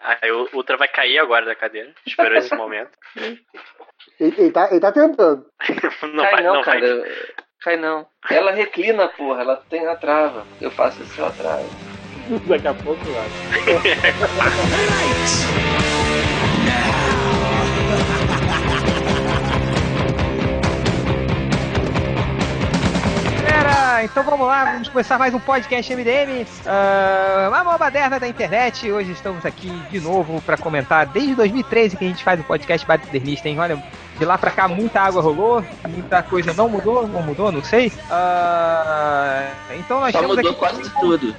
Aí o Ultra vai cair agora da cadeira. Esperou esse momento. Ele, ele tá, ele tá tentando. Não Cai vai, não, não vai. cara. Cai não. Ela reclina, porra. Ela tem a trava. Eu faço isso, ela trava. Daqui a pouco vai. Galera, então vamos lá, vamos começar mais um podcast MDM. Ah, a mão baderna da internet. Hoje estamos aqui de novo para comentar desde 2013 que a gente faz o podcast Badernista, hein? Olha, de lá pra cá muita água rolou, muita coisa não mudou, ou mudou, não sei. Ah, então nós Só mudou aqui. quase tudo.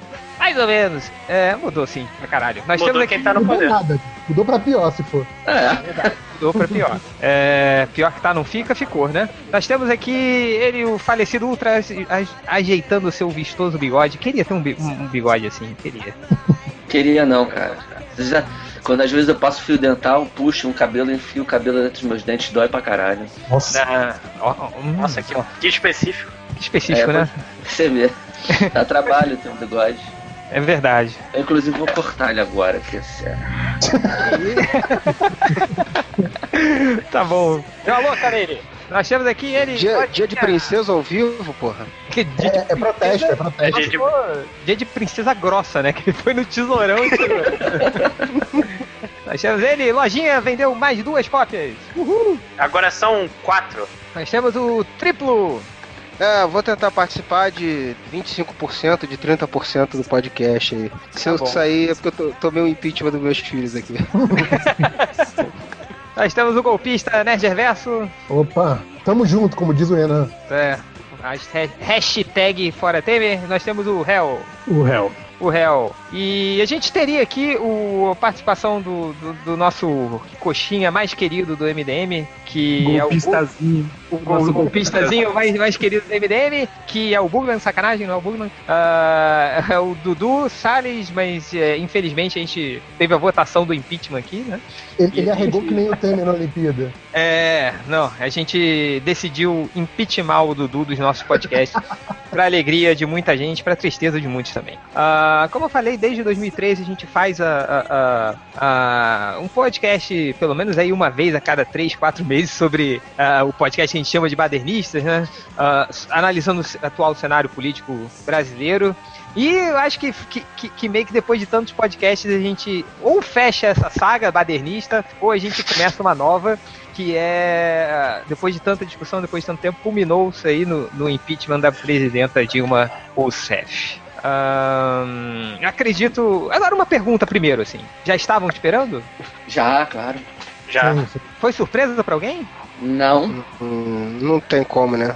Mais ou menos. É, mudou sim, pra caralho. Nós Mudou temos aqui. quem tá no Mudou poder. nada. Mudou pra pior, se for. É. Mudou pra pior. É, pior que tá, não fica, ficou, né? Nós temos aqui ele, o falecido Ultra, aj- ajeitando o seu vistoso bigode. Queria ter um, bi- um- bigode assim, queria. Queria não, cara. Já- Quando às vezes eu passo fio dental, puxo um cabelo, enfio o cabelo dentro dos meus dentes, dói pra caralho. Nossa. Ah, ó, ó, hum, Nossa, que, ó, que específico. que específico, É, né? Você vê. Dá trabalho ter um bigode. É verdade. Eu, inclusive, vou cortar ele agora, que é sério. Tá bom. Alô, Canele. Nós temos aqui ele. Dia, dia de princesa ao vivo, porra. que dia, É, é protesto, é protesto. dia de- dia de princesa grossa, né? Que ele foi no tesourão e. Nós temos ele, lojinha, vendeu mais duas cópias. Agora são quatro. Nós temos o triplo. É, vou tentar participar de 25%, de 30% do podcast aí. Se Tá eu bom. sair é porque eu tô, tomei o impeachment dos meus filhos aqui. Nós temos o golpista Nerd Reverso. Opa, tamo junto, como diz o Renan. É, hashtag- hashtag fora Temer. Nós temos o Hell. O réu. O Hell. E a gente teria aqui o, a participação do, do, do nosso coxinha mais querido do MDM, que é o, Golpistazinho. o, gol- o golpistazinho mais, mais querido do MDM, que é o Bugman, sacanagem, não é o Bugman. Ah, é o Dudu Salles, mas é, infelizmente a gente teve a votação do impeachment aqui, né? Ele, ele arregou que nem o Temer na Olimpíada. É, não, a gente decidiu impeachment o Dudu dos nossos podcasts, pra alegria de muita gente, pra tristeza de muitos também. Ah, como eu falei, desde 2013 a gente faz a, a- a- um podcast, pelo menos aí uma vez a cada três, quatro meses, sobre ah, o podcast que a gente chama de badernistas, né? Ah, analisando o atual cenário político brasileiro. E eu acho que, que, que- que meio que depois de tantos podcasts a gente ou fecha essa saga badernista, ou a gente começa uma nova, que é, depois de tanta discussão, depois de tanto tempo, culminou isso aí no, no impeachment da presidenta Dilma Rousseff. Acredito. Agora uma pergunta primeiro, assim. Já estavam esperando? Já, claro. Já. Foi surpresa pra alguém? Não. Hum, não tem como, né?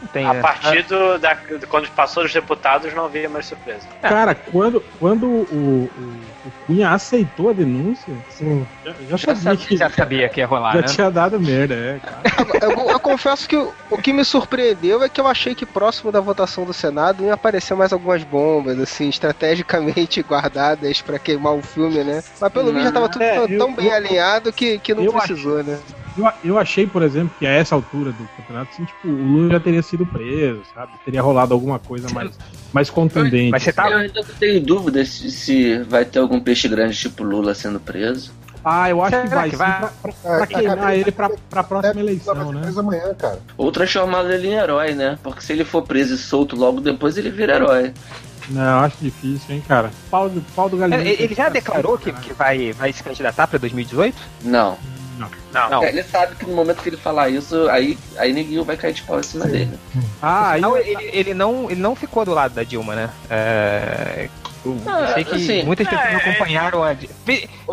Não tem, A né? partir do, da, de quando passou dos deputados, não havia mais surpresa. Cara, quando, quando o, o, o Cunha aceitou a denúncia, Sim. já, Já já sabia que já sabia que ia rolar, já né? tinha dado merda, é, cara. Eu, eu confesso que o, o que me surpreendeu é que eu achei que próximo da votação do Senado ia aparecer mais algumas bombas, assim, estrategicamente guardadas pra queimar o filme, né? Mas pelo visto já tava tudo É, tão, eu- tão bem eu- alinhado que, que não eu precisou, né? Eu, eu achei, por exemplo, que a essa altura do campeonato, assim, tipo, o Lula já teria sido preso, sabe? Teria rolado alguma coisa mais, mais contundente. Mas você tá. Eu ainda tenho dúvidas se, se vai ter algum peixe grande tipo Lula sendo preso. Ah, eu acho Será que vai, que vai? pra, pra- É, pra a queimar ele pra, pra próxima eleição, né? amanhã, cara. Ou transformá-lo ele em herói, né? Porque se ele for preso e solto logo depois, ele vira herói. Não, acho difícil, hein, cara. Pau do, pau do galinheiro. Ele ele já declarou que, assim, que vai, vai se candidatar pra 2018? Não. Não. Não. É, ele sabe que no momento que ele falar isso, aí, aí ninguém vai cair de pau em cima Sim. dele. Ah, aí Não, ele, ele não, ele não ficou do lado da Dilma, né? É, eu Ah, sei que assim, muitas pessoas é, não acompanharam a,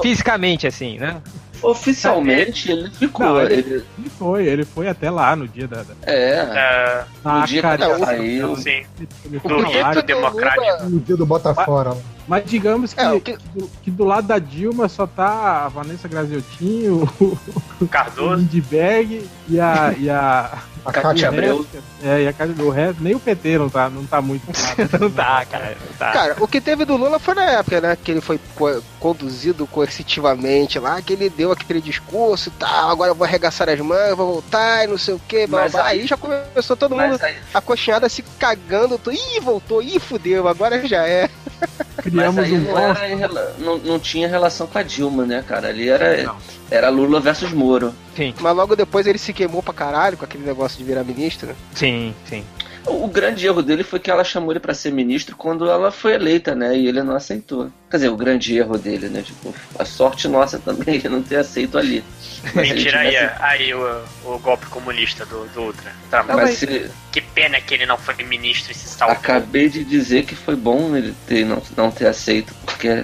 fisicamente, assim, né? Oficialmente, ele ficou. Não, ele- ele- foi, ele foi até lá no dia da. da É. É, Ah, no dia que cara, o- saiu. sim. ele O foi democrático. No dia do Botafora. Mas digamos que, É, que- do, que do lado da Dilma só tá a Vanessa Graziotinho, o, o Cardoso. Lindbergh e a. E a A Cátia Abreu. é, e a Cátia do resto, nem o PT não tá, não tá muito. Não tá, cara, não tá. Cara, o que teve do Lula foi na época, né? Que ele foi co- conduzido coercitivamente lá, que ele deu aquele discurso e tal, agora eu vou arregaçar as mangas, vou voltar e não sei o que, blá, Mas blá. aí- aí já começou todo mundo aí, a coxinhada se cagando, tô, ih, voltou, ih, fudeu, agora já é. Criamos Mas aí um não, era não, não tinha relação com a Dilma, né, cara? Ali era, Não. era Lula versus Moro. Sim, Mas logo depois ele se queimou pra caralho com aquele negócio de virar ministro. né? sim, sim. O, o grande erro dele foi que ela chamou ele pra ser ministro quando ela foi eleita, né? E ele não aceitou. Quer dizer, o grande erro dele, né? Tipo, a sorte nossa também de não ter aceito ali. Mas ele Mentira aí, aí o, o golpe comunista do, do Ultra. Tá, Não, mas se- Que pena que ele não foi ministro e se salvou. acabei de dizer que foi bom ele ter, não, não ter aceito, porque.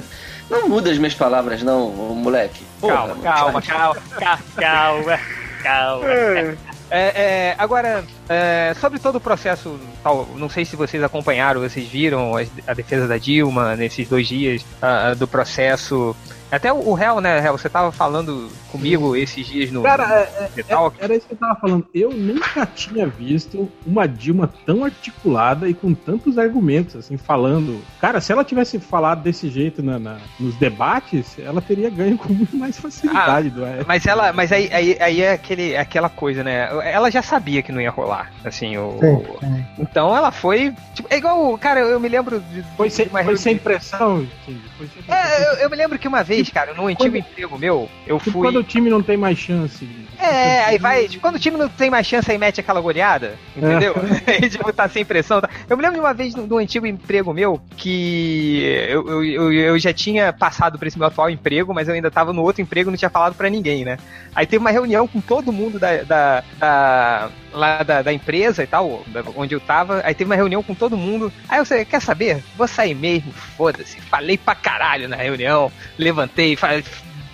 Não muda as minhas palavras, não, moleque. Porra, Calma, calma, calma, calma, calma, calma. É, é, agora, é, sobre todo o processo, tal, não sei se vocês acompanharam, vocês viram a defesa da Dilma nesses dois dias ah, do processo. Até o, réu, né, réu, você tava falando comigo esses dias no, Cara, no é- The Talk. Era isso que eu tava falando. Eu nunca tinha visto uma Dilma tão articulada e com tantos argumentos, assim, falando. Cara, se ela tivesse falado desse jeito na, na- nos debates, ela teria ganho com muito mais facilidade. do Mas ela, mas aí, aí, aí é aquele, aquela coisa, né? Ela já sabia que não ia rolar, assim, o, Sim, sim. Então ela foi, tipo, é igual, cara, eu me lembro de, Foi sem, de foi sem pressão. É, eu, eu me lembro que uma vez, cara, num antigo Quando- emprego meu, eu Tipo, fui. quando o time não tem mais chance. É, aí vai. Tipo, quando o time não tem mais chance, aí mete aquela goleada, entendeu? aí, tipo, tá sem pressão. Tá. Eu me lembro de uma vez num, num antigo emprego meu que eu, eu, eu, eu já tinha passado pra esse meu atual emprego, mas eu ainda tava no outro emprego e não tinha falado pra ninguém, né? Aí teve uma reunião com todo mundo da. da, da lá da, da empresa e tal, onde eu tava, aí teve uma reunião com todo mundo. Aí eu falei, quer saber? Vou sair mesmo, foda-se. Falei pra caralho na reunião, levantei, falei,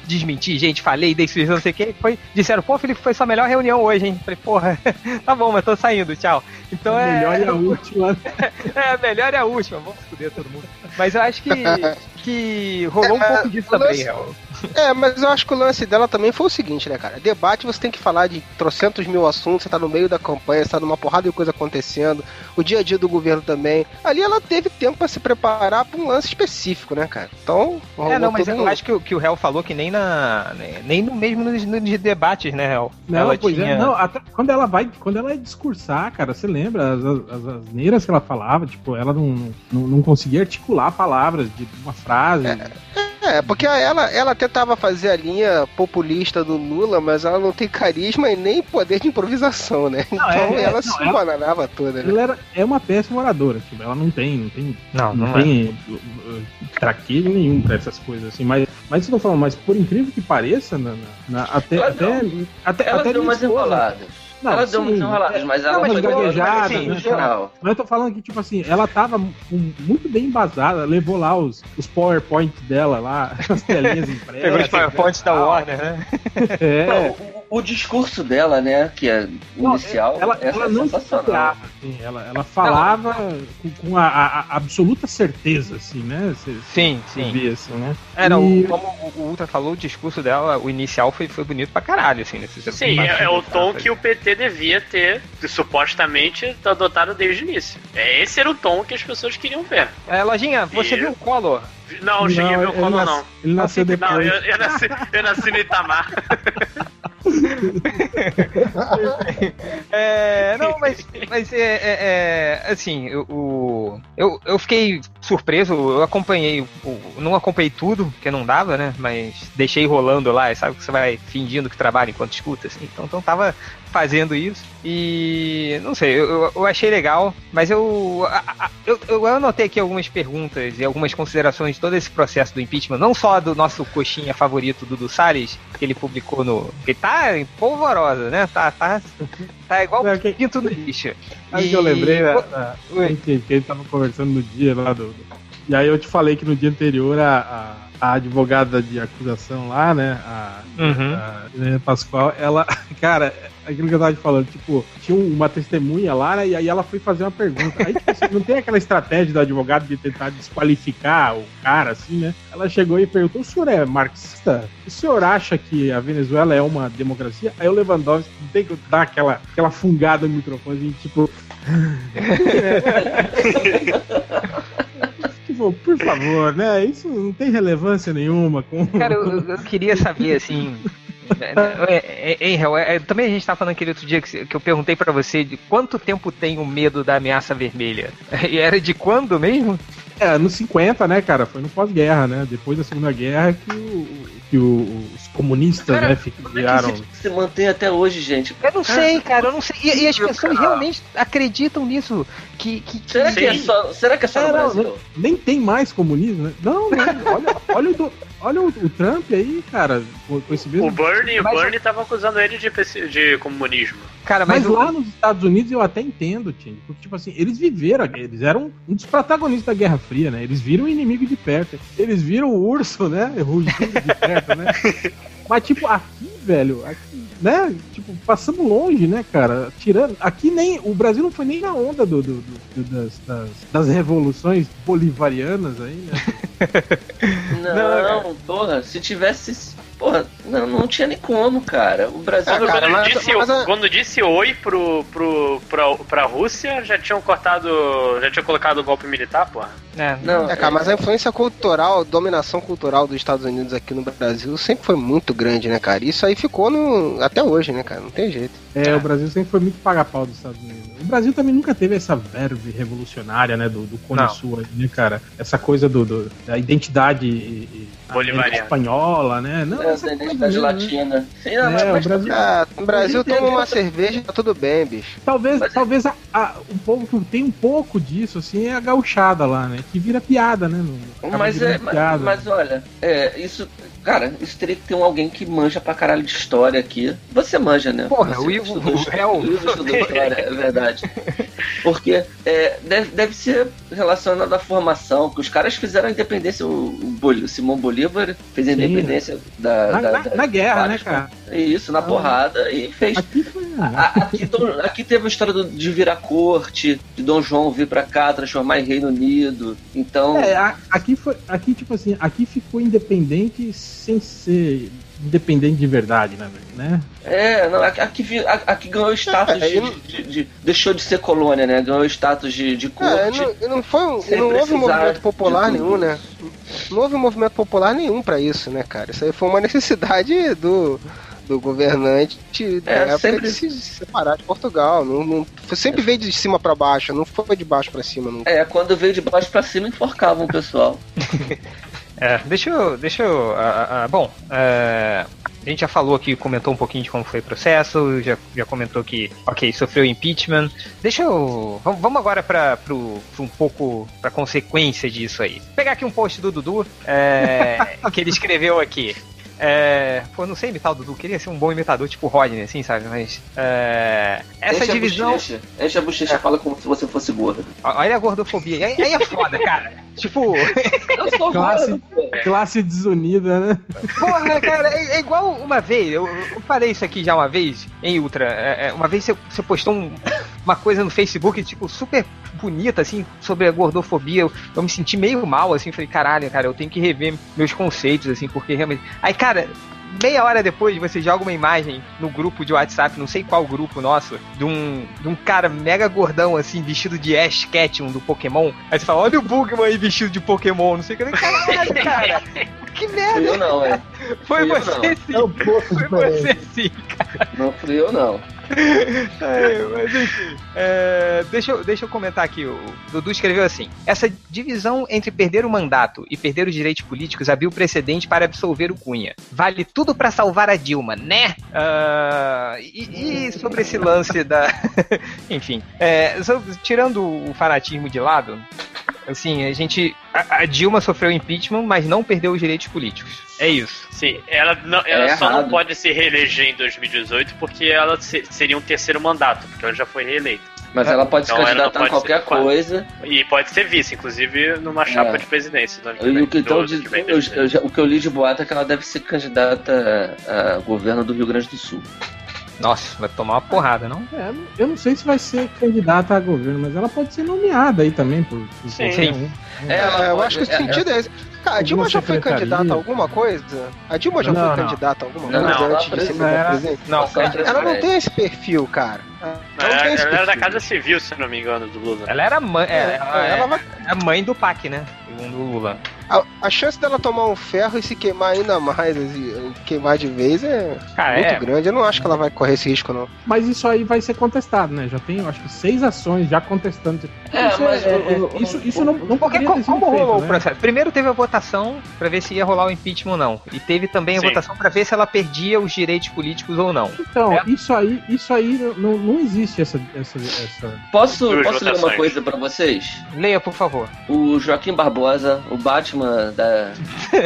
desmenti, gente, falei, dei sugestão, não sei o que. Foi, disseram, pô, Felipe, foi sua melhor reunião hoje, hein? Falei, porra, tá bom, mas tô saindo, tchau. Então a é. melhor e a última. É, a melhor é a última, vamos foder todo mundo. Mas eu acho que, que rolou um É, pouco disso também, Real. É, mas eu acho que o lance dela também foi o seguinte, né, cara? Debate você tem que falar de trocentos mil assuntos, você tá no meio da campanha, você tá numa porrada de coisa acontecendo, o dia a dia do governo também. Ali ela teve tempo pra se preparar pra um lance específico, né, cara? Então, É, não, mas eu um- acho que, o- que o Réu falou que nem na. Nem no mesmo nos, nos debates, né, Réu? Não, Ela pois tinha- é, não, até quando ela vai, quando ela ia discursar, cara, você lembra as, as, as asneiras que ela falava, tipo, ela não, não, não conseguia articular palavras de uma frase. É, porque ela, ela tentava fazer a linha populista do Lula, mas ela não tem carisma e nem poder de improvisação, né? Então é, é, ela não, se ela- bananava toda, né? Ela era, é uma péssima oradora, tipo, ela não tem, não tem, Não, não, não é. tem uh, uh, traquejo nenhum pra essas coisas, assim, mas, mas isso que eu tô falando, mas por incrível que pareça, na, na- na- até, Ela até, até, Ela até deu umas esposa- enroladas. Não, ela deu sim, enroladas, mas ela mas foi gaguejada, assim, né, no geral. Mas eu tô falando que, tipo assim, ela tava muito bem embasada, levou lá os, os PowerPoints dela lá, as telinhas impressas. Pegou os PowerPoints da Warner, né? É. Não, o, discurso dela, né, que é Não, inicial, ela, ela é não se sensacional. segurava, assim, ela, ela falava com, com a, a- a absoluta certeza, assim, né? Você, Sim, você sim. via, assim, né? É, não, E- como o- Ultra falou, o discurso dela, o inicial foi, foi bonito pra caralho, assim, nesse Sim, é, é o tom que o PT devia ter, supostamente, adotado desde o início. É, esse era o tom que as pessoas queriam ver. É, Lojinha, você E- viu o Collor? Não, não cheguei a ver o Collor, não. Ele nasceu depois. Não, eu, eu nasci, eu nasci no Itamar. É, não, mas, mas é, é, é, assim, eu- o, eu, eu fiquei surpreso, eu acompanhei, o- não acompanhei tudo, porque não dava, né, mas deixei rolando lá, sabe que você vai fingindo que trabalha enquanto escuta, assim, então, então tava fazendo isso e, não sei, eu, eu- achei legal, mas eu, eu, eu anotei aqui algumas perguntas e algumas considerações de todo esse processo do impeachment, não só do nosso coxinha favorito, Dudu Salles, que ele publicou no, que tá polvorosa, né, tá, tá, tá igual Não, que- pinto no lixo. Sabe que eu lembrei, né? Oi. que, que a gente tava conversando no dia lá do. do- E aí eu te falei que no dia anterior a, a, a advogada de acusação lá, né? A, Uhum. a Helena Pascoal, ela. Cara, aquilo que eu tava te falando, tipo, tinha uma testemunha lá, né? E aí ela foi fazer uma pergunta. Aí, tipo assim, não tem aquela estratégia do advogado de tentar desqualificar o cara, assim, né? Ela chegou e perguntou: o senhor é marxista? O senhor acha que a Venezuela é uma democracia? Aí o Lewandowski tem que dar aquela, aquela fungada no microfone, assim, tipo. Tipo, por favor, né? Isso não tem relevância nenhuma com. Cara, eu, eu queria saber, assim. É, é, Hein, Hel, é, é, também a gente tava falando aquele outro dia que, que eu perguntei pra você de quanto tempo tem o medo da ameaça vermelha. E era de quando mesmo? É, anos 50, né, cara? Foi no pós-guerra, né? Depois da Segunda Guerra que, o, que o- os comunistas, Cara, né, fi- Como é que se mantém até hoje, gente? Eu não sei, cara, eu não sei. E, e as pessoas cara. realmente acreditam nisso. Que, que, que- Será que é só, será que é só no É, não, Brasil? Nem tem mais comunismo, né? Não, não. Olha, olha, o, do- olha o, o Trump aí, cara, com, esse mesmo. O Bernie, o Mas- Bernie tava acusando ele de, de comunismo. Cara, Mas, mas, o- lá nos Estados Unidos eu até entendo, Tim. Porque, tipo assim, eles viveram, eles eram um dos protagonistas da Guerra Fria, né? Eles viram o inimigo de perto. Eles viram o urso, né? Rugindo de perto, né? Mas, tipo, aqui, velho, aqui, né? Tipo, passamos longe, né, cara? Tirando. Aqui nem. O Brasil não foi nem na onda do, do- do- das, das, das revoluções bolivarianas aí, né? Não, porra, se tivesse. Porra, não, não tinha nem como, cara. O Brasil. Ah, Quando, cara, quando mas- disse, mas a- quando disse oi pro, pro, pra, pra Rússia, já tinham cortado. Já tinha colocado o golpe militar, porra. é, Não, É, cara, mas a influência cultural, a dominação cultural dos Estados Unidos aqui no Brasil sempre foi muito grande, né, cara? Isso aí ficou no... até hoje, né, cara? Não tem jeito. É, o Brasil sempre foi muito paga-pau dos Estados Unidos. O Brasil também nunca teve essa verve revolucionária, né, do, do Cone. Sul aí, né, cara? Essa coisa do, do- da identidade e- e- Bolivariana. espanhola, né? Não, É, essa da coisa identidade mesmo, né? latina. Sim, É, mas, o Brasil- Ah, no Brasil toma uma entende- cerveja, tá tudo bem, bicho. Talvez, Mas- talvez a, a- o povo que tem um pouco disso, assim, é a gauchada lá, né? Que vira piada, né? acaba Mas, é, mas, piada. mas olha, é, isso. Cara, isso teria que ter um alguém que manja pra caralho de história aqui. Você manja, né? Porra, Você o Ivo- estudou- o Ivo estudou história, é verdade. Porque é, deve, deve ser relacionado à formação, que os caras fizeram a independência, o, o Simão Bolívar fez a independência da, na, da- na- da- na guerra, né, cara? Isso, na porrada, e fez. Aqui foi. A- Aqui, aqui teve a história do- de virar corte, de Dom João vir pra cá, transformar em Reino Unido. Então. É, a- aqui foi. Aqui, tipo assim, aqui ficou independente sem ser independente de verdade, né, né? É, não, aqui, aqui, vi- a- aqui ganhou status É, de, não- de- de- Deixou de ser colônia, né? Ganhou status de, de É, corte. não, e não foi um, sem não houve movimento popular de nenhum, né? Não houve movimento popular nenhum pra isso, né, cara? Isso aí foi uma necessidade do, do governante da É, época sempre- de se separar de Portugal. Não, não, foi, sempre veio de cima pra baixo, não foi de baixo pra cima. Nunca. É, quando veio de baixo pra cima, enforcavam o pessoal. É, deixa eu. Deixa eu. ah, ah, bom, é, a gente já falou aqui, comentou um pouquinho de como foi o processo, já, já comentou que, ok, sofreu impeachment. Deixa eu. Vamos, agora para um pouco. pra consequência disso aí. Vou pegar aqui um post do Dudu, é, que ele escreveu aqui. É, pô, eu não sei imitar o Dudu, queria ser um bom imitador, tipo Rodney, assim, sabe? Mas. é, essa Enche a divisão. bochecha, Enche a bochecha e fala como se você fosse gordo. Olha a gordofobia. Aí, aí é foda, cara. Tipo. Eu sou Classe- gordo. Classe desunida, né? Porra, cara, é, é igual uma vez, eu, eu falei isso aqui já uma vez, em Ultra. é, é, uma vez você, você postou um- uma coisa no Facebook, tipo, super bonita, assim, sobre a gordofobia. Eu, eu me senti meio mal, assim, falei, caralho, cara, eu tenho que rever meus conceitos, assim, porque realmente. Aí, cara. Meia hora depois você joga uma imagem no grupo de WhatsApp, não sei qual grupo nosso, de um, de um cara mega gordão, assim, vestido de Ash Ketchum do Pokémon. Aí você fala, olha o Bugman aí vestido de Pokémon, não sei o que. Eu falei, Caralho, cara, que Fui merda. eu não, é. Foi Fui você não. sim. É um pouco Foi diferente. você sim. Não fui eu não. É, mas enfim. É, deixa, eu, deixa eu comentar aqui. O Dudu escreveu assim: Essa divisão entre perder o mandato e perder os direitos políticos abriu precedente para absolver o Cunha. Vale tudo para salvar a Dilma, né? Ah, e, e sobre esse lance da. enfim. é, tirando o fanatismo de lado. Assim, a gente. A, a Dilma sofreu impeachment, mas não perdeu os direitos políticos. É isso. Sim, ela, não- ela É só não errado. pode se reeleger em 2018 porque ela se- seria um terceiro mandato, porque ela já foi reeleita. Mas ela pode se Então, não candidatar a qualquer coisa. E pode ser vice, inclusive numa chapa É. de presidência. E o que, então, do- de- que vem, eu- eu já- o que eu li de boato é que ela deve ser candidata a, a governo do Rio Grande do Sul. Nossa, vai tomar uma porrada, não? É, eu não sei se vai ser candidata a governo, mas ela pode ser nomeada aí também por, por Sim. qualquer um. É, ela É, eu pode- acho que o é, sentido é esse. Cara, a Dilma já foi candidata a alguma coisa? A Dilma já Não, foi não. candidata a alguma coisa não, antes de ser presidente? Não, Ela não tem esse perfil, cara. Ela, ela era da Casa Civil, se não me engano, do Lula. Ela era mãe. É, ela, ela é, vai- é mãe do PAC, né? Segundo o Lula. A, a chance dela tomar um ferro e se queimar ainda mais, assim, queimar de vez é Cara, muito é. grande. Eu não acho que ela vai correr esse risco, não. Mas isso aí vai ser contestado, né? Já tem, eu acho que seis ações já contestando. É, isso, mas é- o- é- isso, isso não, não Porque poderia co- ter sido como rolou feito, o né? processo? Primeiro teve a votação pra ver se ia rolar o impeachment ou não. E teve também a Sim. votação pra ver se ela perdia os direitos políticos ou não. Então, É. isso aí, isso aí não, não existe essa, essa, essa... Posso, Duas posso ler uma coisa pra vocês? Leia, por favor. O Joaquim Barbosa, o Batman da,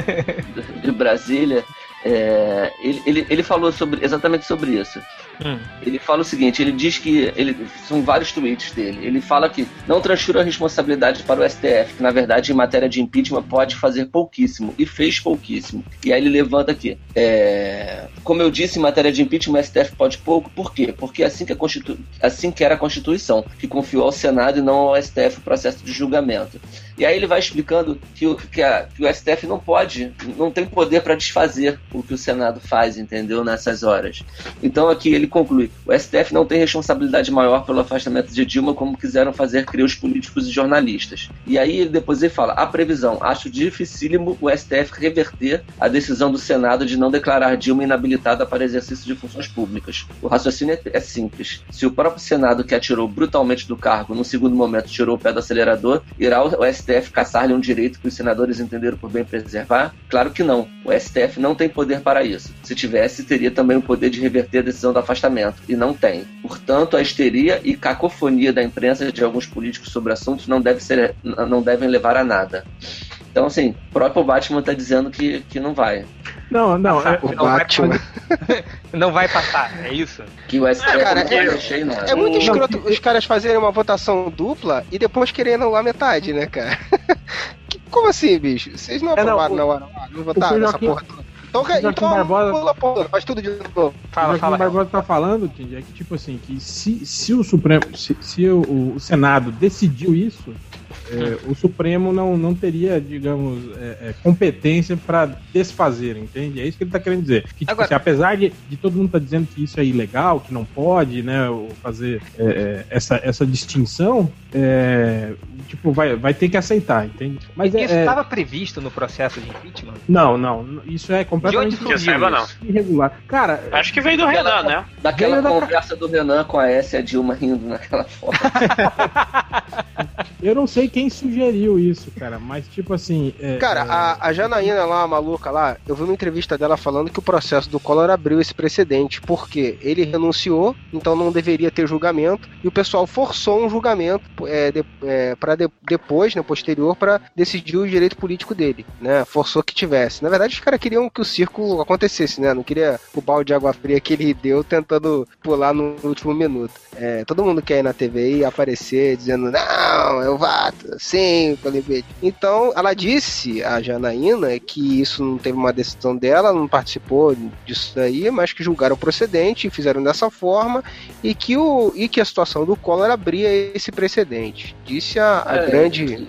de Brasília, é, ele, ele, ele falou sobre, exatamente sobre isso. Hum. Ele fala o seguinte, ele diz que ele, são vários tweets dele. Ele fala que não transfira a responsabilidade para o STF, que na verdade em matéria de impeachment pode fazer pouquíssimo e fez pouquíssimo. E aí ele levanta aqui. é, como eu disse, em matéria de impeachment o STF pode pouco. Por quê? Porque assim que, a Constitu... assim que era a Constituição, que confiou ao Senado e não ao STF o processo de julgamento. E aí ele vai explicando que o, que, a- que o STF não pode, não tem poder para desfazer o que o Senado faz, entendeu? Nessas horas. Então aqui ele conclui: o STF não tem responsabilidade maior pelo afastamento de Dilma como quiseram fazer crer os políticos e jornalistas. E aí ele depois ele fala: a previsão, acho dificílimo o STF reverter a decisão do Senado de não declarar Dilma inabilitada para exercício de funções públicas. O raciocínio é, simples: se o próprio Senado que a tirou brutalmente do cargo, no segundo momento tirou o pé do acelerador, irá o STF caçar-lhe um direito que os senadores entenderam por bem preservar? Claro que não. O STF não tem poder para isso. Se tivesse, teria também o poder de reverter a decisão do afastamento, e não tem. Portanto, a histeria e cacofonia da imprensa de alguns políticos sobre assuntos não, deve ser, não devem levar a nada. Então, assim, o próprio Batman está dizendo que, que não vai. Não, não, é, O Não vai Batman. Não vai passar, é isso? Que o STF cara, não vai é- mexer em nada. É muito Não, escroto que- os caras fazerem uma votação dupla e depois querem anular metade, né, cara? Que- Como assim, bicho? Vocês não É, não, aprovaram o- na hora lá? Não votaram nessa porra toda? Então, o Joaquim então Barbosa- pula, pula, faz tudo de novo. Fala, o fala. Barbosa tá falando, Tindy, é que tipo assim, que se, se o Supremo, se, se o, o Senado decidiu isso, é, o Supremo não, não teria, digamos, é, é, competência para desfazer, entende? É isso que ele tá querendo dizer. Que, tipo Agora- assim, apesar de, de todo mundo tá dizendo que isso é ilegal, que não pode, né, fazer é, é, essa, essa distinção, é, tipo, vai, vai ter que aceitar, entende? Mas Isso é- estava previsto no processo de impeachment? não, não, isso é completamente De eu saiba, não. irregular. Cara, Acho que veio do Renan, né? Daquela Veio da- conversa do Renan com a S e a Dilma rindo naquela foto. Eu não sei quem sugeriu isso, cara, mas tipo assim. é- Cara, é- a, a Janaína lá, a maluca lá, eu vi uma entrevista dela falando que o processo do Collor abriu esse precedente, porque ele renunciou, então não deveria ter julgamento, e o pessoal forçou um julgamento é, de, é, para depois, né, posterior, para decidir o direito político dele, né? Forçou que tivesse. Na verdade, os caras queriam que o circo acontecesse, né? Não queria o balde de água fria que ele deu tentando pular no último minuto. É, todo mundo quer ir na TV e aparecer dizendo, não, eu impeachment. Então, ela disse, a Janaína, que isso não teve uma decisão dela, não participou disso daí, mas que julgaram procedente e fizeram dessa forma, e que, o, e que a situação do Collor abria esse precedente. Disse a, a É, grande...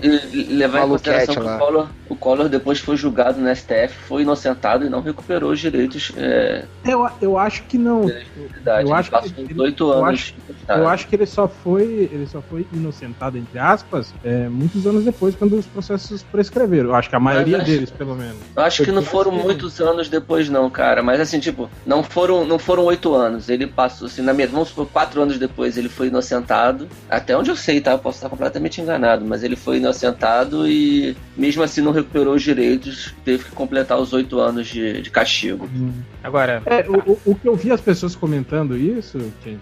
Levar em consideração que o Collor, o Collor depois foi julgado no STF, foi inocentado e não recuperou os direitos é, Eu, eu acho que não. Eu acho que ele- 18 eu anos. acho-. Eu acho que ele só foi, ele só foi inocentado, entre aspas, é, muitos anos depois, quando os processos prescreveram. Eu acho que a maioria acho- deles, pelo menos. Eu acho que não foram muitos anos depois, não, cara. Mas assim, tipo, não foram, não foram oito anos. Ele passou, assim, na minha, vamos supor, quatro anos depois ele foi inocentado. Até onde eu sei, tá? Eu posso estar completamente enganado, mas ele foi inocentado e mesmo assim não recuperou os direitos, teve que completar os oito anos de, de castigo. Agora, É, o, o- o que eu vi as pessoas comentando isso, tipo,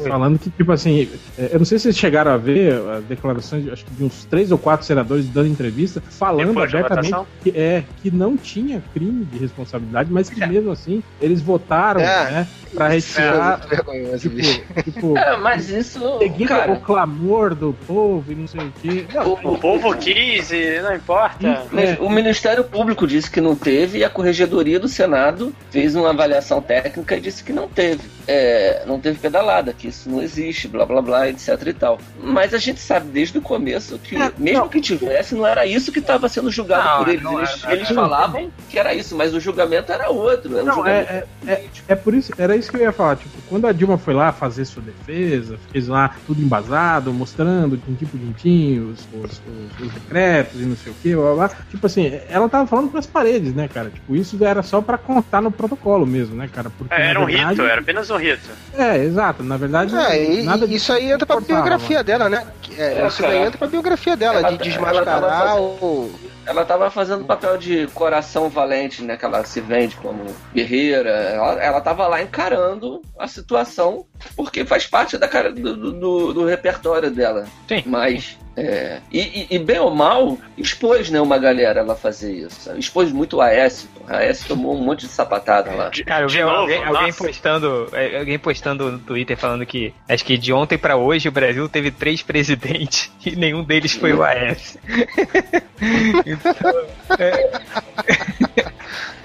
é, falando que, tipo assim, é, eu não sei se vocês chegaram a ver as declarações, acho que de uns três ou quatro senadores dando entrevista, falando Depois abertamente que, é, que não tinha crime de responsabilidade, mas que mesmo assim eles votaram, É. né, pra é retirar, muito vergonhoso, bicho. tipo, tipo É, mas isso, seguindo cara, o clamor do povo e não sei o quê. Não, O povo quis e não importa. Mas o Ministério Público disse que não teve e a Corregedoria do Senado fez uma avaliação técnica e disse que não teve. É, não teve pedalada, que isso não existe, blá blá blá, etc e tal. Mas a gente sabe desde o começo que, É, mesmo não. que tivesse, não era isso que estava sendo julgado Não, por eles. não eles era, eles era. falavam que era isso, mas o julgamento era outro. Era um é, é, é por isso, era isso que eu ia falar. Tipo, quando a Dilma foi lá fazer sua defesa, fez lá tudo embasado, mostrando tintim por tintim os, os, os- os decretos e não sei o que, blá, blá, blá. Tipo assim, ela tava falando pras paredes, né, cara? Tipo, isso era só pra contar no protocolo mesmo, né, cara? Porque, É, era um verdade- rito, era apenas um rito. É, exato. Na verdade, É, e, nada isso aí entra pra biografia mano. dela, né? É, É, isso daí cara. entra pra biografia dela, Ela- de ela desmascarar tava o. Ela tava fazendo papel de coração valente, né? Que ela se vende como guerreira. Ela, ela tava lá encarando a situação, porque faz parte da cara do, do- do- do repertório dela. Sim. Mas. É, e, e- bem ou mal, expôs, né, uma galera ela fazer isso. sabe? Expôs muito a Aécio. A Aécio tomou um monte de sapatada lá. De, Cara, eu vi alguém, alguém postando, é, alguém postando no Twitter falando que acho que de ontem pra hoje o Brasil teve três presidentes e nenhum deles foi o Aécio.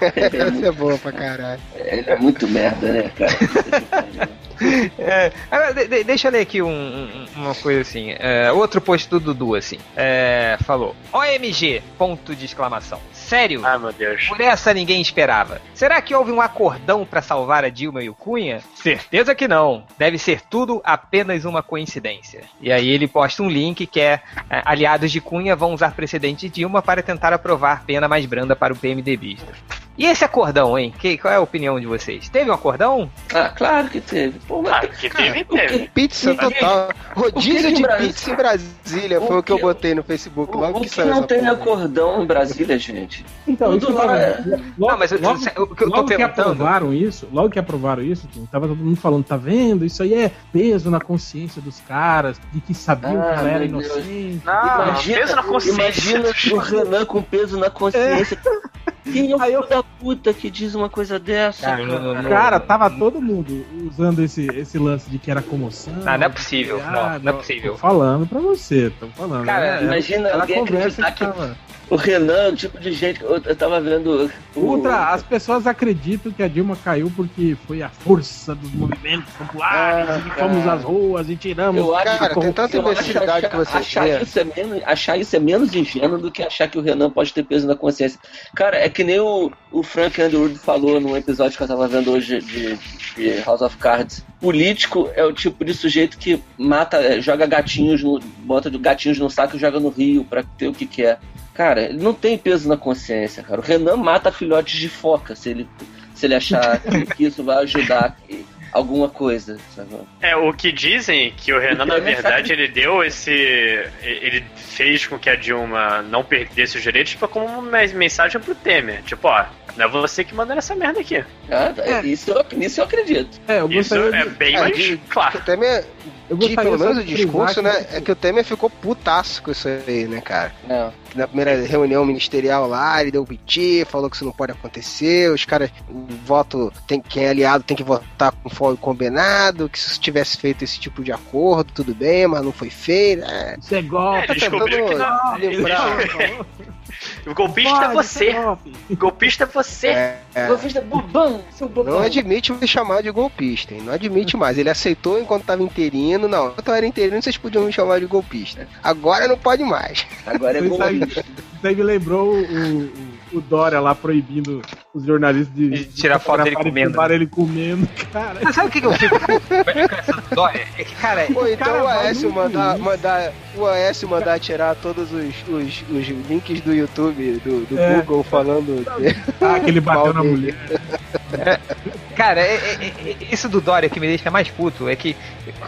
Essa é boa pra caralho. Ele é muito merda, né, cara? É, de- de- deixa eu ler aqui um- um- uma coisa assim. É, outro post do Dudu, assim. É, falou: OMG! Ponto de exclamação. Sério? Ai, meu Deus. Por essa ninguém esperava. Será que houve um acordão pra salvar a Dilma e o Cunha? Certeza que não. Deve ser tudo apenas uma coincidência. E aí ele posta um link que é, é, aliados de Cunha vão usar precedente de Dilma para tentar aprovar pena mais branda para o PMDBista. E esse acordão, hein? Que, qual é a opinião de vocês? Teve um acordão? Ah, claro que teve. Pô, mas Ah, que teve, teve. Pizza total. Rodízio de pizza em Brasília foi O o que eu botei no Facebook o, logo o que que saiu não tem porra. acordão em Brasília, gente? Então, Tudo lá tava- é- logo- Não, mas eu- logo- o que eu tô logo que perguntando- aprovaram isso, logo que aprovaram isso, tava todo mundo falando, tá vendo? Isso aí é peso na consciência dos caras, de que sabiam Ah, que ela era inocente. Não, peso na consciência. Imagina o Renan com peso na consciência. Quem é o eu- filho da puta que diz uma coisa dessa? Cara, não- não- não- Cara, tava todo mundo usando esse, esse lance de que era comoção. Não, não é possível, Ah, não, não é possível. Tô falando pra você, tô falando. Cara, É, imagina alguém conversa acreditar que que- tava. O Renan, o tipo de gente que eu, eu tava vendo. O, Ultra, as pessoas acreditam que a Dilma caiu porque foi a força dos movimentos populares Ah, e fomos às ruas e tiramos. Eu acho Cara, tem tanta imbecilidade que você achar isso, é menos, achar isso é menos ingênuo do que achar que o Renan pode ter peso na consciência. Cara, é que nem o, o Frank Underwood falou num episódio que eu tava vendo hoje de, de House of Cards. Político é o tipo de sujeito que mata, é, joga gatinhos, no, bota gatinhos no saco e joga no rio pra ter o que quer. Cara, ele não tem peso na consciência, cara. O Renan mata filhotes de foca se ele, se ele achar que, isso vai ajudar alguma coisa, sabe? É, o que dizem que o Renan, na é verdade, ele deu esse. Ele fez com que a Dilma não perdesse os direitos tipo, como uma mensagem pro Temer. Tipo, ó, não é você que manda nessa merda aqui. Ah, É. Isso, eu, nisso eu acredito. É, eu Isso é de, bem É, mais de- claro. O Temer, eu gostaria pelo menos o discurso, que, né? tipo, É que o Temer ficou putaço com isso aí, né, cara? Não. Na primeira reunião ministerial lá, ele deu piti, falou que isso não pode acontecer, os caras, o voto, tem, quem é aliado tem que votar conforme combinado, que se tivesse feito esse tipo de acordo, tudo bem, mas não foi feito. É, Isso é golpe. É, descobriu que não. lembrar. O golpista é Pode, você. é. O golpista é você. É, é. Golpista bobão, seu bobão. Não admite me chamar de golpista, hein? Não admite mais. Ele aceitou enquanto tava interino. Não, enquanto eu era interino, vocês podiam me chamar de golpista. Agora não pode mais. Agora é Isso aí, golpista. isso aí me lembrou o, o, o Dória lá proibindo os jornalistas de, De tirar foto dele comendo. filmar ele comendo, cara. Mas sabe o que, que eu fico com essa dória? É que, cara, Ou então cara o vai Aécio mandar, mandar, o Aécio mandar tirar todos os, os, os links do YouTube, do, do É. Google falando. Ah, que ele bateu na mulher. Cara, é- é- é- isso do Dória que me deixa mais puto é que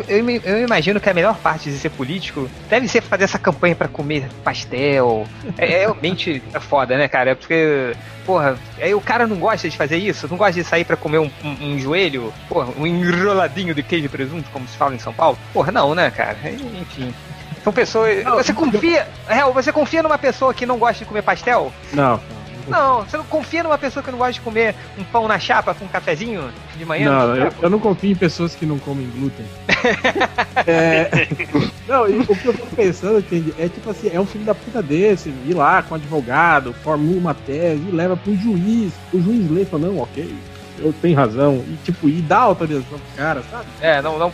eu, imagino que a melhor parte de ser político deve ser fazer essa campanha pra comer pastel. É, é realmente é foda, né, cara? É porque, porra, aí o cara não gosta de fazer isso, não gosta de sair pra comer um, um- um joelho, porra, um enroladinho de queijo e presunto, como se fala em São Paulo. Porra, não, né, cara? Enfim. São pessoas. Não, Você confia. Real, você confia numa pessoa que não gosta de comer pastel? Não, Não, você não confia numa pessoa que não gosta de comer um pão na chapa com um cafezinho de manhã? Não, eu, eu não confio em pessoas que não comem glúten. É, não, e o que eu tô pensando, entende? É tipo assim, é um filho da puta desse, ir lá com um advogado, formula uma tese e leva pro juiz. O juiz lê e fala, não, ok, eu tenho razão. E tipo, e dá autorização pro cara, sabe? É, não, não,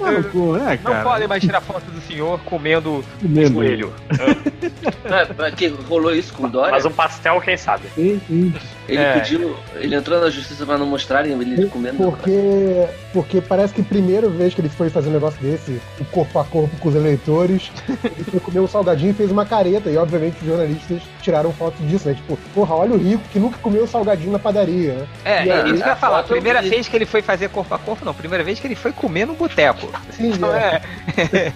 Mano, pô, é, não cara. podem mais tirar foto do senhor comendo Comendo. joelho. Pra, pra que rolou isso com o Dória? Mas um pastel, quem sabe? Sim, sim. Ele É. pediu. Ele entrou na justiça pra não mostrarem ele comendo. Porque, porque parece que primeira vez que ele foi fazer um negócio desse, o corpo a corpo com os eleitores, ele foi comer um salgadinho e fez uma careta. E obviamente os jornalistas tiraram foto disso, né? Tipo, porra, olha o rico que nunca comeu salgadinho na padaria, né? É, é isso que eu ia a falar. foto eu Primeira vez que ele foi fazer corpo a corpo, não. Primeira vez que ele foi comer no boteco. Sim, Então é. é.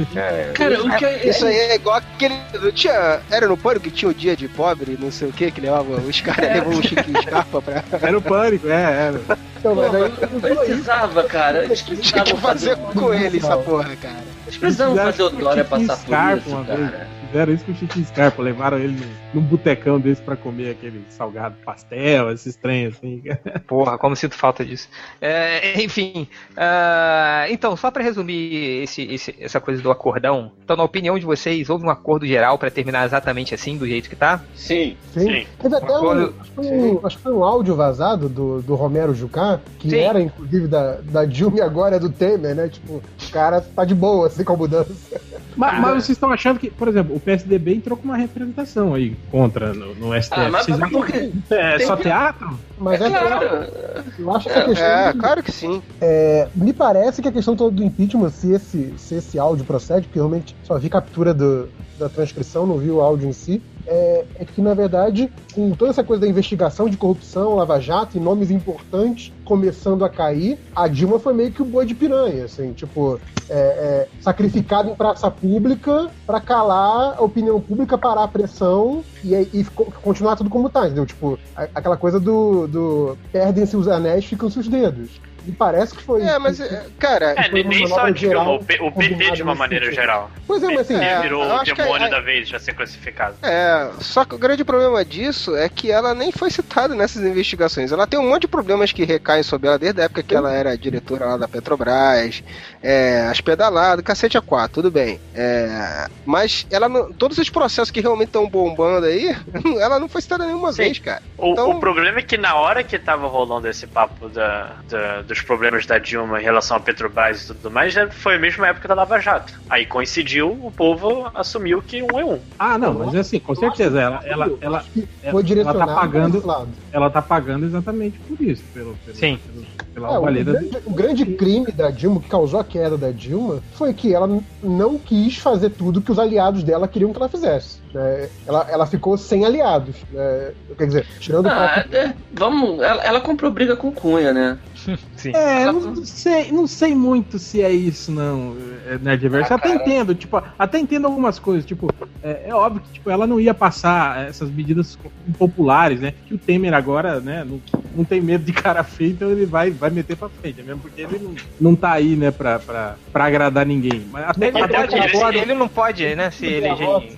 Cara, o que é. Isso aí é igual aquele. Não tinha, era no pânico que tinha o dia de pobre, não sei o que, que levava. Os caras levam um Chiquinho Scarpa pra. Era o pânico, é, era. Então, mas aí usou isso. precisava, cara. Eles Tinha precisavam que fazer fazer. com ele essa porra, cara. Eles precisavam fazer o Dória passar por isso, uma vez. cara. Fizeram isso com o Chiquinho Scarpa, levaram ele num, num botecão desse pra comer aquele salgado pastel, esses trem assim. Porra, como sinto falta disso. É, enfim, ah, então, só pra resumir esse, esse- essa coisa do acordão, então, na opinião de vocês, houve um acordo geral pra terminar exatamente assim, do jeito que tá? Sim. Sim. Sim. Teve até um, Quando- acho, que foi um, acho que foi um áudio vazado do, do Romero Jucá, que Sim. era inclusive da, da Dilma e agora é do Temer, né? Tipo, o cara tá de boa, assim, com a mudança. Mas, mas vocês estão achando que, por exemplo, o PSDB entrou com uma representação aí contra no, no STF. Ah, mas vocês acham que é só que- teatro? Mas É é, claro. eu acho que a questão. É, de- claro que sim. É, me parece que a questão toda do impeachment, se esse, se esse áudio procede, porque realmente só vi captura do- da transcrição, não vi o áudio em si, é, é que, na verdade, com toda essa coisa da investigação de corrupção, Lava Jato e nomes importantes começando a cair, a Dilma foi meio que o boi de piranha, assim, tipo, é, é, sacrificado em praça pública para calar a opinião pública, parar a pressão e, e continuar tudo como tá, entendeu? Tipo, a- aquela coisa do, do perdem-se os anéis, ficam-se os dedos. Me parece que foi. É, mas, é, cara, É, Foi nem, só a geral o, P- o PT de uma maneira sentido. geral. Pois é, mas assim. Ele É, virou o demônio a- da vez, já ser classificado. É, só que o grande problema disso é que ela nem foi citada nessas investigações. Ela tem um monte de problemas que recaem sobre ela desde a época que ela era diretora lá da Petrobras, é, as pedaladas, cacete a quatro, tudo bem. É, mas ela não- todos os processos que realmente estão bombando aí, ela não foi citada nenhuma Sim. vez, cara. O, Então- o problema é que na hora que tava rolando esse papo da, da- dos problemas da Dilma em relação à Petrobras e tudo mais, já foi a mesma época da Lava Jato. Aí coincidiu, o povo assumiu que um é um. Ah, não, mas é assim, com certeza, ela, ela, ela, ela, tá pagando, ela tá pagando exatamente por isso, pelo, pelo, Sim. pela É, o, grande, o grande crime da Dilma, que causou a queda da Dilma, foi que ela não quis fazer tudo que os aliados dela queriam que ela fizesse. né? Ela, ela ficou sem aliados. né? Quer dizer, tirando o Ah, próprio. é, vamos. Ela, ela comprou briga com Cunha, né? Sim. É, não sei, não sei muito se é isso, não, é, Nerdverse. Ah, até cara. entendo, tipo, até entendo algumas coisas, tipo, é, é óbvio que tipo, ela não ia passar essas medidas impopulares, né? Que o Temer agora, né, não, não tem medo de cara feio, então ele vai, vai meter pra frente, mesmo porque ele não, não tá aí, né, pra, pra, pra agradar ninguém. Mas até, Ele, até pode, ele, concordo. ele não pode, né, se em-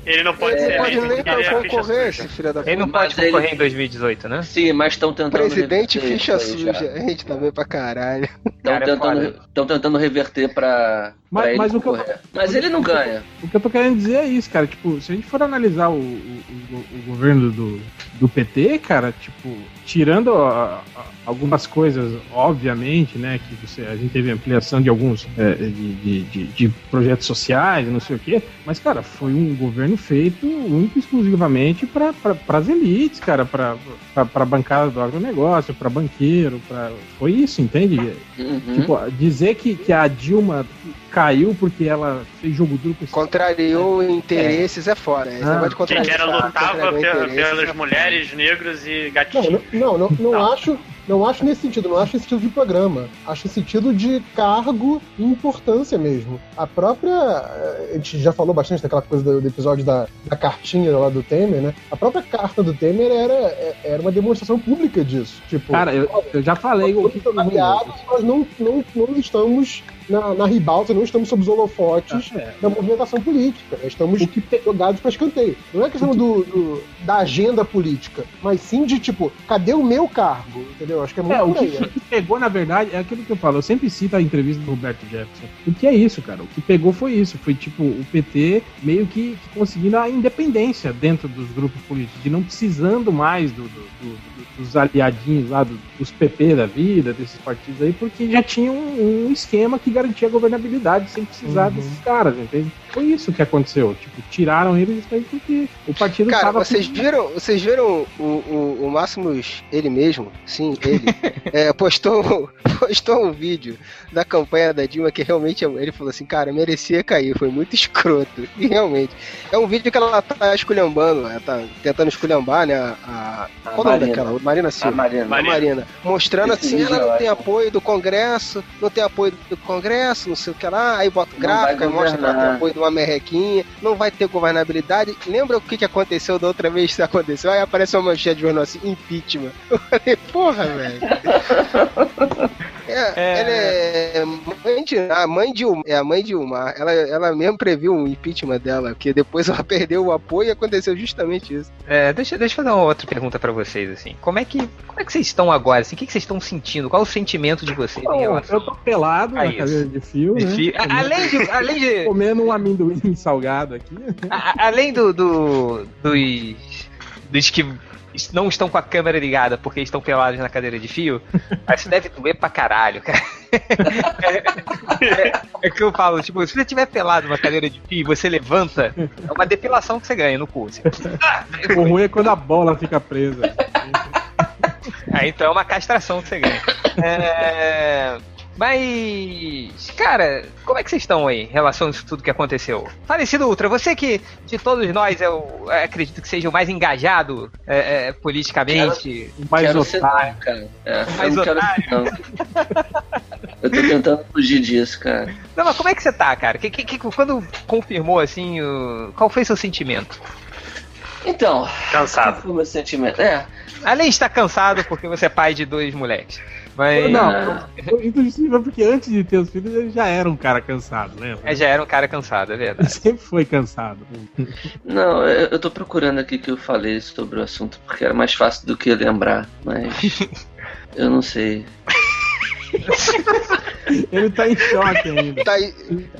Ele não pode Ele ser não pode nem ele é concorrer, esse filho da Ele não pode Mas ele- concorrer em 2018, né? Sim, mas estão tentando. Presidente reverter ficha suja. A gente tá bem pra caralho. Estão Cara, é tentando, tentando reverter pra, Mas- pra ele mas o que eu- concorrer. Mas ele não ganha. O que eu tô querendo dizer é isso, cara. Tipo, se a gente for analisar o, o, o- o governo do, do PT, cara, tipo, tirando a- algumas coisas, obviamente, né, que você, a gente teve ampliação de alguns é, de, de, de- de projetos sociais, não sei o quê, mas, cara, foi um governo feito único exclusivamente para as elites, cara, para a bancada do agronegócio, para banqueiro, pra... foi isso, entende? Uhum. Tipo, dizer que, que a Dilma caiu porque ela fez jogo duro com esse Contrariou interesses é fora. Esse Ah. negócio de Que, que contradição, era lutava interesses, pelas é mulheres, negros e gatinhos. não, não, não, não Não. acho. Não acho nesse sentido, não acho nesse sentido de programa. Acho sentido de cargo e importância mesmo. A própria. eh, A gente já falou bastante daquela coisa do, do episódio da, da cartinha lá do Temer, né? A própria carta do Temer era, é- era uma demonstração pública disso. Tipo, Cara, eu, eu já falei o que nós não, não, não estamos na, na ribalta, não estamos sob os holofotes É. da movimentação política. Nós estamos que jogados para escanteio. Não é questão do, do- da agenda política, mas sim de tipo, cadê o meu cargo? Entendeu? Acho que é muito É, o que, o que pegou, na verdade, é aquilo que eu falo. Eu sempre cito a entrevista do Roberto Jefferson. O que é isso, cara? O que pegou foi isso. Foi tipo o PT meio que, que conseguindo a independência dentro dos grupos políticos, de não precisando mais do- do- do- dos aliadinhos lá, do- dos PP da vida, desses partidos aí, porque já tinha um, um esquema que garantia a governabilidade sem precisar Uhum. desses caras, entende? Foi isso que aconteceu. Tipo, tiraram eles porque o partido Cara, tava vocês viram, vocês viram o, o, o Máximos, ele mesmo, sim, ele, é, postou, postou um vídeo da campanha da Dilma que realmente ele falou assim, cara, merecia cair, foi muito escroto. E realmente, é um vídeo que ela tá esculhambando, ela tá tentando esculhambar, né, a... A Qual o nome daquela? Marina A Silva. Marina. A Marina, mostrando Esse assim, ela não tem apoio do Congresso, não tem apoio do Congresso, não sei o que lá, aí bota o Não vai gráfico, aí mostra que ela tem apoio de uma merrequinha, não vai ter governabilidade. Lembra o que, que aconteceu da outra vez que isso aconteceu? Aí apareceu uma manchete de jornal assim, impeachment. Eu falei, porra, velho. É, É. Ela é mãe de, a mãe de Ilmar, é a mãe de Ilmar. Ela, ela mesmo previu um impeachment dela, porque depois ela perdeu o apoio e aconteceu justamente isso. É, deixa, deixa eu fazer uma outra pergunta pra vocês, assim. Como é que, como é que vocês estão agora? Assim, o que, que vocês estão sentindo? Qual o sentimento de vocês em Bom, relação eu tô pelado na isso. cadeira de fio, de né? fi- A- Além de, além de, Comendo um amendoim salgado aqui. a- além do, do- dos, dos que não estão com a câmera ligada porque estão pelados na cadeira de fio, mas isso deve doer pra caralho, cara. É, é- é que eu falo, tipo, se você tiver pelado numa cadeira de fio e você levanta, é uma depilação que você ganha no cu. Assim. O ruim é quando a bola fica presa. Aí então é uma castração que você ganha. É, Mas, cara, como é que vocês estão aí em relação a isso tudo que aconteceu? Falecido Ultra, você que de todos nós eu é, acredito que seja o mais engajado é, é, politicamente. O mais quero otário. cara. É, Mais eu não quero. Eu tô tentando fugir disso, cara. Não, mas como é que você tá, cara? Que, que, que- quando confirmou assim, o- qual foi seu sentimento? Então, qual Cansado. foi o meu sentimento? É, Além de estar cansado porque você é pai de dois moleques. Mas Não, inclusive porque antes de ter os filhos ele já era um cara cansado, né? é, já era um cara cansado, é Ele verdade. sempre foi cansado. não, eu, tô procurando aqui que eu falei sobre o assunto porque era mais fácil do que lembrar, mas eu não sei. Ele tá em choque ainda. Tá,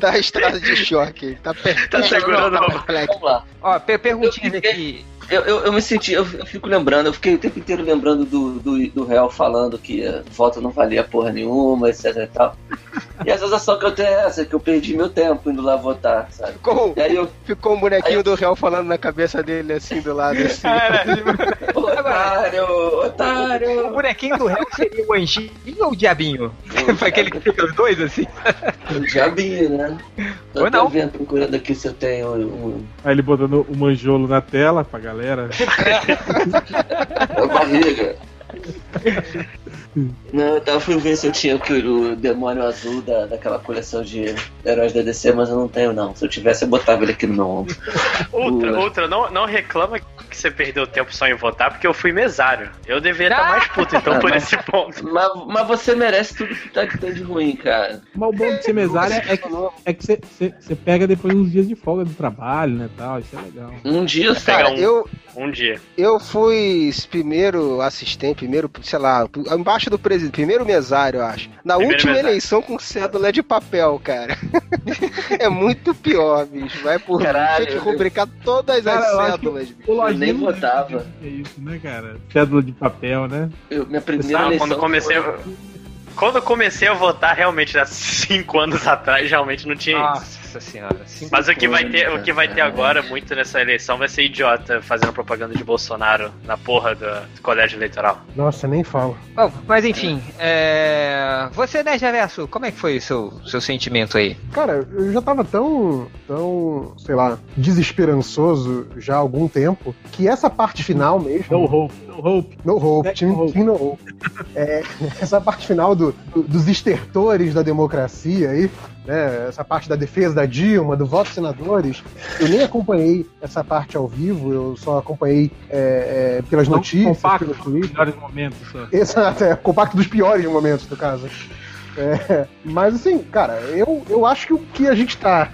tá em estado de choque. Tá, per- Tá segurando tá perplexo. Vamos lá. Ó, per perguntinhas aqui. Eu, eu, eu me senti, eu, fico lembrando, eu fiquei o tempo inteiro lembrando do, do, do réu falando que a voto não valia porra nenhuma, etc e tal. E a sensação que eu tenho é essa, que eu perdi meu tempo indo lá votar, sabe? Ficou, E aí eu, ficou um bonequinho do réu falando na cabeça dele assim do lado. Assim. otário, O otário. bonequinho do réu seria o anjinho ou o diabinho? Foi aquele que fica os dois assim? O diabinho, né? Tô Ou não. vendo, procurando aqui se eu tenho um, Aí ele botando o manjolo na tela pra galera. uma barriga. Não, eu tava fui ver se eu tinha o, o demônio azul da, daquela coleção de heróis da DC, mas eu não tenho não. Se eu tivesse, eu botava ele aqui no meu ombro. Outra, outra não, não reclama que você perdeu tempo só em votar, porque eu fui mesário. Eu deveria estar Ah! mais puto, então, Ah, por mas- esse ponto. Mas, mas você merece tudo que tá que tem de ruim, cara. Mas o bom de ser mesário é que, é que você, você, você pega depois uns dias de folga do trabalho, né? Tal, isso é legal. Um dia Cara, um. eu, Um dia. eu fui primeiro assistente, primeiro, sei lá, embaixo do presidente, primeiro mesário, eu acho. Na Primeiro última mesário. eleição com cédula de papel, cara. é muito pior, bicho. Vai por Caralho, tinha que rubricar todas Cara, eu as cédulas, bicho. Lojinha nem deve votava. ter isso, né, cara? Cédula de papel, né? Eu- minha primeira Não, eleição quando comecei, foi- quando eu comecei a votar, realmente, há cinco anos atrás, realmente não tinha Nossa isso. Nossa senhora. Mas o que vai ter, o que vai ter agora muito nessa eleição vai ser idiota fazendo propaganda de Bolsonaro na porra do, do colégio eleitoral. Nossa, nem falo. Bom, mas enfim, é... você, né, Javerso, como é que foi o seu, seu sentimento aí? Cara, eu já tava tão, tão, sei lá, desesperançoso já há algum tempo que essa parte final mesmo. No hope, no hope. No hope, time, no hope. no hope. É, essa parte final do, do, dos estertores da democracia aí, né, essa parte da defesa da Dilma, do voto dos senadores, eu nem acompanhei essa parte ao vivo, eu só acompanhei é, é, pelas Não, notícias, compacto, pelo Twitter. melhores momentos. só. Exato, é compacto dos piores momentos, no caso. É, mas assim, cara, eu, eu acho que o que a gente tá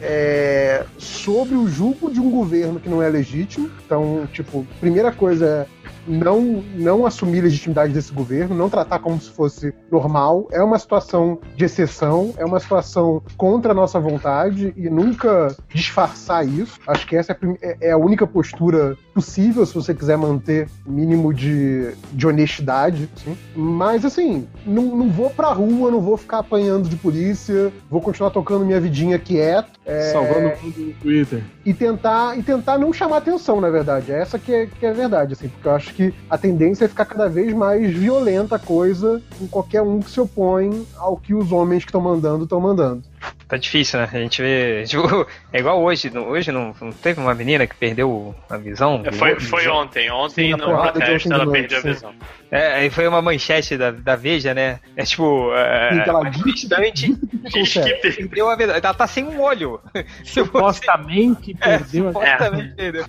é, sobre o julgo de um governo que não é legítimo. Então, tipo, primeira coisa é não, não assumir a legitimidade desse governo, não tratar como se fosse normal. É uma situação de exceção, é uma situação contra a nossa vontade e nunca disfarçar isso. Acho que essa é a, prim- é- é a única postura possível se você quiser manter o mínimo de, de honestidade. assim. Mas, assim, não, não vou pra rua, não vou ficar apanhando de polícia, vou continuar tocando minha vidinha quieto. é, Salvando o mundo no Twitter. e tentar e tentar não chamar atenção, na verdade. É essa que é, que é a verdade, assim, porque eu acho que a tendência é ficar cada vez mais violenta a coisa com qualquer um que se opõe ao que os homens que estão mandando estão mandando. Tá difícil, né? A gente vê. Tipo, é igual hoje. Hoje não, não teve uma menina que perdeu a visão? Foi, foi ontem. Ontem, Sim, no protesto, ela noite, perdeu a sim. visão. É, aí foi uma manchete da, da Veja, né? É tipo. É, Sim, ela diz- nitidamente Diz que per- perdeu a visão. Ela tá sem um olho. Supostamente perdeu a supostamente perdeu.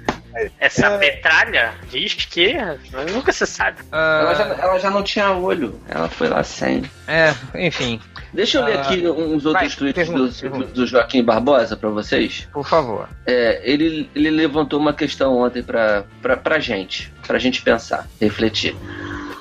Essa É. petralha diz que. Nunca se sabe. Ela já, ela já não tinha olho. Ela foi lá sem. é, enfim, Deixa eu ler Ah, aqui uns outros vai, tweets pergunta, pergunta. do Joaquim Barbosa pra vocês. por favor. É, ele, ele levantou uma questão ontem pra, pra, pra gente, pra gente pensar, refletir.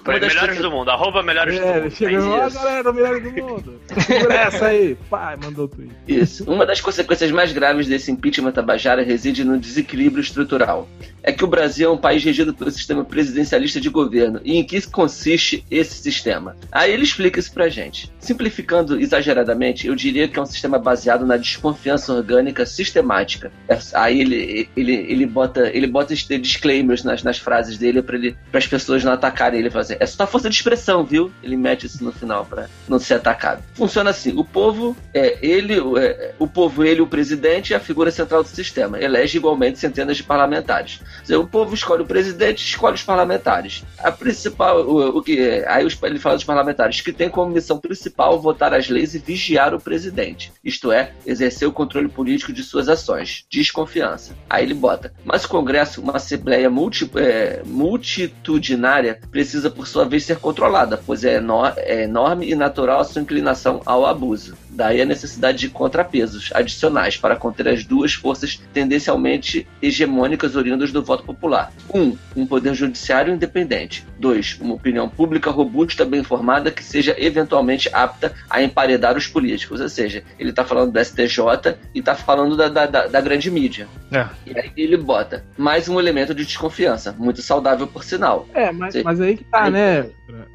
Foi Uma das melhores coisas- do mundo. Arroba melhores do É, mundo. ele chegou, ó, galera, o melhor do mundo. Segura essa aí. Pai, mandou o tweet. Isso. Uma das consequências mais graves desse impeachment Tabajara reside no desequilíbrio estrutural. É que o Brasil é um país regido pelo sistema presidencialista de governo. E em que consiste esse sistema? Aí ele explica isso pra gente. Simplificando exageradamente, eu diria que é um sistema baseado na desconfiança orgânica sistemática. É- Aí ele, ele, ele, bota, ele bota disclaimers nas, nas frases dele para as pessoas não atacarem ele. Ele fala assim, é só força de expressão, viu? Ele mete isso no final para não ser atacado. Funciona assim: o povo é ele, é, o povo, ele, o presidente, é a figura central do sistema. Elege igualmente centenas de parlamentares. Dizer, o povo escolhe o presidente, escolhe os parlamentares. A principal, o, o que aí os- ele fala dos parlamentares que tem como missão principal votar as leis e vigiar o presidente. Isto é, exercer o controle político de suas ações. Desconfiança. Aí ele bota. Mas o Congresso, uma assembleia multi, é, multitudinária, precisa por sua vez ser controlada, pois é, é enorme e natural a sua inclinação ao abuso. Daí a necessidade de contrapesos adicionais para conter as duas forças tendencialmente hegemônicas oriundas do voto popular. 1. Um, um poder judiciário independente. 2. Uma opinião pública robusta, bem informada, que seja eventualmente apta a emparedar os políticos. Ou seja, ele está falando do STJ e está falando da, da- da grande mídia. É. E aí ele bota mais um elemento de desconfiança, muito saudável por sinal. É, mas, Sim. mas aí que tá, Aí- né?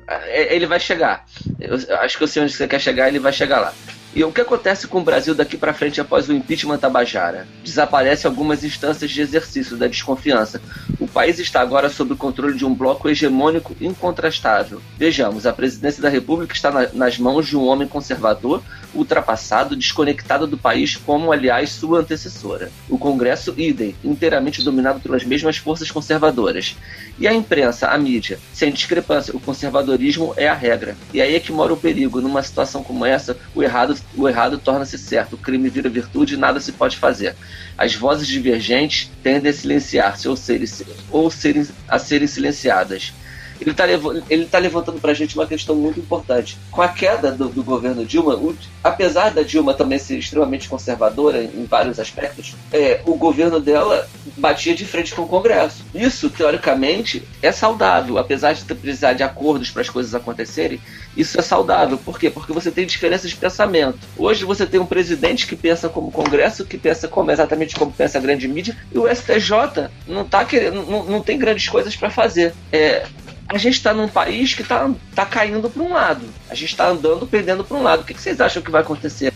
É, Ele vai chegar. Eu eu acho que eu sei onde você quer chegar, ele vai chegar lá. E o que acontece com o Brasil daqui para frente após o impeachment Tabajara? Desaparecem algumas instâncias de exercício da desconfiança. País está agora sob o controle de um bloco hegemônico incontrastável. Vejamos, a presidência da República está na- nas mãos de um homem conservador, ultrapassado, desconectado do país, como aliás sua antecessora. O Congresso, idem, inteiramente dominado pelas mesmas forças conservadoras. E a imprensa, a mídia, sem discrepância, o conservadorismo é a regra. E aí é que mora o perigo. Numa situação como essa, o errado, o errado torna-se certo, o crime vira virtude e nada se pode fazer. As vozes divergentes tendem a silenciar-se ou, serem, ou serem, a serem silenciadas. Ele está ele tá levantando para a gente uma questão muito importante. Com a queda do, do governo Dilma, o- apesar da Dilma também ser extremamente conservadora em vários aspectos, é, o governo dela batia de frente com o Congresso. Isso, teoricamente, é saudável, apesar de precisar de acordos para as coisas acontecerem. Isso é saudável. Por quê? Porque você tem diferenças de pensamento. Hoje você tem um presidente que pensa como o Congresso, que pensa como exatamente como pensa a grande mídia, e o STJ não tá querendo, não, não tem grandes coisas para fazer. É, a gente está num país que está tá caindo para um lado. A gente está andando, perdendo para um lado. O que, que vocês acham que vai acontecer?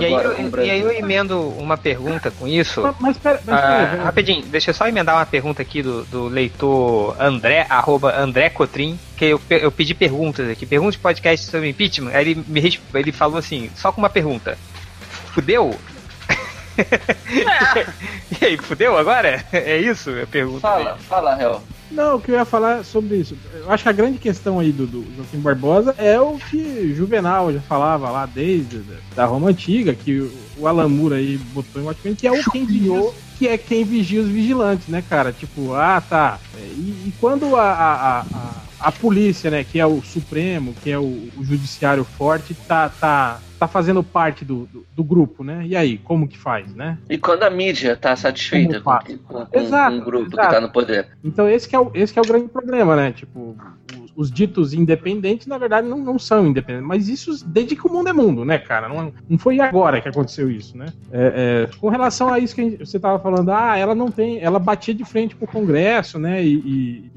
E aí, Agora, com o eu, e aí eu emendo uma pergunta com isso. Mas, mas pera, mas Ah, pera, rapidinho, deixa eu só emendar uma pergunta aqui do, do leitor André, arroba André Cotrim, que eu, eu pedi perguntas aqui, perguntas de podcast sobre impeachment, aí ele, me, ele falou assim, só com uma pergunta. Fudeu? e aí, fudeu agora? É isso a pergunta Fala, dele. fala, Hel. Não, o que eu ia falar sobre isso. Eu acho que a grande questão aí do, do Joaquim Barbosa é o que Juvenal já falava lá desde da Roma Antiga, que o, o Alan Moore aí botou em Watchmen, que é o quem vigiou, que é quem vigia os vigilantes, né, cara? Tipo, ah, tá. É, E, e quando a, a, a, a- a polícia, né, que é o Supremo, que é o, o judiciário forte, tá, tá, tá fazendo parte do, do, do grupo, né? E aí, como que faz, né? E quando a mídia tá satisfeita com, com- com- Exato, o grupo que exato. tá no poder. Então esse que é o, esse que é o grande problema, né? Tipo, os ditos independentes, na verdade, não, não são independentes. Mas isso desde que o mundo é mundo, né, cara? Não, não foi agora que aconteceu isso, né? É, é, com relação a isso que gente- você tava falando, ah, ela não tem. Ela batia de frente pro Congresso, né? E,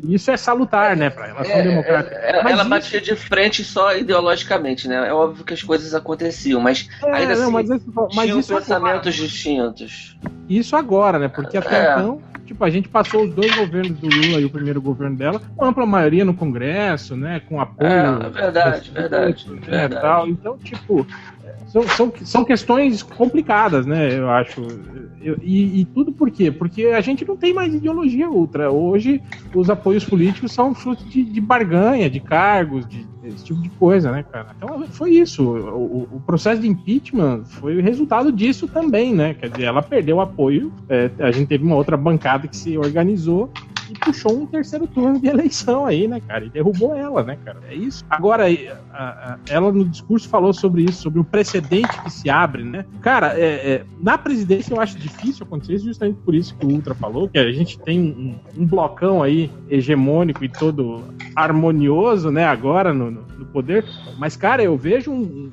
e- isso é salutar, né, pra relação É, democrática. é, ela ela isso- batia de frente só ideologicamente, né? É óbvio que as coisas aconteciam, mas É, ainda não, assim, mas, mas tinham isso, agora, pensamentos distintos. isso agora, né? Porque até É. então, tipo, a gente passou os dois governos do Lula e o primeiro governo dela com ampla maioria no Congresso, né? Com apoio. É, verdade, verdade, né, verdade. tal. Então, tipo, são, são, são questões complicadas, né? Eu acho. Eu- e, e tudo por quê? Porque a gente não tem mais ideologia ultra. Hoje, os apoios políticos são fruto de, de barganha, de cargos, de tipo de coisa, né, cara? Então foi isso. O, o- processo de impeachment foi resultado disso também, né? Quer dizer, ela perdeu o apoio. é, a gente teve uma outra bancada que se organizou e puxou um terceiro turno de eleição aí, né, cara? E derrubou ela, né, cara? É isso. Agora, a- a- ela no discurso falou sobre isso, sobre o precedente que se abre, né? Cara, é, é, na presidência eu acho difícil acontecer isso, justamente por isso que o Ultra falou, que a gente tem um, um blocão aí hegemônico e todo harmonioso, né, agora no, no- poder. Mas, cara, eu vejo um,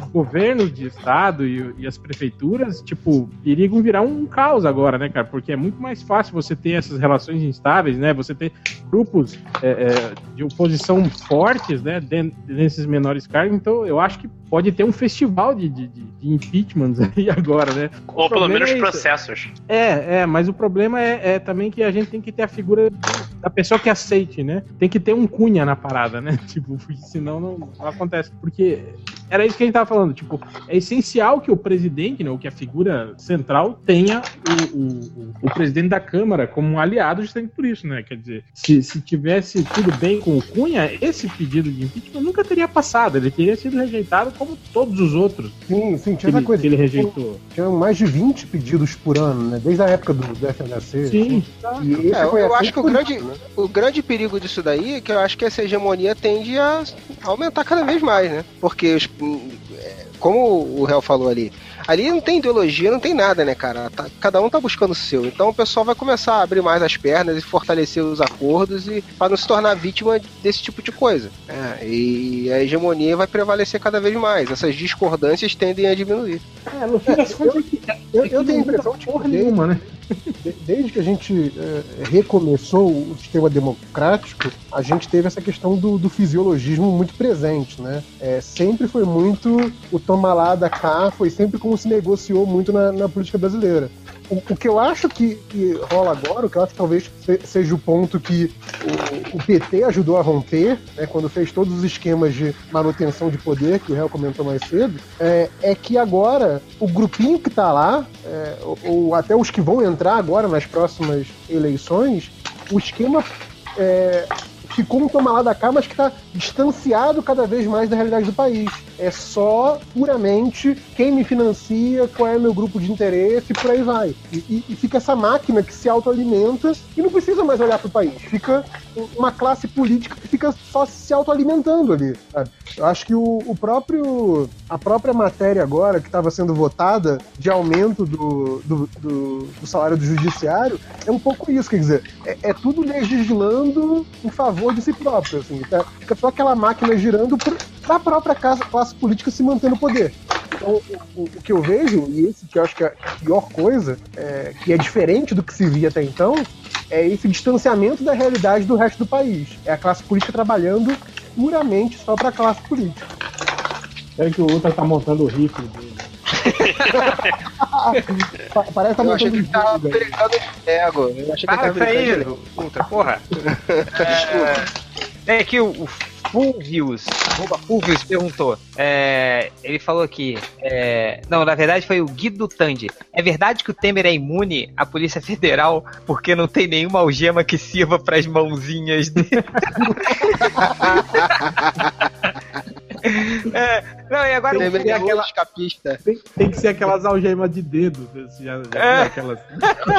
os governos de estado e, e as prefeituras, tipo, perigam virar um caos agora, né, cara? Porque é muito mais fácil você ter essas relações instáveis, né? Você ter grupos é, é, de oposição fortes, né, dentro desses menores cargos. Então, eu acho que pode ter um festival de, de, de- impeachments aí agora, né? O Ou pelo menos é processos. É, é, mas o problema é, é também que a gente tem que ter a figura da pessoa que aceite, né? Tem que ter um cunha na parada, né? Tipo, senão não, não acontece. Porque era isso que a gente tava falando, tipo, é essencial que o presidente, né, ou que a figura central tenha o, o, o- o presidente da Câmara como um aliado justamente por isso, né? Quer dizer, se, se tivesse tudo bem com o Cunha, esse pedido de impeachment nunca teria passado, ele teria sido rejeitado como todos os outros Sim, sim, tinha essa coisa. que ele rejeitou. Tinha mais de 20 pedidos por ano, né? Desde a época do, do FHC. Sim, E esse É, eu- foi eu assim acho que o grande- né? O grande perigo disso daí é que eu acho que essa hegemonia tende a aumentar cada vez mais, né? Porque, é, como o réu falou ali, ali não tem ideologia, não tem nada, né, cara? Tá- cada um tá buscando o seu. Então o pessoal vai começar a abrir mais as pernas e fortalecer os acordos e para não se tornar vítima desse tipo de coisa. É, e a hegemonia vai prevalecer cada vez mais. Essas discordâncias tendem a diminuir. É, no fim das contas, é que- Eu, é eu tenho a impressão de que porra nenhuma, né? de- desde que a gente eh, recomeçou o sistema democrático, a gente teve essa questão do, do fisiologismo muito presente, né? É, sempre foi muito o toma lá da cá, foi sempre como se negociou muito na, na política brasileira. O, o que eu acho que, que rola agora, o que eu acho que talvez se- seja o ponto que o, o PT ajudou a romper, né, quando fez todos os esquemas de manutenção de poder, que o réu comentou mais cedo, é, é que agora o grupinho que está lá, é, ou, ou até os que vão entrar agora nas próximas eleições, o esquema é, ficou um toma lá da cá, mas que está distanciado cada vez mais da realidade do país. É só puramente quem me financia, qual é meu grupo de interesse e por aí vai. E, e- e fica essa máquina que se autoalimenta e não precisa mais olhar para o país. Fica uma classe política que fica só se autoalimentando ali. sabe? Eu acho que o, o próprio a própria matéria agora que estava sendo votada de aumento do, do, do- do salário do judiciário é um pouco isso, quer dizer, é, é tudo legislando em favor de si próprio, assim, tá? fica só aquela máquina girando para a própria casa- classe política se manter no poder. Então, o, o- o que eu vejo, e esse que eu acho que é a pior coisa, é, que é diferente do que se via até então, é esse distanciamento da realidade do resto do país. É a classe política trabalhando puramente só para a classe política. É que o Ultra tá montando o rifle dele. Pa- Parece que tá Eu achei que ele tava brincando de ego. Eu achei que ele Ah, tava brincando de puta, porra. É, tem aqui o, o Fulvius, arroba Fulvius perguntou. É, ele falou aqui. é, não, na verdade foi o Guido Tandi. É verdade que o Temer é imune à Polícia Federal porque não tem nenhuma algema que sirva para as mãozinhas dele? É, não, e agora Tem- tem é aquela- escapista. Tem, tem que ser aquelas algemas de dedo. você Já, já É. aquelas.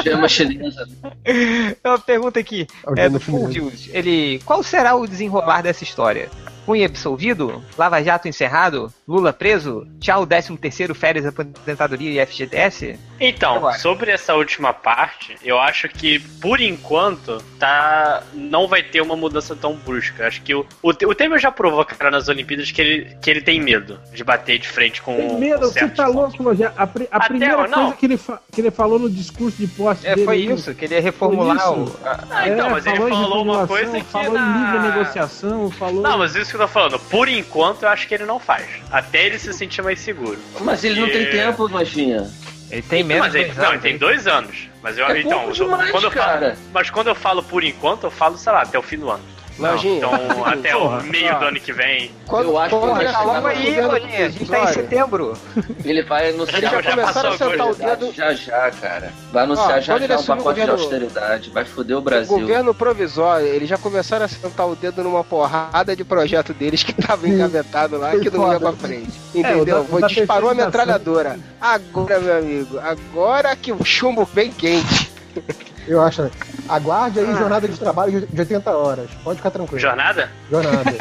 Chama chinesa. É uma pergunta aqui é Algema do chinesa. Fulvius. Ele, qual será o desenrolar dessa história? Cunha absolvido? Lava Jato encerrado? Lula preso? Tchau, 13 terceiro férias, aposentadoria e FGTS? Então, Agora. sobre essa última parte, eu acho que por enquanto tá não vai ter uma mudança tão brusca. Acho que o, o, o Temer já provou cara nas Olimpíadas que ele, que ele tem medo de bater de frente com Tem medo, você tá louco, Lojinha? A, pri- a Até primeira não. coisa que ele, fa- que ele falou no discurso de posse É, dele. foi isso, queria reformular Foi o. isso. a- Ah, então, é, mas ele falou uma coisa que Falou na- em livre negociação, falou. Não, mas isso que eu tô falando, por enquanto eu acho que ele não faz. Até ele se sentir mais seguro. Mas ele não tem tempo, Machinha. Ele tem menos mas ele, não, ele tem dois anos. Mas eu, É então, eu- demais, quando eu falo, cara. mas quando eu falo por enquanto, eu falo, sei lá, até o fim do ano. Lojinha. então, até Porra, o meio ó. do ano que vem. Quando, Eu acho que quando vai acabar chegar o Calma aí, Lojinha, a gente tá em setembro. Ele vai anunciar Ele já começaram a de sentar o austeridade dedo. já já, cara. Vai anunciar Ó, já já um o pacote de governo- austeridade. Vai foder o O Brasil. governo provisório, eles já começaram a sentar o dedo numa porrada de projeto deles que tava engavetado lá Foi que não ia pra frente. É, o da- Entendeu? o Vou da disparou a metralhadora. Agora, meu amigo, agora que o chumbo vem quente. Eu acho. né? Aguarde Ah. aí jornada de trabalho de de 80 horas. Pode ficar tranquilo. Jornada? Jornada.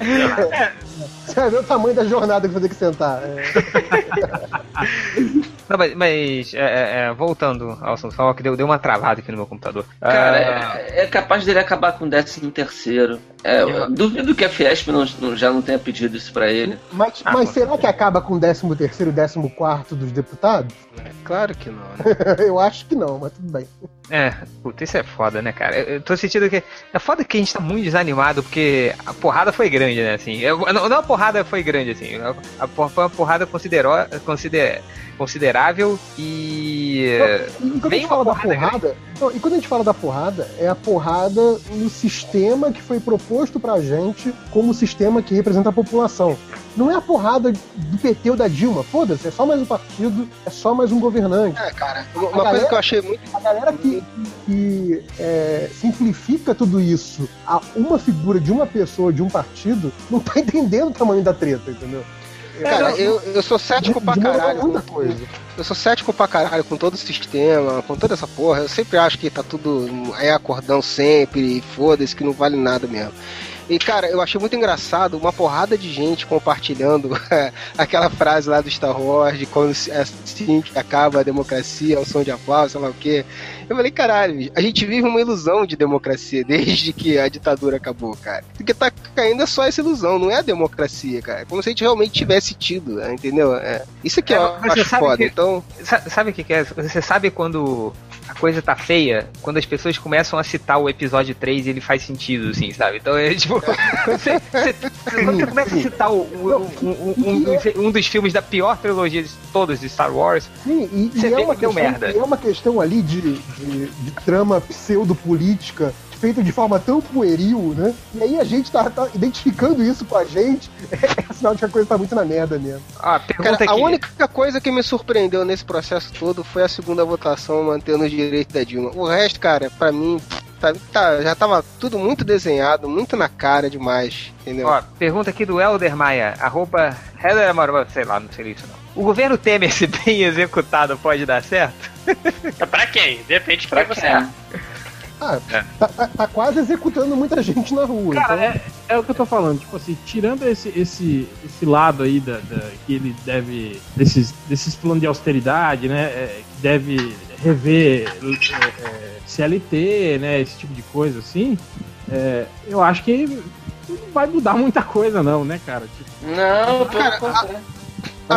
Você vai ver o tamanho da jornada que você ter que sentar. É. Não, mas, mas, é, é, é, voltando ao assunto, só que deu, deu uma travada aqui no meu computador. Cara, Ah, é, é capaz dele acabar com o 13 terceiro. É, eu duvido que a Fiesp não- não- já não tenha pedido isso pra ele. Mas, Ah, mas será que acaba com o 13 terceiro e 14 dos deputados? Claro que não, né? Eu acho que não, mas tudo bem. É, puta, isso é foda, né, cara? Eu, eu tô sentindo que. É foda que a gente tá muito desanimado, porque a porrada foi grande, né, assim. Eu- não, não a porrada foi grande, assim. A, a, foi uma porrada consideró, consider, considerável e. E fala da porrada porrada, não, e quando a gente fala da porrada, é a porrada no sistema que foi proposto pra gente como sistema que representa a população. Não é a porrada do PT ou da Dilma, foda-se, é só mais um partido, é só mais um governante. É, cara. Uma A coisa galera- que eu achei muito. A galera que, que, é, simplifica tudo isso a uma figura de uma pessoa, de um partido, não tá entendendo o tamanho da treta, entendeu? Cara, eu, eu sou cético pra Desmoronou caralho. muita coisa. Eu sou cético pra caralho com todo o sistema, com toda essa porra. Eu sempre acho que tá tudo é acordão sempre, e foda-se, que não vale nada mesmo. E, cara, eu achei muito engraçado uma porrada de gente compartilhando aquela frase lá do Star Wars de quando assim que acaba a democracia, ao som de aplauso, sei lá o quê. Eu falei, caralho, a gente vive uma ilusão de democracia desde que a ditadura acabou, cara. Porque tá caindo é só essa ilusão, não é a democracia, cara. É como se a gente realmente tivesse tido, né, entendeu? É. Isso que É, eu acho foda. que- Então, Sa- Sabe o que, que é? Você sabe quando a coisa tá feia? Quando as pessoas começam a citar o episódio 3 e ele faz sentido, assim, sabe? Então é tipo. quando você, você- quando você começa a citar o- o- um, um- um- dos filmes da pior trilogia de todas de Star Wars, Sim, e, Você e vê é, uma que deu questão, merda. e é uma questão ali de, de, de trama pseudo-política feita de forma tão pueril, né? E aí a gente tá, tá identificando isso com a gente, é sinal de que a coisa tá muito na merda mesmo. ó, pergunta cara, a aqui. única coisa que me surpreendeu nesse processo todo foi a segunda votação mantendo os direitos da Dilma. O resto, cara, pra mim, tá, tá- já tava tudo muito desenhado, muito na cara demais, entendeu? Ó, pergunta aqui do Elder Maia, arroba Heather Amaral, sei lá, não sei isso não. O governo Temer, se bem executado, pode dar certo? É pra quem? Depende de Pra quem você quem? é. Ah, tá, tá- tá quase executando muita gente na rua. Cara, então, é, é o que eu tô falando, tipo assim, tirando esse, esse, esse lado aí da, da- que ele deve. desses, desses planos de austeridade, né? é, que deve rever é, é, CLT, né? Esse tipo de coisa assim. é, eu acho que não vai mudar muita coisa, não, né, cara? Tipo, Não, pelo Cara, contrário. A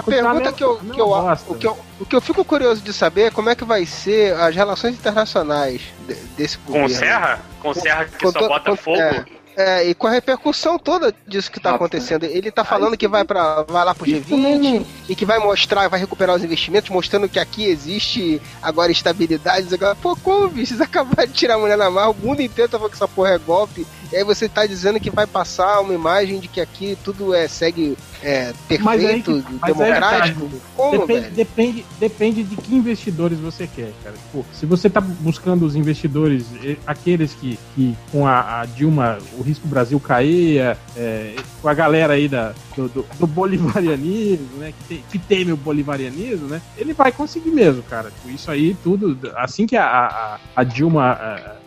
Continuar pergunta que eu, que, eu, o que eu, o que eu fico curioso de saber é como é que vai ser as relações internacionais de- desse Com governo. Serra? Com Serra que Com só to- bota com- fogo? é. É, e com a repercussão toda disso que tá Ah, acontecendo. Ele tá falando que vai, pra, vai lá pro G20 e que vai mostrar, vai recuperar os investimentos, mostrando que aqui existe agora estabilidade. Agora, pô, como, bicho? Vocês acabaram de tirar a mulher na marra, o mundo inteiro tá falando que essa porra é golpe. E aí você tá dizendo que vai passar uma imagem de que aqui tudo é segue é, perfeito, que- que tá, democrático. Como, Depende, velho? depende, depende de que investidores você quer, cara. Tipo, se você tá buscando os investidores, aqueles que, que com a, a Dilma, o risco Brasil cair, é, é, com a galera aí da, do, do- do bolivarianismo, né? Que, te- que teme o bolivarianismo, né? Ele vai conseguir mesmo, cara. Tipo, Isso aí tudo. Assim que a, a, a Dilma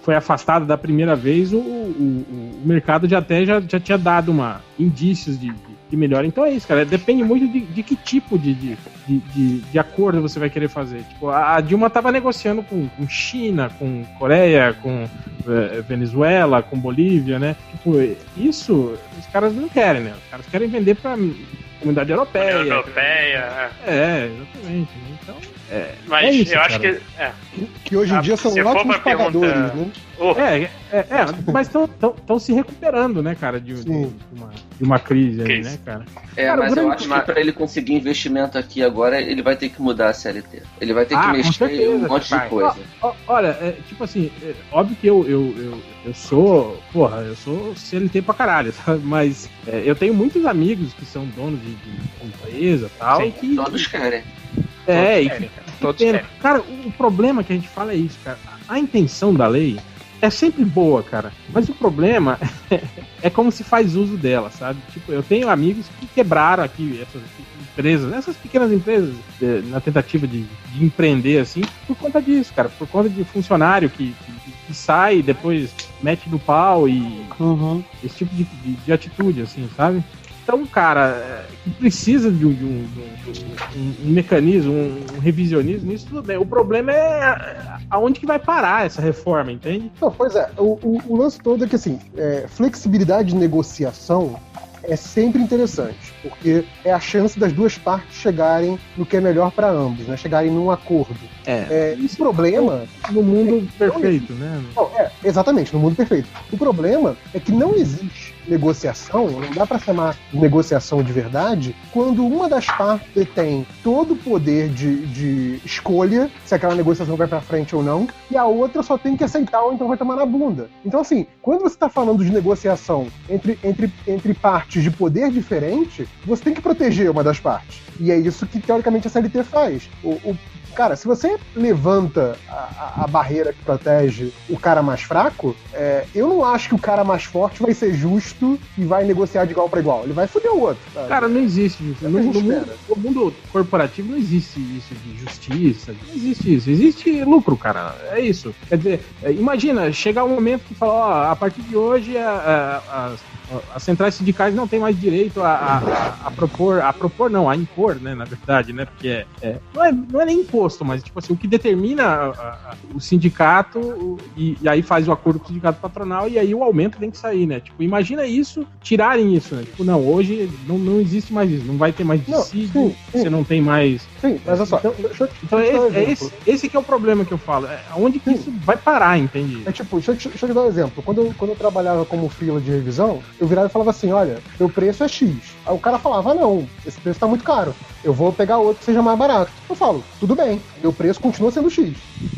foi afastada da primeira vez, o, o, o mercado já até já, já tinha dado uma, indícios de, de, de melhora. Então é isso, cara. Depende muito de, de que tipo de, de, de, de, acordo você vai querer fazer. Tipo, a, a Dilma tava negociando com, com China, com Coreia, com eh, Venezuela, com Bolívia, né? Tipo, isso os caras não querem, né? Os caras querem vender pra comunidade europeia. União Europeia, é. É, exatamente. né? Então, é, Mas é isso, eu acho cara. que. É. Que hoje em Ah, dia são ótimos pra pergunta- pagadores, né? Oh, É, é, é, mas estão se recuperando, né, cara, de, de uma, de uma crise aí, né, cara? É, Cara, mas eu acho que pra ele conseguir investimento aqui agora, ele vai ter que mudar a CLT. Ele vai ter que Ah, com mexer em certeza um monte que de coisa. Olha, é, tipo assim, é, óbvio que eu, eu, eu, eu sou, porra, eu sou CLT pra caralho, sabe? Mas é, eu tenho muitos amigos que são donos de, de empresa e tal, Sim, que, Todos querem. É, e Todos que querem, cara. Todos querem. Cara, o, problema que a gente fala é isso, cara. A, intenção da lei é sempre boa, cara. Mas o problema é como se faz uso dela, sabe? Tipo, eu tenho amigos que quebraram aqui essas empresas, essas pequenas empresas, eh, na tentativa de, de empreender, assim, por conta disso, cara. Por conta de funcionário que, que, que sai e depois mete no pau e esse tipo de, de, de atitude, assim, sabe? Então, cara, é, que precisa de um, de um- de um- um- mecanismo, um, revisionismo, isso tudo bem. O problema é a- aonde que vai parar essa reforma, entende? Não, pois é, o, o- o lance todo é que assim, é, flexibilidade de negociação é sempre interessante, porque é a chance das duas partes chegarem no que é melhor para ambos, né? Chegarem num acordo. É, esse problema No mundo perfeito, né? Não, é, exatamente, no mundo perfeito. O problema é que não existe negociação, não dá para chamar negociação de verdade, quando uma das partes detém todo o poder de, de escolha se aquela negociação vai para frente ou não, e a outra só tem que aceitar ou então vai tomar na bunda. Então, assim, quando você está falando de negociação entre, entre, entre partes de poder diferente, você tem que proteger uma das partes. E é isso que, teoricamente, a CLT faz. O, o- Cara, se você levanta a, a- a barreira que protege o cara mais fraco, é, eu não acho que o cara mais forte vai ser justo e vai negociar de igual para igual. Ele vai foder o outro. sabe? Cara, não existe isso. É No, a no mundo, no mundo corporativo não existe isso de justiça. Não existe isso. Existe lucro, cara. É isso. Quer dizer, é, imagina, chegar um momento que fala, ó, a partir de hoje a- a- as, as centrais sindicais não têm mais direito a, a- a- propor, a propor não, a impor, né, na verdade, né, porque é, é- não, é, não é nem imposto, mas tipo assim, o que determina a- a- o sindicato o- e, e aí faz o acordo com o sindicato patronal e aí o aumento tem que sair, né, tipo, imagina isso, tirarem isso, né, tipo, não, hoje não, não existe mais isso, não vai ter mais dissídio, você não tem mais... Sim, mas olha só. Então- deixa, eu- Então deixa eu te dar um é, exemplo. esse, esse que é o problema que eu falo, é onde que Sim. isso vai parar, entende? É tipo, deixa, eu te- deixa eu te dar um exemplo. Quando eu, quando eu trabalhava como freela de revisão, eu virava e falava assim: olha, meu preço é X. Aí o cara falava: ah, não, esse preço tá muito caro. Eu vou pegar outro que seja mais barato. Eu falo: tudo bem, meu preço continua sendo X.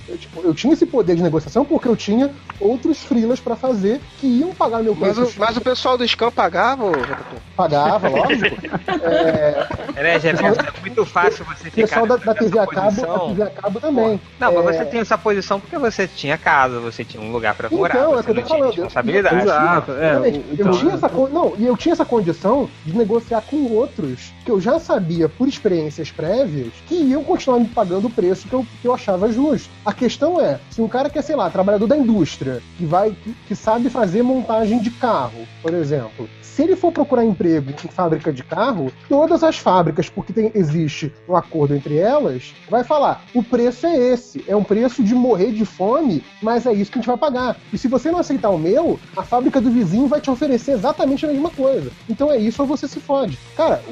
Eu, tipo, eu tinha esse poder de negociação porque eu tinha outros freelas pra fazer que iam pagar meu Mas preço o, X. mas o pessoal do Scam pagava, JP? Pagava, lógico. É, É, é muito fácil você o ficar pessoal da, da TV a cabo, a TV a cabo também. Não, mas É, você tem essa posição porque você tinha casa, você tinha um lugar pra morar, Então, é o você que eu não tinha falando. responsabilidade. Exato, é, o- eu então, tinha essa não, e eu tinha essa condição de negociar com outros que eu já sabia por experiências prévias que iam continuar me pagando o preço que eu, que eu achava justo. A questão é, se um cara que é, sei lá, trabalhador da indústria, que vai que, que sabe fazer montagem de carro, por exemplo, se ele for procurar emprego em fábrica de carro, todas as fábricas, porque tem- existe um acordo entre elas, vai falar: o preço é esse, é um preço de morrer de fome, mas é isso que a gente vai pagar. E se você não aceitar o meu, a fábrica do vizinho vai te oferecer exatamente a mesma coisa. Então é isso ou você se fode. Cara,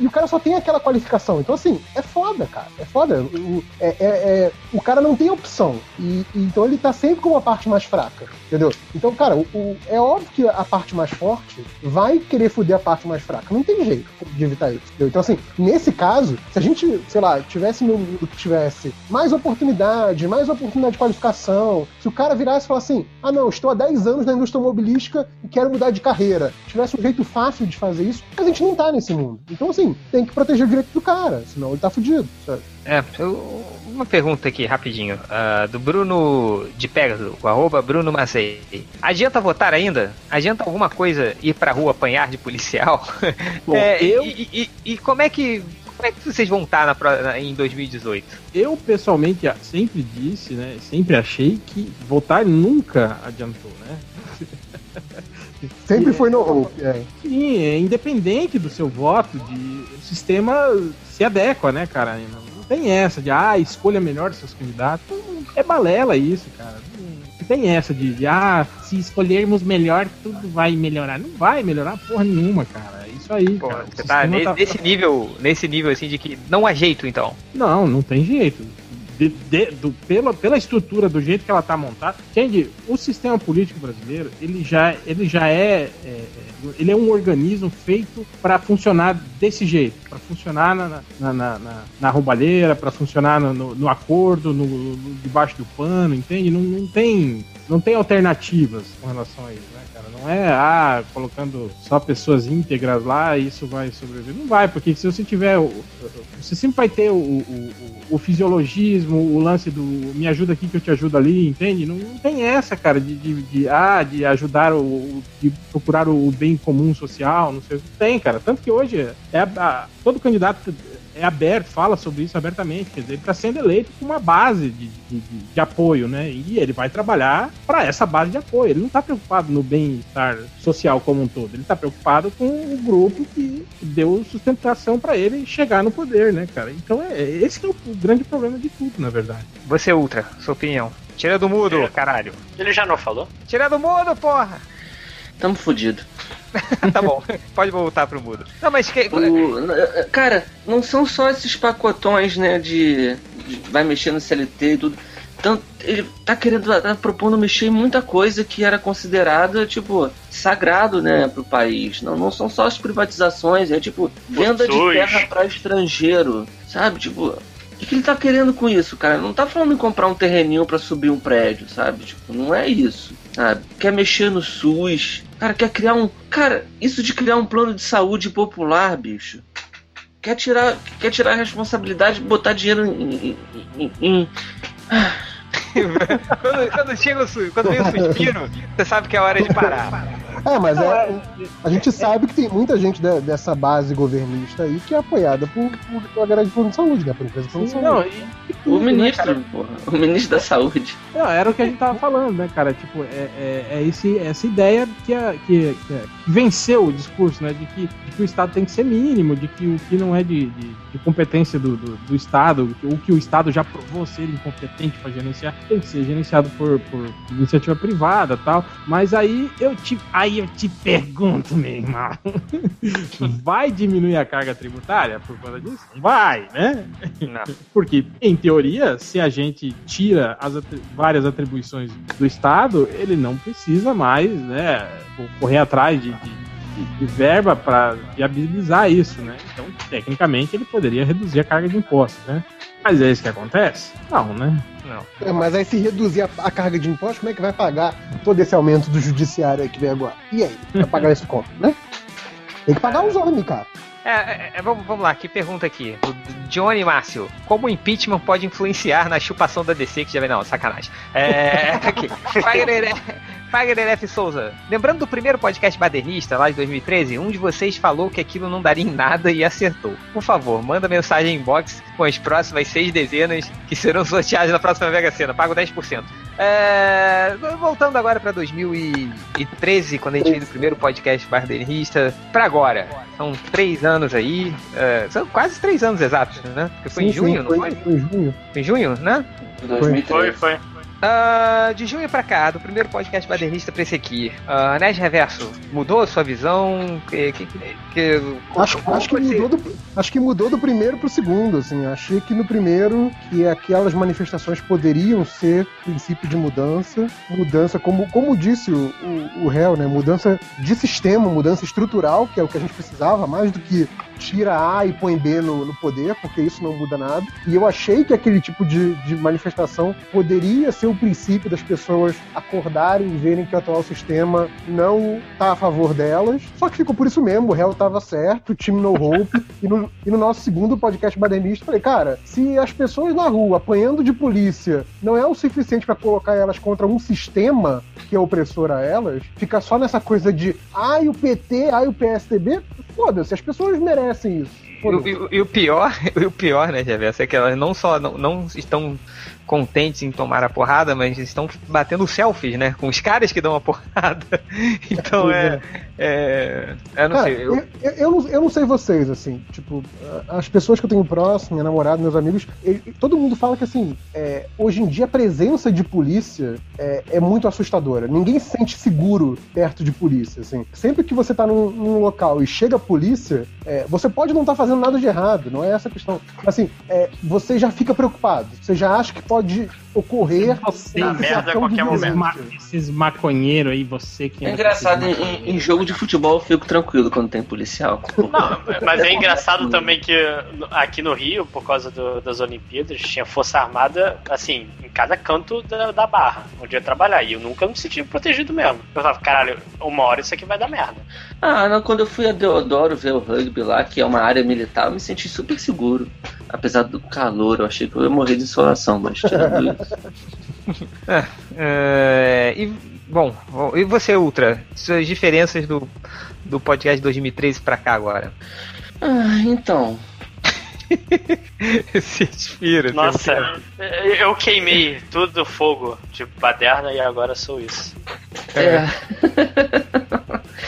e o cara só tem aquela qualificação. Então, assim, é foda, cara. É foda. O, é, é, é, o cara não tem opção. E, e, então ele tá sempre com a parte mais fraca. Entendeu? Então, cara, o, o, é óbvio que a parte mais forte vai querer fuder a parte mais fraca. Não tem jeito de evitar isso. Entendeu? Então, assim, nesse caso, se a gente, sei lá, tivesse no tivesse mais oportunidade, mais oportunidade de qualificação, se o cara virasse e falasse assim: ah, não, estou há 10 anos na indústria automobilística e quero mudar de carreira, tivesse um jeito fácil de fazer isso, a gente não tá nesse mundo. Então, assim, tem que proteger o direito do cara, senão ele tá fudido, sabe? É, eu, uma pergunta aqui, rapidinho. Uh, do Bruno de Pegasus, o arroba Bruno Macei. Adianta votar ainda? Adianta alguma coisa ir pra rua apanhar de policial? Bom, é, eu... E, e, e, como é que. Como é que vocês vão estar na, na, em 2018? Eu, pessoalmente, sempre disse, né? Sempre achei que votar nunca adiantou, né? Sempre foi no Hope, é. Sim, é independente do seu voto, de, o sistema se adequa, né, cara? Não, não tem essa de, ah, escolha melhor seus candidatos. É balela isso, cara. Não tem essa de, de, ah, se escolhermos melhor, tudo vai melhorar. Não vai melhorar porra nenhuma, cara. É isso aí, Pô, cara. Você tá, tá nesse nível, nesse nível assim de que não há jeito, então. Não, não tem jeito de, de, do, pela, pela estrutura, do jeito que ela está montada. Entende? O sistema político brasileiro, ele já, ele já é, é ele é um organismo feito para funcionar desse jeito, para funcionar na, na, na, na, na roubalheira, para funcionar no, no, no acordo, no, no, debaixo do pano, entende? Não, não, tem, não tem alternativas com relação a isso, né, cara? Não é, ah, colocando só pessoas íntegras lá, isso vai sobreviver. Não vai, porque se você tiver. Você sempre vai ter o, o, o, o fisiologismo, o lance do me ajuda aqui que eu te ajudo ali, entende? Não, não tem essa, cara, de, de, de, ah, de ajudar o. de procurar o bem comum social, não sei o que tem, cara. Tanto que hoje é a, a, todo candidato é aberto, fala sobre isso abertamente. Quer dizer, ele está sendo eleito com uma base de, de, de, apoio, né? E ele vai trabalhar para essa base de apoio. Ele não está preocupado no bem-estar social como um todo. Ele está preocupado com o grupo que deu sustentação para ele chegar no poder, né, cara? Então é esse é o grande problema de tudo, na verdade. Você, Ultra, sua opinião. Tira do mudo, caralho. Ele já não falou? Tira do mudo, porra! Tamo fudido. tá bom, pode voltar pro mudo. Não, mas que... o, cara, não são só esses pacotões, né, de, de, vai mexer no CLT e tudo. Então, ele tá querendo, tá propondo mexer em muita coisa que era considerada, tipo, sagrado, né, pro país. Não, não são só as privatizações, é tipo, venda de terra para estrangeiro, sabe? Tipo, o que, que ele tá querendo com isso, cara? Não tá falando em comprar um terreninho para subir um prédio, sabe? Tipo, não é isso. Sabe? Quer mexer no SUS, Cara, quer criar um. Cara, isso de criar um plano de saúde popular, bicho. Quer tirar, quer tirar a responsabilidade de botar dinheiro em, em, em... quando, quando, chega o, quando vem o suspiro, você sabe que é hora de parar. É, mas é, é, a gente sabe que tem muita gente de, dessa base governista aí que é apoiada por, por, pela galera de plano de saúde, né? Por empresa de plano de saúde. Não, e, o né, ministro, né, porra, o ministro da saúde. Não, era o que a gente tava falando, né, cara? Tipo, é, é, é esse, essa ideia que, a, que, que, venceu o discurso, né? De que, de que o Estado tem que ser mínimo, de que o que não é de, de, de competência do, do, do, Estado, o que o Estado já provou ser incompetente para gerenciar, tem que ser gerenciado por, por iniciativa privada tal. Mas aí eu te. Aí Aí eu te pergunto, meu irmão, vai diminuir a carga tributária por conta disso? Vai, né? Não. Porque, em teoria, se a gente tira as várias atribuições do Estado, ele não precisa mais, né, correr atrás de, de de verba para viabilizar isso, né? Então, tecnicamente, ele poderia reduzir a carga de impostos, né? Mas é isso que acontece? Não, né? Não. É, mas aí se reduzir a, a, carga de impostos, como é que vai pagar todo esse aumento do judiciário aí que vem agora? E aí? Vai pagar esse conto, né? Tem que pagar os homens, cara. É, é, é, vamos, vamos lá, que pergunta aqui. O Johnny Márcio. Como o impeachment pode influenciar na chupação da DC que já vem? Não, sacanagem. É. aqui. Fagner F. Souza. Lembrando do primeiro podcast badernista, lá de 2013, um de vocês falou que aquilo não daria em nada e acertou. Por favor, manda mensagem em inbox com as próximas seis dezenas que serão sorteadas na próxima Mega Sena. Pago 10%. É... Voltando agora para 2013, quando a gente fez o primeiro podcast badernista, para agora. São três anos aí. É... São quase três anos exatos, né? Porque foi sim, em junho, sim, não foi? Foi em junho. Foi em junho, né? 2013. Foi, foi. Uh, de junho pra cá, do primeiro podcast badernista pra esse aqui, uh, Nerd Reverso, mudou a sua visão? Que, que, que, acho, acho, que mudou do, acho que mudou do primeiro pro segundo, assim. Achei que no primeiro que aquelas manifestações poderiam ser princípio de mudança. Mudança, como, como disse o, o, o réu, né? Mudança de sistema, mudança estrutural, que é o que a gente precisava, mais do que tira A e põe B no, no, poder, porque isso não muda nada. E eu achei que aquele tipo de, de manifestação poderia ser o princípio das pessoas acordarem e verem que o atual sistema não está a favor delas. Só que ficou por isso mesmo, o réu estava certo, o time no hope. e, no, e no nosso segundo podcast badernista, falei, cara, se as pessoas na rua apanhando de polícia não é o suficiente para colocar elas contra um sistema que é opressor a elas, fica só nessa coisa de ai o PT, ai o PSDB, foda-se, as pessoas merecem isso. E, e, e, o pior, e o pior, né, Gervais, é que elas não só não, não estão contentes em tomar a porrada, mas estão batendo selfies, né? Com os caras que dão a porrada. Então é. é, é eu não Cara, sei. Eu... Eu, eu, não, eu não sei vocês, assim, tipo, as pessoas que eu tenho próximo, minha namorada, meus amigos, todo mundo fala que, assim, é, hoje em dia a presença de polícia é, é, muito assustadora. Ninguém se sente seguro perto de polícia, assim. Sempre que você tá num, num local e chega a polícia, é, você pode não estar tá fazendo nada de errado, não é essa a questão. Assim, é, você já fica preocupado, você já acha que pode pode ocorrer. Você, merda a qualquer momento. Ma esses maconheiros aí, você que. É engraçado, em, em, jogo de futebol eu fico tranquilo quando tem policial. Não, mas é engraçado também que aqui no Rio, por causa do, das Olimpíadas, tinha Força Armada, assim, em cada canto da, da barra, onde ia trabalhar. E eu nunca me senti protegido mesmo. Eu falava, caralho, uma hora isso aqui vai dar merda. Ah, não, quando eu fui a Deodoro ver o rugby lá, que é uma área militar, eu me senti super seguro. Apesar do calor, eu achei que eu ia morrer de insolação, mas. É, é, e, bom, e você, Ultra? Suas diferenças do, do podcast de 2013 pra cá agora? Ah, então. Se inspira. Nossa, eu queimei tudo do fogo de baderna e agora sou isso. É. é.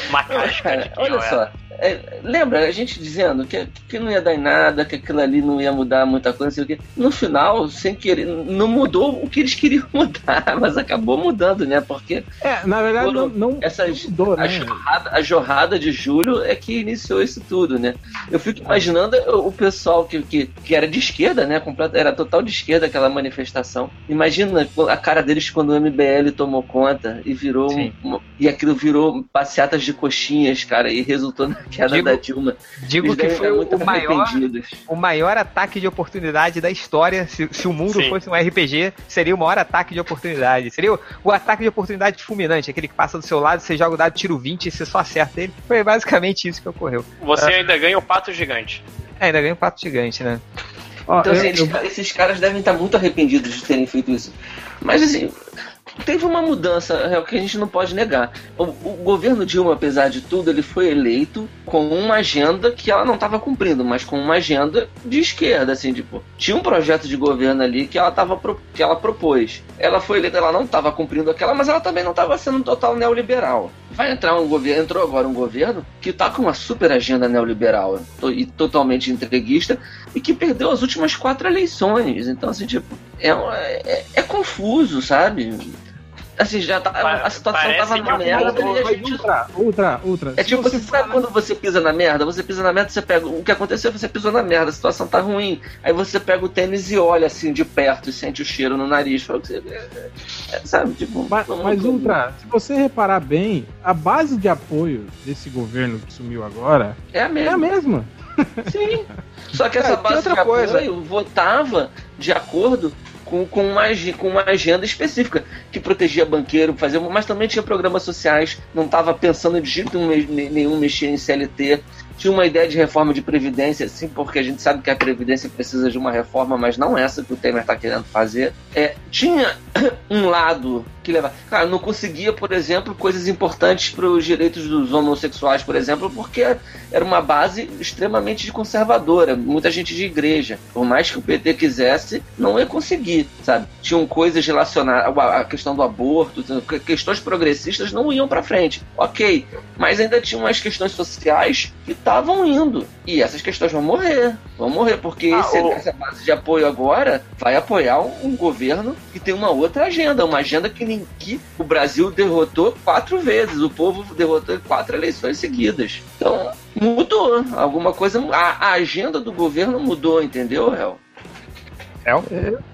Uma casca Olha só, é, lembra a gente dizendo que, que não ia dar em nada, que aquilo ali não ia mudar muita coisa, sei o quê. No final, sem querer, não mudou o que eles queriam mudar, mas acabou mudando, né? Porque. É, na verdade, não, não, essas, mudou, né? A jorrada, a jorrada de julho é que iniciou isso tudo, né? Eu fico imaginando o pessoal que, que, que era de esquerda, né? Era total de esquerda aquela manifestação. Imagina a cara deles quando o MBL tomou conta e virou. Um, e aquilo virou passeatas de coxinhas, cara, e resultou na queda digo, da Dilma. Digo que foi o maior, o maior ataque de oportunidade da história. Se, se o mundo Sim. fosse um RPG, seria o maior ataque de oportunidade. Seria o, o, ataque de oportunidade fulminante, aquele que passa do seu lado, você joga o dado, tira o 20 e você só acerta ele. Foi basicamente isso que ocorreu. Você ah. ainda ganha o pato gigante. É, ainda ganha o pato gigante, né? Então, assim, eu... esses caras devem estar muito arrependidos de terem feito isso. Mas, assim, teve uma mudança é o que a gente não pode negar. O, o, governo Dilma, apesar de tudo, ele foi eleito com uma agenda que ela não estava cumprindo, mas com uma agenda de esquerda, assim, tipo, tinha um projeto de governo ali que ela tava que ela propôs. Ela foi eleita, ela não estava cumprindo aquela, mas ela também não estava sendo um total neoliberal. Vai entrar um governo, entrou agora um governo que está com uma super agenda neoliberal e totalmente entreguista e que perdeu as últimas quatro eleições. Então, assim, tipo, é, é, é confuso, sabe? Assim, já tá, a situação tava na merda e a gente. Ultra, ultra, ultra. É tipo, você sabe quando você pisa na merda? Você pisa na merda, você pega. O que aconteceu? Você pisou na merda, a situação tá ruim. Aí você pega o tênis e olha assim de perto e sente o cheiro no nariz. Você, é, é, sabe? Tipo. Mas, mas Ultra, se você reparar bem, a base de apoio desse governo que sumiu agora é a mesma. É a mesma. Sim. Só que essa base outra de apoio coisa. votava de acordo com, com, uma, com uma agenda específica, que protegia banqueiro, fazia, mas também tinha programas sociais, não estava pensando de jeito nenhum mexer em CLT, tinha uma ideia de reforma de previdência, sim, porque a gente sabe que a previdência precisa de uma reforma, mas não essa que o Temer está querendo fazer. É, tinha um lado que leva. Cara, não conseguia, por exemplo, coisas importantes para os direitos dos homossexuais, por exemplo, porque era uma base extremamente conservadora, muita gente de igreja. Por mais que o PT quisesse, não ia conseguir, sabe? Tinham coisas relacionadas à questão do aborto, questões progressistas não iam para frente. Ok, mas ainda tinha umas questões sociais que estavam indo. E essas questões vão morrer. Vão morrer, porque Ah, esse- o- essa base de apoio agora vai apoiar um, um governo que tem uma outra agenda, uma agenda que, nem- que o Brasil derrotou quatro vezes, o povo derrotou em quatro eleições seguidas. Então, mudou. Alguma coisa. A, a agenda do governo mudou, entendeu, Hel?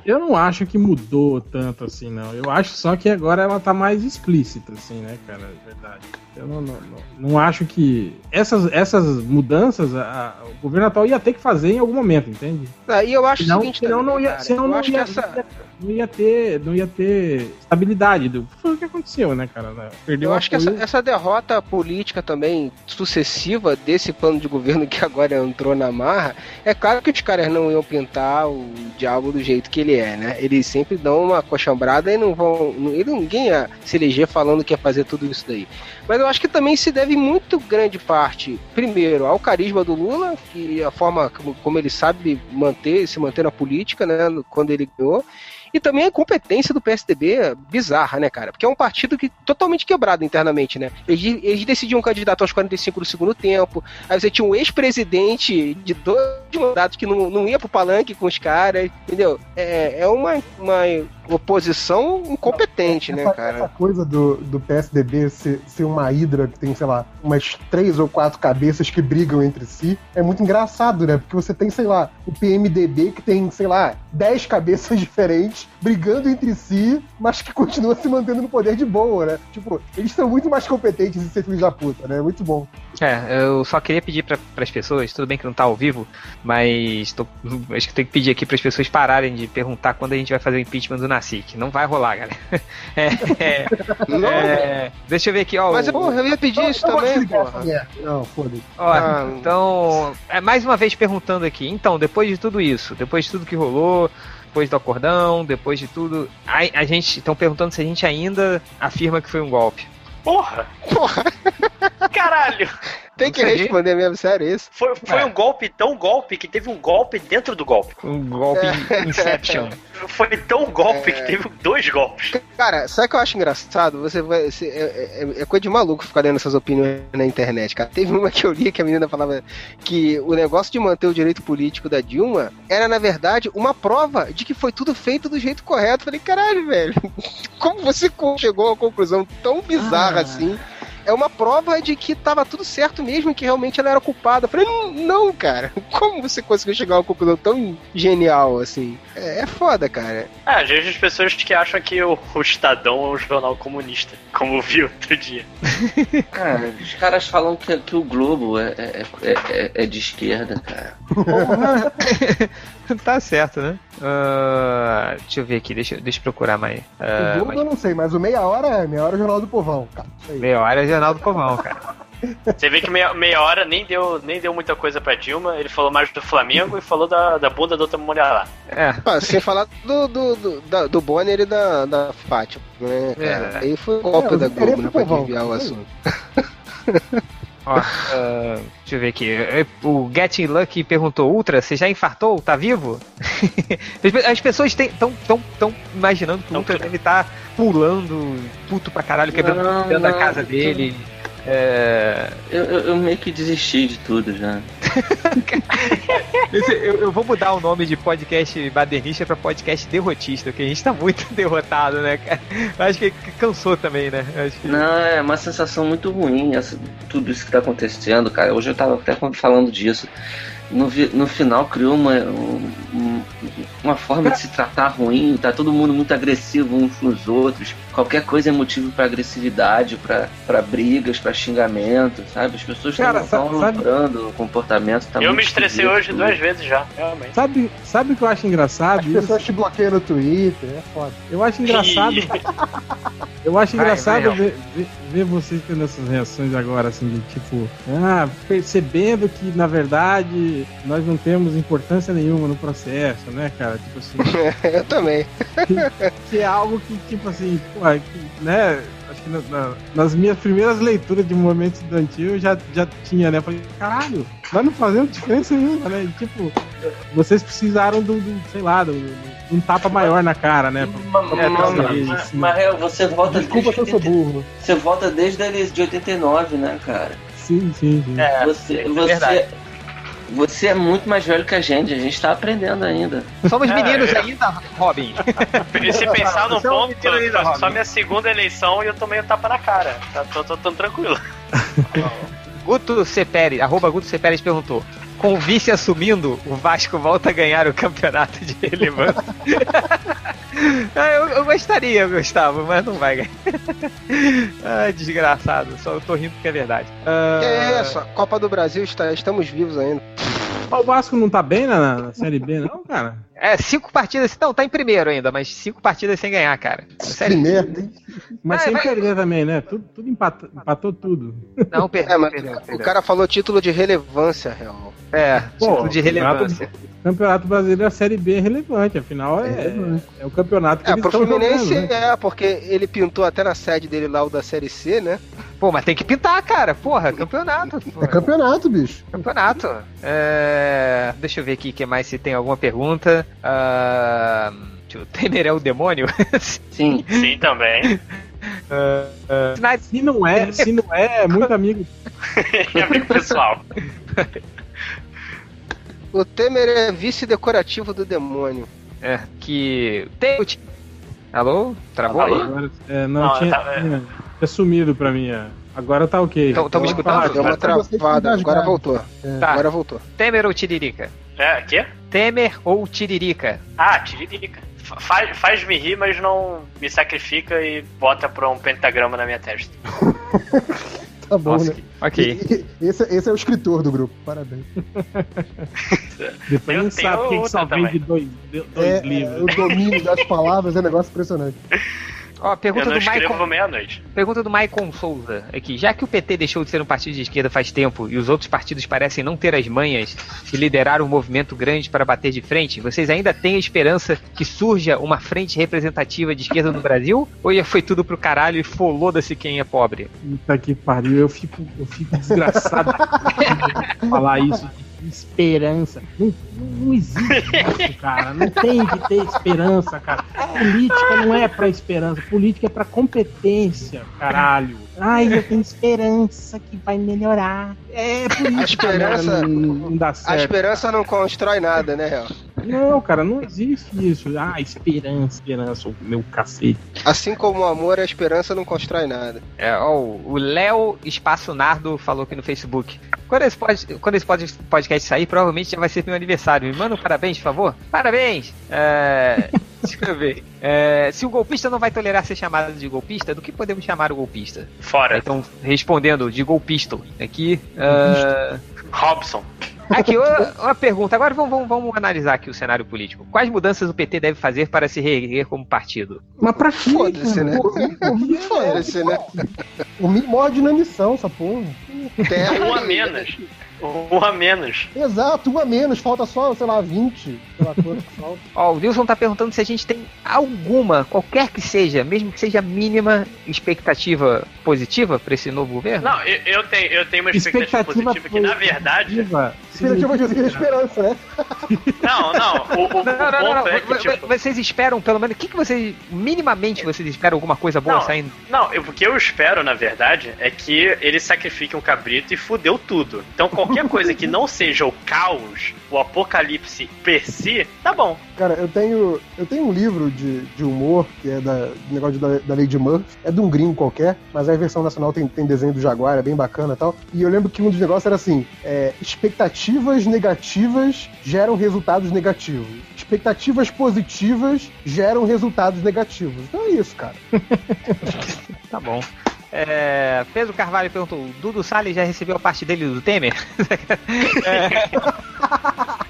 Eu não acho que mudou tanto assim, não. Eu acho só que agora ela tá mais explícita, assim, né, cara? É verdade. Eu não, não, não, não acho que. Essas, essas mudanças a- a- o governo atual ia ter que fazer em algum momento, entende? Ah, E eu acho Senão, o seguinte senão também, não ia, cara, senão não ia, essa... não ia ter, não ia ter estabilidade. Do, foi o que aconteceu, né, cara? né? Perdeu Eu acho que essa, apoio. essa derrota política também sucessiva desse plano de governo que agora entrou na marra, é claro que os caras não iam pintar o diabo do jeito que ele é, né? Eles sempre dão uma coxambrada e não vão. ele- ninguém ia se eleger falando que ia fazer tudo isso daí. Mas eu acho que também se deve muito grande parte, primeiro, ao carisma do Lula, que a forma como, como ele sabe manter, se manter na política, né? Quando ele ganhou. E também a incompetência do PSDB bizarra, né, cara? Porque é um partido que totalmente quebrado internamente, né? Eles, eles decidiam um candidato aos 45 do segundo tempo. Aí você tinha um ex-presidente de dois mandatos que não, não ia pro palanque com os caras, entendeu? É, é uma, uma oposição incompetente, né, essa, cara? essa coisa do, do PSDB ser, ser uma hidra que tem, sei lá, umas três ou quatro cabeças que brigam entre si, é muito engraçado, né? Porque você tem, sei lá, o PMDB que tem, sei lá, dez cabeças diferentes brigando entre si, mas que continua se mantendo no poder de boa, né? Tipo, eles são muito mais competentes em ser filhos da puta, né? Muito bom. É, eu só queria pedir para as pessoas, tudo bem que não tá ao vivo, mas tô- acho que tem que pedir aqui para as pessoas pararem de perguntar quando a gente vai fazer o impeachment do Nacic. Não vai rolar, galera. É, é, é, deixa eu ver aqui, ó. mas o- porra, eu ia pedir isso Eu também, porra. Não, foda-se. Ó, Ah, então, é, mais uma vez perguntando aqui. Então, depois de tudo isso, depois de tudo que rolou, depois do acordão, depois de tudo, a, a gente estão perguntando se a gente ainda afirma que foi um golpe. Porra! Porra, Caralho! Tem que responder mesmo, sério isso. Foi, foi É. um golpe tão golpe que teve um golpe dentro do golpe. Um golpe É. Inception. Foi tão golpe que teve dois golpes. Cara, sabe o que eu acho engraçado? Você vai. você- é, é- é coisa de maluco ficar lendo essas opiniões na internet, cara. Teve uma que eu li que a menina falava que o negócio de manter o direito político da Dilma era, na verdade, uma prova de que foi tudo feito do jeito correto. Eu Falei, caralho, velho, como você chegou a uma conclusão tão bizarra Ah. assim? É uma prova de que tava tudo certo mesmo e que realmente ela era culpada. Eu falei, não, não, cara. Como você conseguiu chegar a uma conclusão tão genial assim? É, é foda, cara. Ah, às vezes as pessoas que acham que o, o Estadão é um jornal comunista, como eu vi outro dia. Cara, os caras falam que, que o Globo é, é, é, é- é de esquerda, cara. tá certo, né? Ah, deixa eu ver aqui, deixa, eu- deixa eu procurar mais. o Ah, Globo mais eu não sei, mas o meia hora é meia hora é Jornal do Povão, cara. Meia hora é Jornal do Povão, cara. Você vê que meia, meia hora nem deu, nem deu muita coisa pra Dilma, ele falou mais do Flamengo e falou da, da bunda da outra mulher lá. É, Ah, sem falar do, do, do, da- do Bonner e da, da Fátima, né, cara? É. Aí foi o golpe É, da Globo, né, pra desviar o assunto. ó, ah, deixa eu ver aqui. É, O Getting Lucky perguntou: Ultra, você já infartou? Tá vivo? As pe- As pessoas estão tão, tão imaginando que o Ultra deve estar pulando, puto pra caralho, quebrando Não, da não, casa dele. É, Eu, eu, meio que desisti de tudo já. eu, eu vou mudar o nome de podcast badernista pra podcast derrotista, porque a gente tá muito derrotado, né, cara? Eu Acho que cansou também, né? Que... Não, é uma sensação muito ruim essa, tudo isso que tá acontecendo, cara. Hoje eu tava até falando disso. No, vi- no final criou uma, um- um- uma forma de se tratar ruim, tá todo mundo muito agressivo uns com os outros. Qualquer coisa é motivo pra agressividade, pra pra brigas, pra xingamento, sabe? As pessoas Cara, estão lembrando o comportamento. Tá eu muito me estressei esquisito hoje tudo. duas vezes já, realmente. Sabe, sabe o que eu acho engraçado? As Isso? pessoas te bloqueiam no Twitter, é foda. Eu acho engraçado. Eu acho engraçado vai, ver, ver, ver vocês tendo essas reações agora, assim, de tipo, ah, percebendo que na verdade nós não temos importância nenhuma no processo, né, cara? Tipo assim, Eu também. que é algo que, tipo assim, porra, que, né? Acho que na- na- nas minhas primeiras leituras de movimento estudantil eu já, já tinha, né? Falei, caralho, nós não fazemos diferença nenhuma, né? E, tipo, vocês precisaram do, do, sei lá, do, do- de um tapa maior na cara, né? pra- Mas, pra mas- mas- você volta Desculpa se eu desde, sou burro. você volta desde a de 89, né, cara? Sim, sim, sim. É, Você, é você, verdade. Você é muito mais velho que a gente, a gente tá aprendendo ainda. Somos meninos é. ainda, Robin. E se pensar no Você é um ponto, ainda, só Robin. minha segunda eleição e eu tomei o tapa na cara. Tá, tô, tô, tô tranquilo. Guto C. Pérez, arroba Guto C. Pérez perguntou. Com o vice assumindo, o Vasco volta a ganhar o campeonato de relevância. Ah, eu, eu gostaria, Gustavo, mas não vai ganhar. Desgraçado. Só eu tô rindo porque é verdade. Ah, Que é isso? A Copa do Brasil, está, estamos vivos ainda. O Vasco não tá bem na, na Série B, não, cara? É, cinco partidas. Não, tá em primeiro ainda, mas cinco partidas sem ganhar, cara. Sério? Primeiro, hein? Mas Vai, sem vai. perder também, né? Tudo, tudo empatou, empatou tudo. Não, perdeu, É, mas perdeu, o perdeu. cara falou título de relevância, real. É, Pô, título de relevância. Campeonato, Campeonato Brasileiro, a Série B é relevante, afinal é, é o campeonato que É, eles pro estão Fluminense jogando, né? é, porque ele pintou até na sede dele lá o da Série C, né? Pô, mas tem que pintar, cara. Porra, campeonato. É porra. campeonato, bicho. Campeonato. É... Deixa eu ver aqui que mais se tem alguma pergunta. Ah, deixa eu- Temer é o demônio? Sim. Sim, também. Sinais- Se não é, se não é, é muito amigo. E amigo pessoal. O Temer é vice decorativo do demônio. É, que. Tem o ti- Alô? Travou aí? Agora, é, não, Não, tinha, é. sumido pra mim. é. Agora tá ok. Tamo Vamos escutando? Deu uma travada, agora voltou. Tá. Agora voltou. Temer ou Tiririca? É, quê? Temer ou Tiririca? Ah, tiririca. Fa- Faz, faz-me rir, mas não me sacrifica e bota pra um pentagrama na minha testa. Tá bom, Nossa, né? que- ok. E- e- Esse, esse é o escritor do grupo, parabéns. Depois Eu não sabe quem que só vende dois, dois É, é, livros. o domínio das palavras é um negócio impressionante. Ó, pergunta do meia-noite. Pergunta do Maicon Souza aqui. Já que o PT deixou de ser um partido de esquerda faz tempo e os outros partidos parecem não ter as manhas de liderar um movimento grande para bater de frente, vocês ainda têm a esperança que surja uma frente representativa de esquerda no Brasil? Ou já foi tudo pro caralho e foloda-se quem é pobre? Puta que pariu, eu fico, eu fico desgraçado de falar isso esperança. Não, não existe isso, cara. Não tem que ter esperança, cara. Política não é pra esperança, política é pra competência, caralho. Ai, eu tenho esperança que vai melhorar. É, política A esperança- não, não dá A certo. esperança não constrói nada, né, real? Não, cara, não existe isso. Ah, esperança, esperança, o meu cacete. Assim como o amor, a esperança não constrói nada. É, ó, o Léo Espaço Nardo falou aqui no Facebook. Quando esse, pod- quando esse pod- podcast sair, provavelmente já vai ser meu aniversário. Me manda um parabéns, por favor. Parabéns! É, deixa eu ver. É, se o golpista não vai tolerar ser chamado de golpista, do que podemos chamar o golpista? Fora. Então, respondendo de golpisto. Aqui. ah, Robson. Aqui, uma, pergunta. Agora vamos, vamos, vamos analisar aqui o cenário político. Quais mudanças o PT deve fazer para se reerguer como partido? Mas pra quê? Foda-se, né? O Foda-se, né? O mínimo dinamição, essa porra. Terra Um a menos. Um a menos. Exato, um a menos, falta só, sei lá, 20. Sei lá quanto que falta. Ó, o Wilson tá perguntando se a gente tem alguma, qualquer que seja, mesmo que seja mínima, expectativa positiva para esse novo governo? Não, eu, eu tenho, eu tenho uma expectativa, positiva que, na verdade. positiva Expectativa de esperança, né? Não, não. O, o- Não, não, não, não. é que, tipo. Vocês esperam, pelo menos, o que, que vocês, minimamente, vocês esperam alguma coisa boa Não. saindo? Não, eu- o que eu espero, na verdade, é que ele sacrifique um cabrito e fudeu tudo. Então qualquer coisa que não seja o caos, o apocalipse per si, tá bom. Cara, eu tenho, eu tenho um livro de, de humor, que é da, do negócio da, da Lady Murphy. É de um gringo qualquer, mas a versão nacional tem, tem desenho do Jaguar, é bem bacana e tal. E eu lembro que um dos negócios era assim: é, expectativas negativas geram resultados negativos. Expectativas positivas geram resultados negativos. Então é isso, cara. Tá bom. É, Pedro Carvalho perguntou: Dudu Salles já recebeu a parte dele do Temer?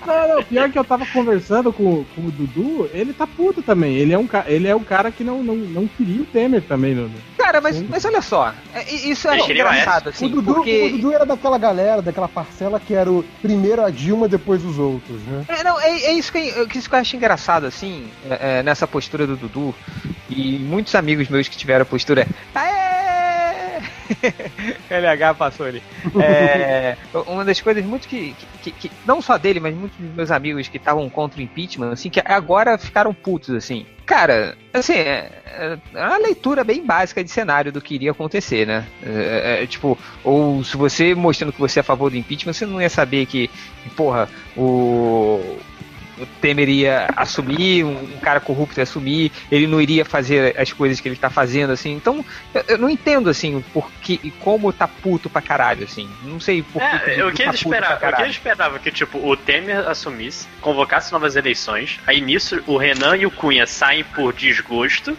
Não, não, pior que eu tava conversando com, com o Dudu, ele tá puto também. Ele é um, ele é um cara que não, não, não queria o Temer também, no, no- Cara, mas, mas olha só, é, isso eu Ele acho queria o engraçado, assim, o, Dudu, porque. o Dudu era daquela galera, daquela parcela que era o primeiro a Dilma, depois os outros, né? É, não, é, é isso, que, é isso que eu acho engraçado, assim, é, é, nessa postura do Dudu. E muitos amigos meus que tiveram a postura. Aê! LH passou ali. É, uma das coisas muito que, que, que, Não só dele, mas muitos dos meus amigos que estavam contra o impeachment, assim, que agora ficaram putos, assim. Cara, assim, é, é uma leitura bem básica de cenário do que iria acontecer, né? É, é, tipo, ou se você mostrando que você é a favor do impeachment, você não ia saber que, porra, o o Temer ia assumir, um, um, cara corrupto ia assumir, ele não iria fazer as coisas que ele tá fazendo, assim. Então, eu, eu não entendo, assim, por que e como tá puto pra caralho, assim. Não sei por é, que. o que tá ele esperava, o que ele esperava que, tipo, o Temer assumisse, convocasse novas eleições, aí nisso o Renan e o Cunha saem por desgosto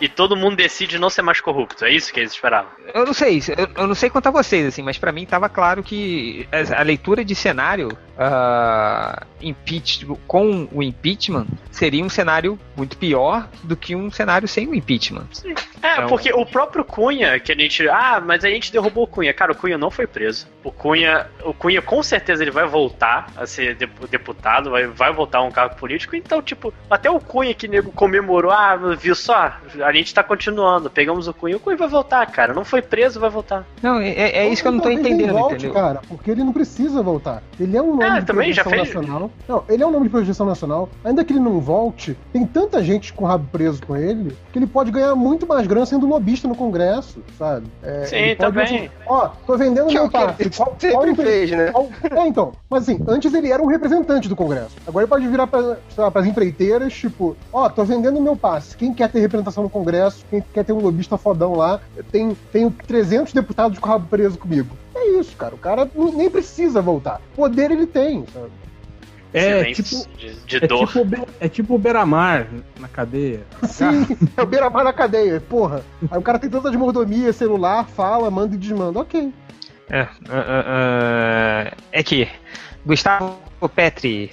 e todo mundo decide não ser mais corrupto. É isso que eles esperavam. Eu não sei, eu, eu não sei quanto a vocês, assim, mas para mim tava claro que a, a leitura de cenário uh, impeach, com o impeachment seria um cenário muito pior do que um cenário sem o impeachment. Sim. É, então... porque o próprio Cunha, que a gente. Ah, mas a gente derrubou o Cunha. Cara, o Cunha não foi preso. O Cunha, o Cunha com certeza ele vai voltar a ser deputado, vai, vai voltar a um cargo político. Então, tipo, até o Cunha que nego comemorou, ah, viu só, a gente tá continuando, pegamos o Cunha, o Cunha vai voltar, cara. Não foi preso, vai voltar. Não, é, é isso que eu não tô entendendo, volte, entendeu? cara, porque ele não precisa voltar. Ele é um nome ah, de também projeção já fez... nacional. Não, ele é um nome de projeção nacional. Ainda que ele não volte, tem tanta gente com o rabo preso com ele que ele pode ganhar muito mais grana sendo lobista no Congresso, sabe? É, Sim, também. Ó, tô vendendo que meu é passe. Qual, qual sempre fez, né? Qual, é, então. Mas assim, antes ele era um representante do Congresso. Agora ele pode virar pra, lá, pras empreiteiras, tipo, ó, tô vendendo meu passe. Quem quer ter representação no Congresso, quem quer ter um lobista fodão lá, tem, tenho 300 deputados com o rabo preso comigo. É isso, cara. O cara nem precisa voltar. Poder ele tem, sabe? É tipo, de, de é, dor. Tipo, é tipo o Beramar na cadeia. Sim, é o Beramar na cadeia, porra. Aí o cara tem tanta de mordomia, celular, fala, manda e desmanda. Ok. É, uh, uh, é que Gustavo Petri.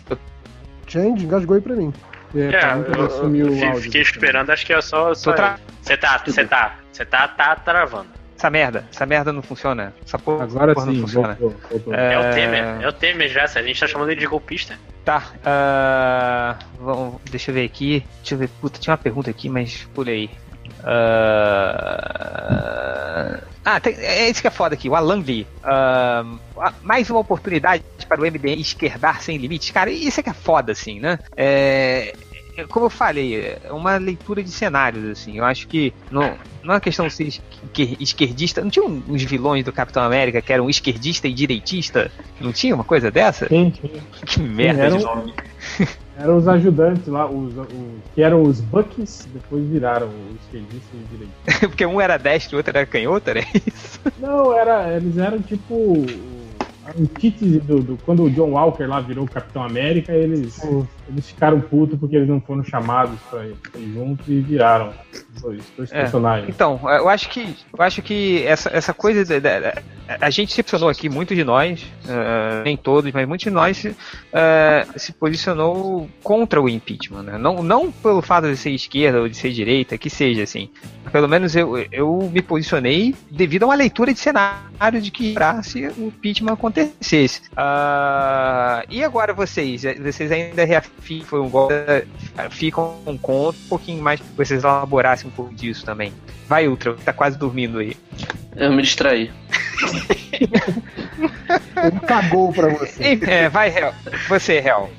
Change, engasgou aí pra mim. É, é eu, eu, eu fiquei esperando, acho que é só. Você tra... tá, você tá, você tá, tá travando. Essa merda, essa merda não funciona. Essa porra, Agora porra sim, não funciona. Voltou, voltou. É... é... o Temer, é o Temer já, a gente tá chamando ele de golpista. Tá, uh... Vamos, deixa eu ver aqui. Deixa eu ver, puta, tinha uma pergunta aqui, mas pulei. Uh... Ah, tem, é isso que é foda aqui, o Alan Lee. Uh, mais uma oportunidade para o MDM esquerdar sem limites. Cara, isso é que é foda, assim, né? É, como eu falei, é uma leitura de cenários, assim. Eu acho que não, não é uma questão de ser esquerdista. Não tinha uns vilões do Capitão América que eram esquerdista e direitista? Não tinha uma coisa dessa? Sim, sim. Que merda eram, de nome. Eram os ajudantes lá, os, os, que eram os Bucks, depois viraram os esquerdistas e direitistas. Porque um era destro e o outro era canhoto, era isso? Não, era, eles eram tipo antítese do, do, quando o John Walker lá virou o Capitão América, eles, eles ficaram putos porque eles não foram chamados para ir juntos e viraram dois, dois é, personagens. Então, eu acho que eu acho que essa, essa coisa de, de, de, a gente se posicionou aqui, muitos de nós, uh, nem todos, mas muitos de nós uh, se posicionou contra o impeachment, né? não, não pelo fato de ser esquerda ou de ser direita, que seja assim. Pelo menos eu, eu me posicionei devido a uma leitura de cenário de que se o impeachment acontecesse. Uh, e agora vocês? Vocês ainda reafirmam, ficam com um pouquinho mais que vocês elaborassem um pouco disso também. Vai, Ultra, tá quase dormindo aí. Eu me distraí. Ele cagou pra você. É, vai, Real. Você, Real.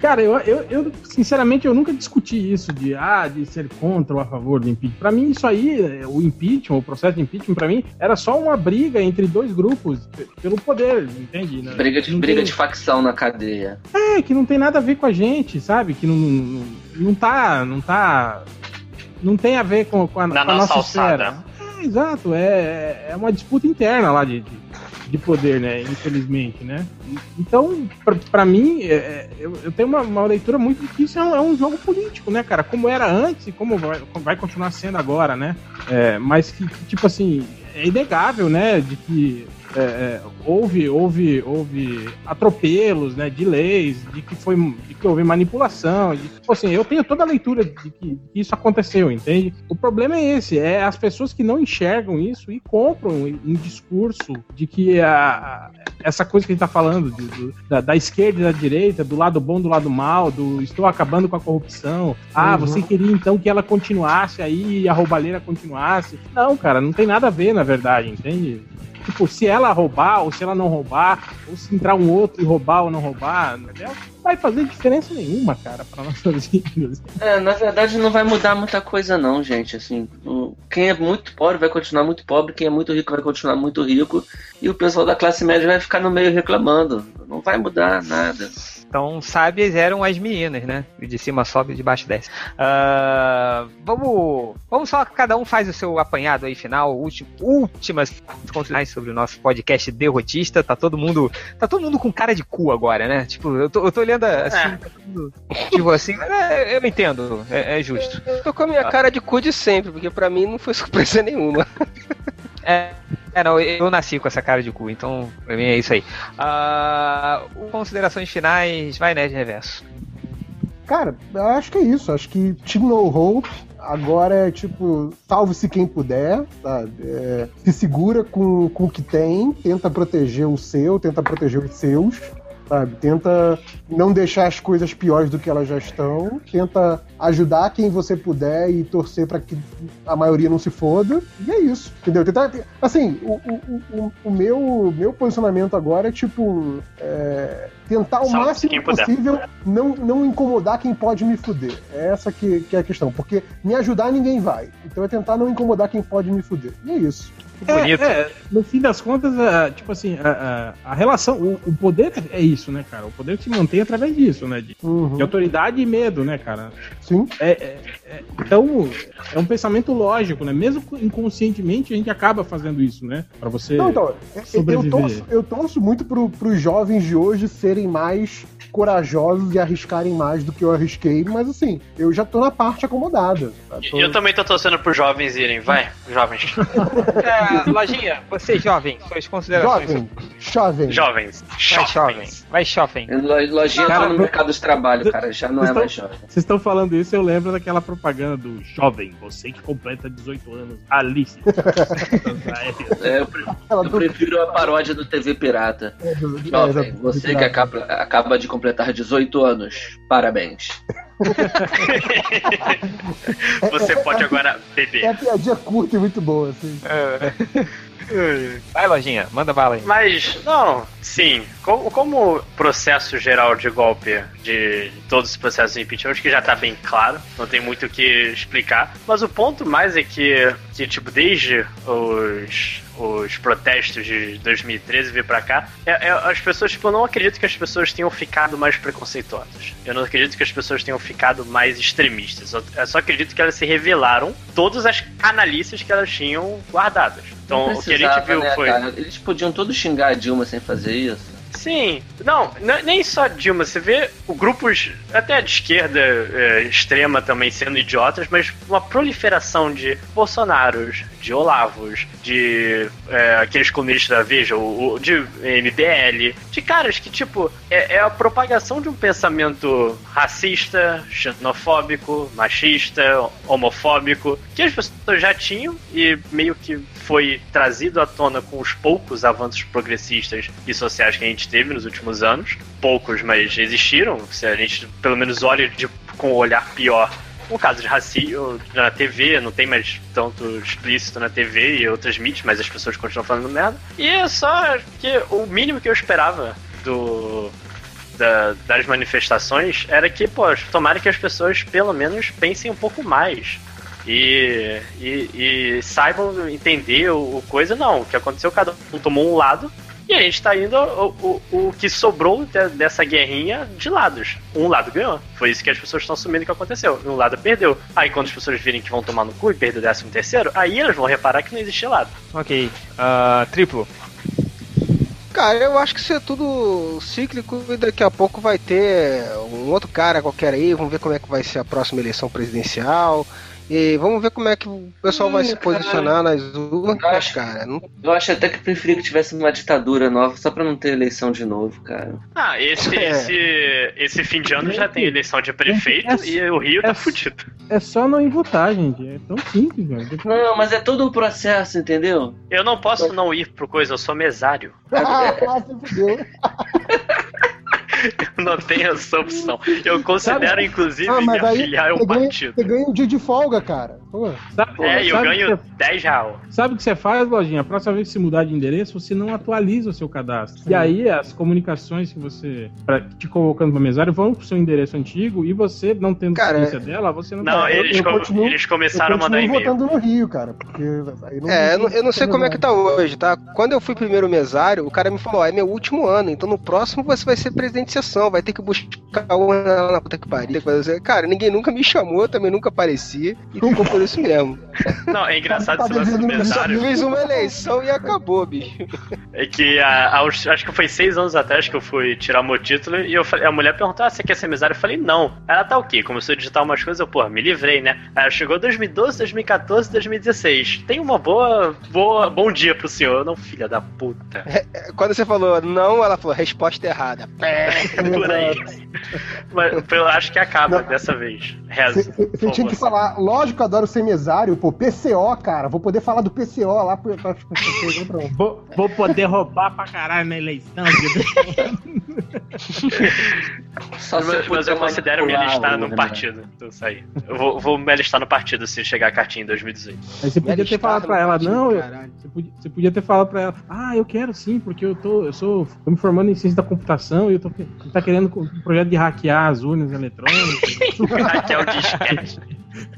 Cara, eu, eu, eu, sinceramente eu nunca discuti isso de ah, de ser contra ou a favor do impeachment. Para mim isso aí, o impeachment, o processo de impeachment para mim era só uma briga entre dois grupos pelo poder, entende? Né? Briga de briga tem... de facção na cadeia. É, que não tem nada a ver com a gente, sabe? Que não não, não tá, não tá não tem a ver com, com a, na com a nossa, nossa esfera. É, exato, é, é uma disputa interna lá de, de de poder, né? Infelizmente, né? Então, para mim, é, é, eu, eu, tenho uma, uma, leitura muito difícil. É um, é um, jogo político, né, cara? Como era antes e como vai, vai continuar sendo agora, né? É, mas que, que, tipo assim, é inegável, né? De que é, é, houve, houve, houve atropelos, né, de leis, de que foi, de que houve manipulação, de, tipo assim, eu tenho toda a leitura de que, que, isso aconteceu, entende? O problema é esse, é as pessoas que não enxergam isso e compram um discurso de que a, essa coisa que a gente tá falando, de, do, da, da, esquerda e da direita, do lado bom, do lado mal, do estou acabando com a corrupção. Ah, uhum. você queria então que ela continuasse aí e a roubalheira continuasse. Não, cara, não tem nada a ver, na verdade, entende? Tipo, se ela roubar ou se ela não roubar, ou se entrar um outro e roubar ou não roubar, entendeu? Não vai fazer diferença nenhuma, cara, para nossas vidas. É, na verdade não vai mudar muita coisa não, gente, assim, quem é muito pobre vai continuar muito pobre, quem é muito rico vai continuar muito rico, e o pessoal da classe média vai ficar no meio reclamando. Não vai mudar nada. Então, sábias eram as meninas, né? De cima sobe, de baixo desce. Uh, vamos, vamos só, cada um faz o seu apanhado aí final, último, últimas considerações sobre o nosso podcast derrotista. Tá todo mundo, tá todo mundo com cara de cu agora, né? Tipo, eu tô, eu tô olhando assim, é. tá tipo assim, é, eu entendo, é, é justo. Eu tô com a minha cara de cu de sempre, porque para mim não foi surpresa nenhuma. É, é, não, eu nasci com essa cara de cu, então pra mim é isso aí. Uh, considerações finais, vai, né, de reverso. Cara, acho que é isso. Acho que Team No Hope agora é tipo, salve-se quem puder, sabe? É, se segura com, com o que tem, tenta proteger o seu, tenta proteger os seus sabe? Tenta não deixar as coisas piores do que elas já estão, tenta ajudar quem você puder e torcer para que a maioria não se foda, e é isso, entendeu? Tentar, assim, o, o, o, o meu, meu posicionamento agora é tipo. É, tentar o máximo possível não, não incomodar quem pode me fuder. É essa que, que é a questão. Porque me ajudar ninguém vai. Então é tentar não incomodar quem pode me fuder. E é isso. É, bonito. É, no fim das contas, é, tipo assim, a, a, a relação, o, o, poder é isso, né, cara? O poder se mantém através disso, né? De, uhum. de autoridade e medo, né, cara? Sim. É, é, é, então, é um pensamento lógico, né? Mesmo inconscientemente, a gente acaba fazendo isso, né? Pra você Não, então, sobreviver. Eu torço, eu torço muito pro, pros jovens de hoje serem mais corajosos e arriscarem mais do que eu arrisquei, mas assim, eu já tô na parte acomodada. Tô... Eu também tô torcendo pros jovens irem, vai, jovens. é, lojinha, você jovem, suas considerações. Jovem, jovem. Jovens. Vai jovem. Vai jovem. Lojinha tá no mercado de trabalho, cara, já não é mais jovem. Vocês estão falando isso, eu lembro daquela propaganda do jovem, você que completa 18 anos, Alice. é, eu, eu prefiro a paródia do TV Pirata. É, jovem, você que acaba, acaba de completar 18 anos. Parabéns. Você pode agora beber. É a piadinha curta e muito boa, assim. Vai, lojinha, manda bala aí. Mas, não, sim. Como, como processo geral de golpe de todos os processos de impeachment, acho que já tá bem claro, não tem muito o que explicar. Mas o ponto mais é que, que tipo, desde os os protestos de 2013 vir pra cá, é, é, as pessoas, tipo, eu não acredito que as pessoas tenham ficado mais preconceituosas. Eu não acredito que as pessoas tenham ficado mais extremistas. Eu, eu só acredito que elas se revelaram todas as canalices que elas tinham guardadas. Então, o que a gente viu né, foi. Cara? Eles podiam todos xingar a Dilma sem fazer isso. Sim, não, nem só Dilma, você vê grupos até de esquerda é, extrema também sendo idiotas, mas uma proliferação de Bolsonaros, de Olavos, de é, aqueles comunistas da Veja, o, de MBL, de caras que, tipo, é, é, a propagação de um pensamento racista, xenofóbico, machista, homofóbico, que as pessoas já tinham e meio que foi trazido à tona com os poucos avanços progressistas e sociais que a gente teve nos últimos anos. Poucos, mas existiram. Se a gente pelo menos olha de, com um olhar pior o caso de racismo na TV, não tem mais tanto explícito na TV e outras mídias, mas as pessoas continuam falando merda. E é só que o mínimo que eu esperava do. Da, das manifestações era que, pô, tomara que as pessoas pelo menos pensem um pouco mais e, e, e saibam entender o, o, coisa, não. O que aconteceu, cada um tomou um lado. E a gente tá indo o, o, o que sobrou de, dessa guerrinha de lados. Um lado ganhou. Foi isso que as pessoas estão assumindo que aconteceu. Um lado perdeu. Aí quando as pessoas virem que vão tomar no cu e perder o décimo terceiro, aí elas vão reparar que não existe lado. Ok. Uh, triplo. Cara, eu acho que isso é tudo cíclico e daqui a pouco vai ter um outro cara qualquer aí, vamos ver como é que vai ser a próxima eleição presidencial E vamos ver como é que o pessoal vai Hum, se posicionar nas urnas, acho- cara. Não- Eu acho até que preferia que tivesse uma ditadura nova, só pra não ter eleição de novo, cara. Ah, esse, É. esse, esse fim de ano já tem eleição de prefeito É- e o Rio é- tá fudido. É só não ir votar, gente. É tão simples, velho. Não, mas é todo o processo, entendeu? Eu não posso não ir pro coisa, eu sou mesário. Ah, se fudeu. Eu não tenho essa opção. Eu considero, inclusive, Ah, me afiliar a um você ganha, partido. você ganha um dia de folga, cara. Pô. Sabe, É, eu sabe ganho que 10 real. você- Sabe o que você faz, Lojinha? A próxima vez que você mudar de endereço, você não atualiza o seu cadastro. E aí as comunicações que você. Pra, te convocando para mesário vão pro seu endereço antigo e você, não tendo Cara, ciência dela, você não Não, eu- eles, eu co- continuo- eles começaram a mandar e-mail. votando no Rio, cara. Porque aí não É, eu não, eu não sei como é que tá hoje, tá? Quando eu fui primeiro mesário, o cara me falou, ó, é meu último ano, então no próximo você vai ser presidente de sessão, vai ter que buscar uma lá na puta que pariu. fazer- Cara, ninguém nunca me chamou, também nunca apareci, e ficou por isso mesmo. Não, é engraçado Tá esse lance do devendo- Só fiz uma eleição e acabou, bicho. É que há uns- acho que foi seis anos atrás que eu fui tirar meu título e eu, falei- a mulher perguntou: ah, você quer ser mesário? Eu falei, não. Ela tá o quê? Começou a digitar umas coisas, eu, porra, me livrei, né? Aí ela chegou 2012, 2014, 2016. Tem uma boa, boa. Bom dia pro senhor. Não, filha da puta. Quando você falou não, ela falou resposta errada. Por aí. Mas eu acho que acaba Não. dessa vez. Reza. Você por tinha que você. falar, lógico que eu adoro ser mesário, pô, PCO, cara. Vou poder falar do PCO lá pra, pra, pra, pra, pra, pra, Vou, vou poder roubar pra caralho na eleição. Só se Mas, mas puder eu considero me alistar no partido. Eu saí. Eu vou, vou me alistar no partido se chegar a cartinha em 2018. Aí você podia ter falado pra ela, não, eu, você, podia, você podia ter falado pra ela, ah, eu quero sim, porque eu tô, eu sou, tô me formando em ciência da computação e eu tô, tá querendo um projeto de hackear as urnas eletrônicas. É o disquete.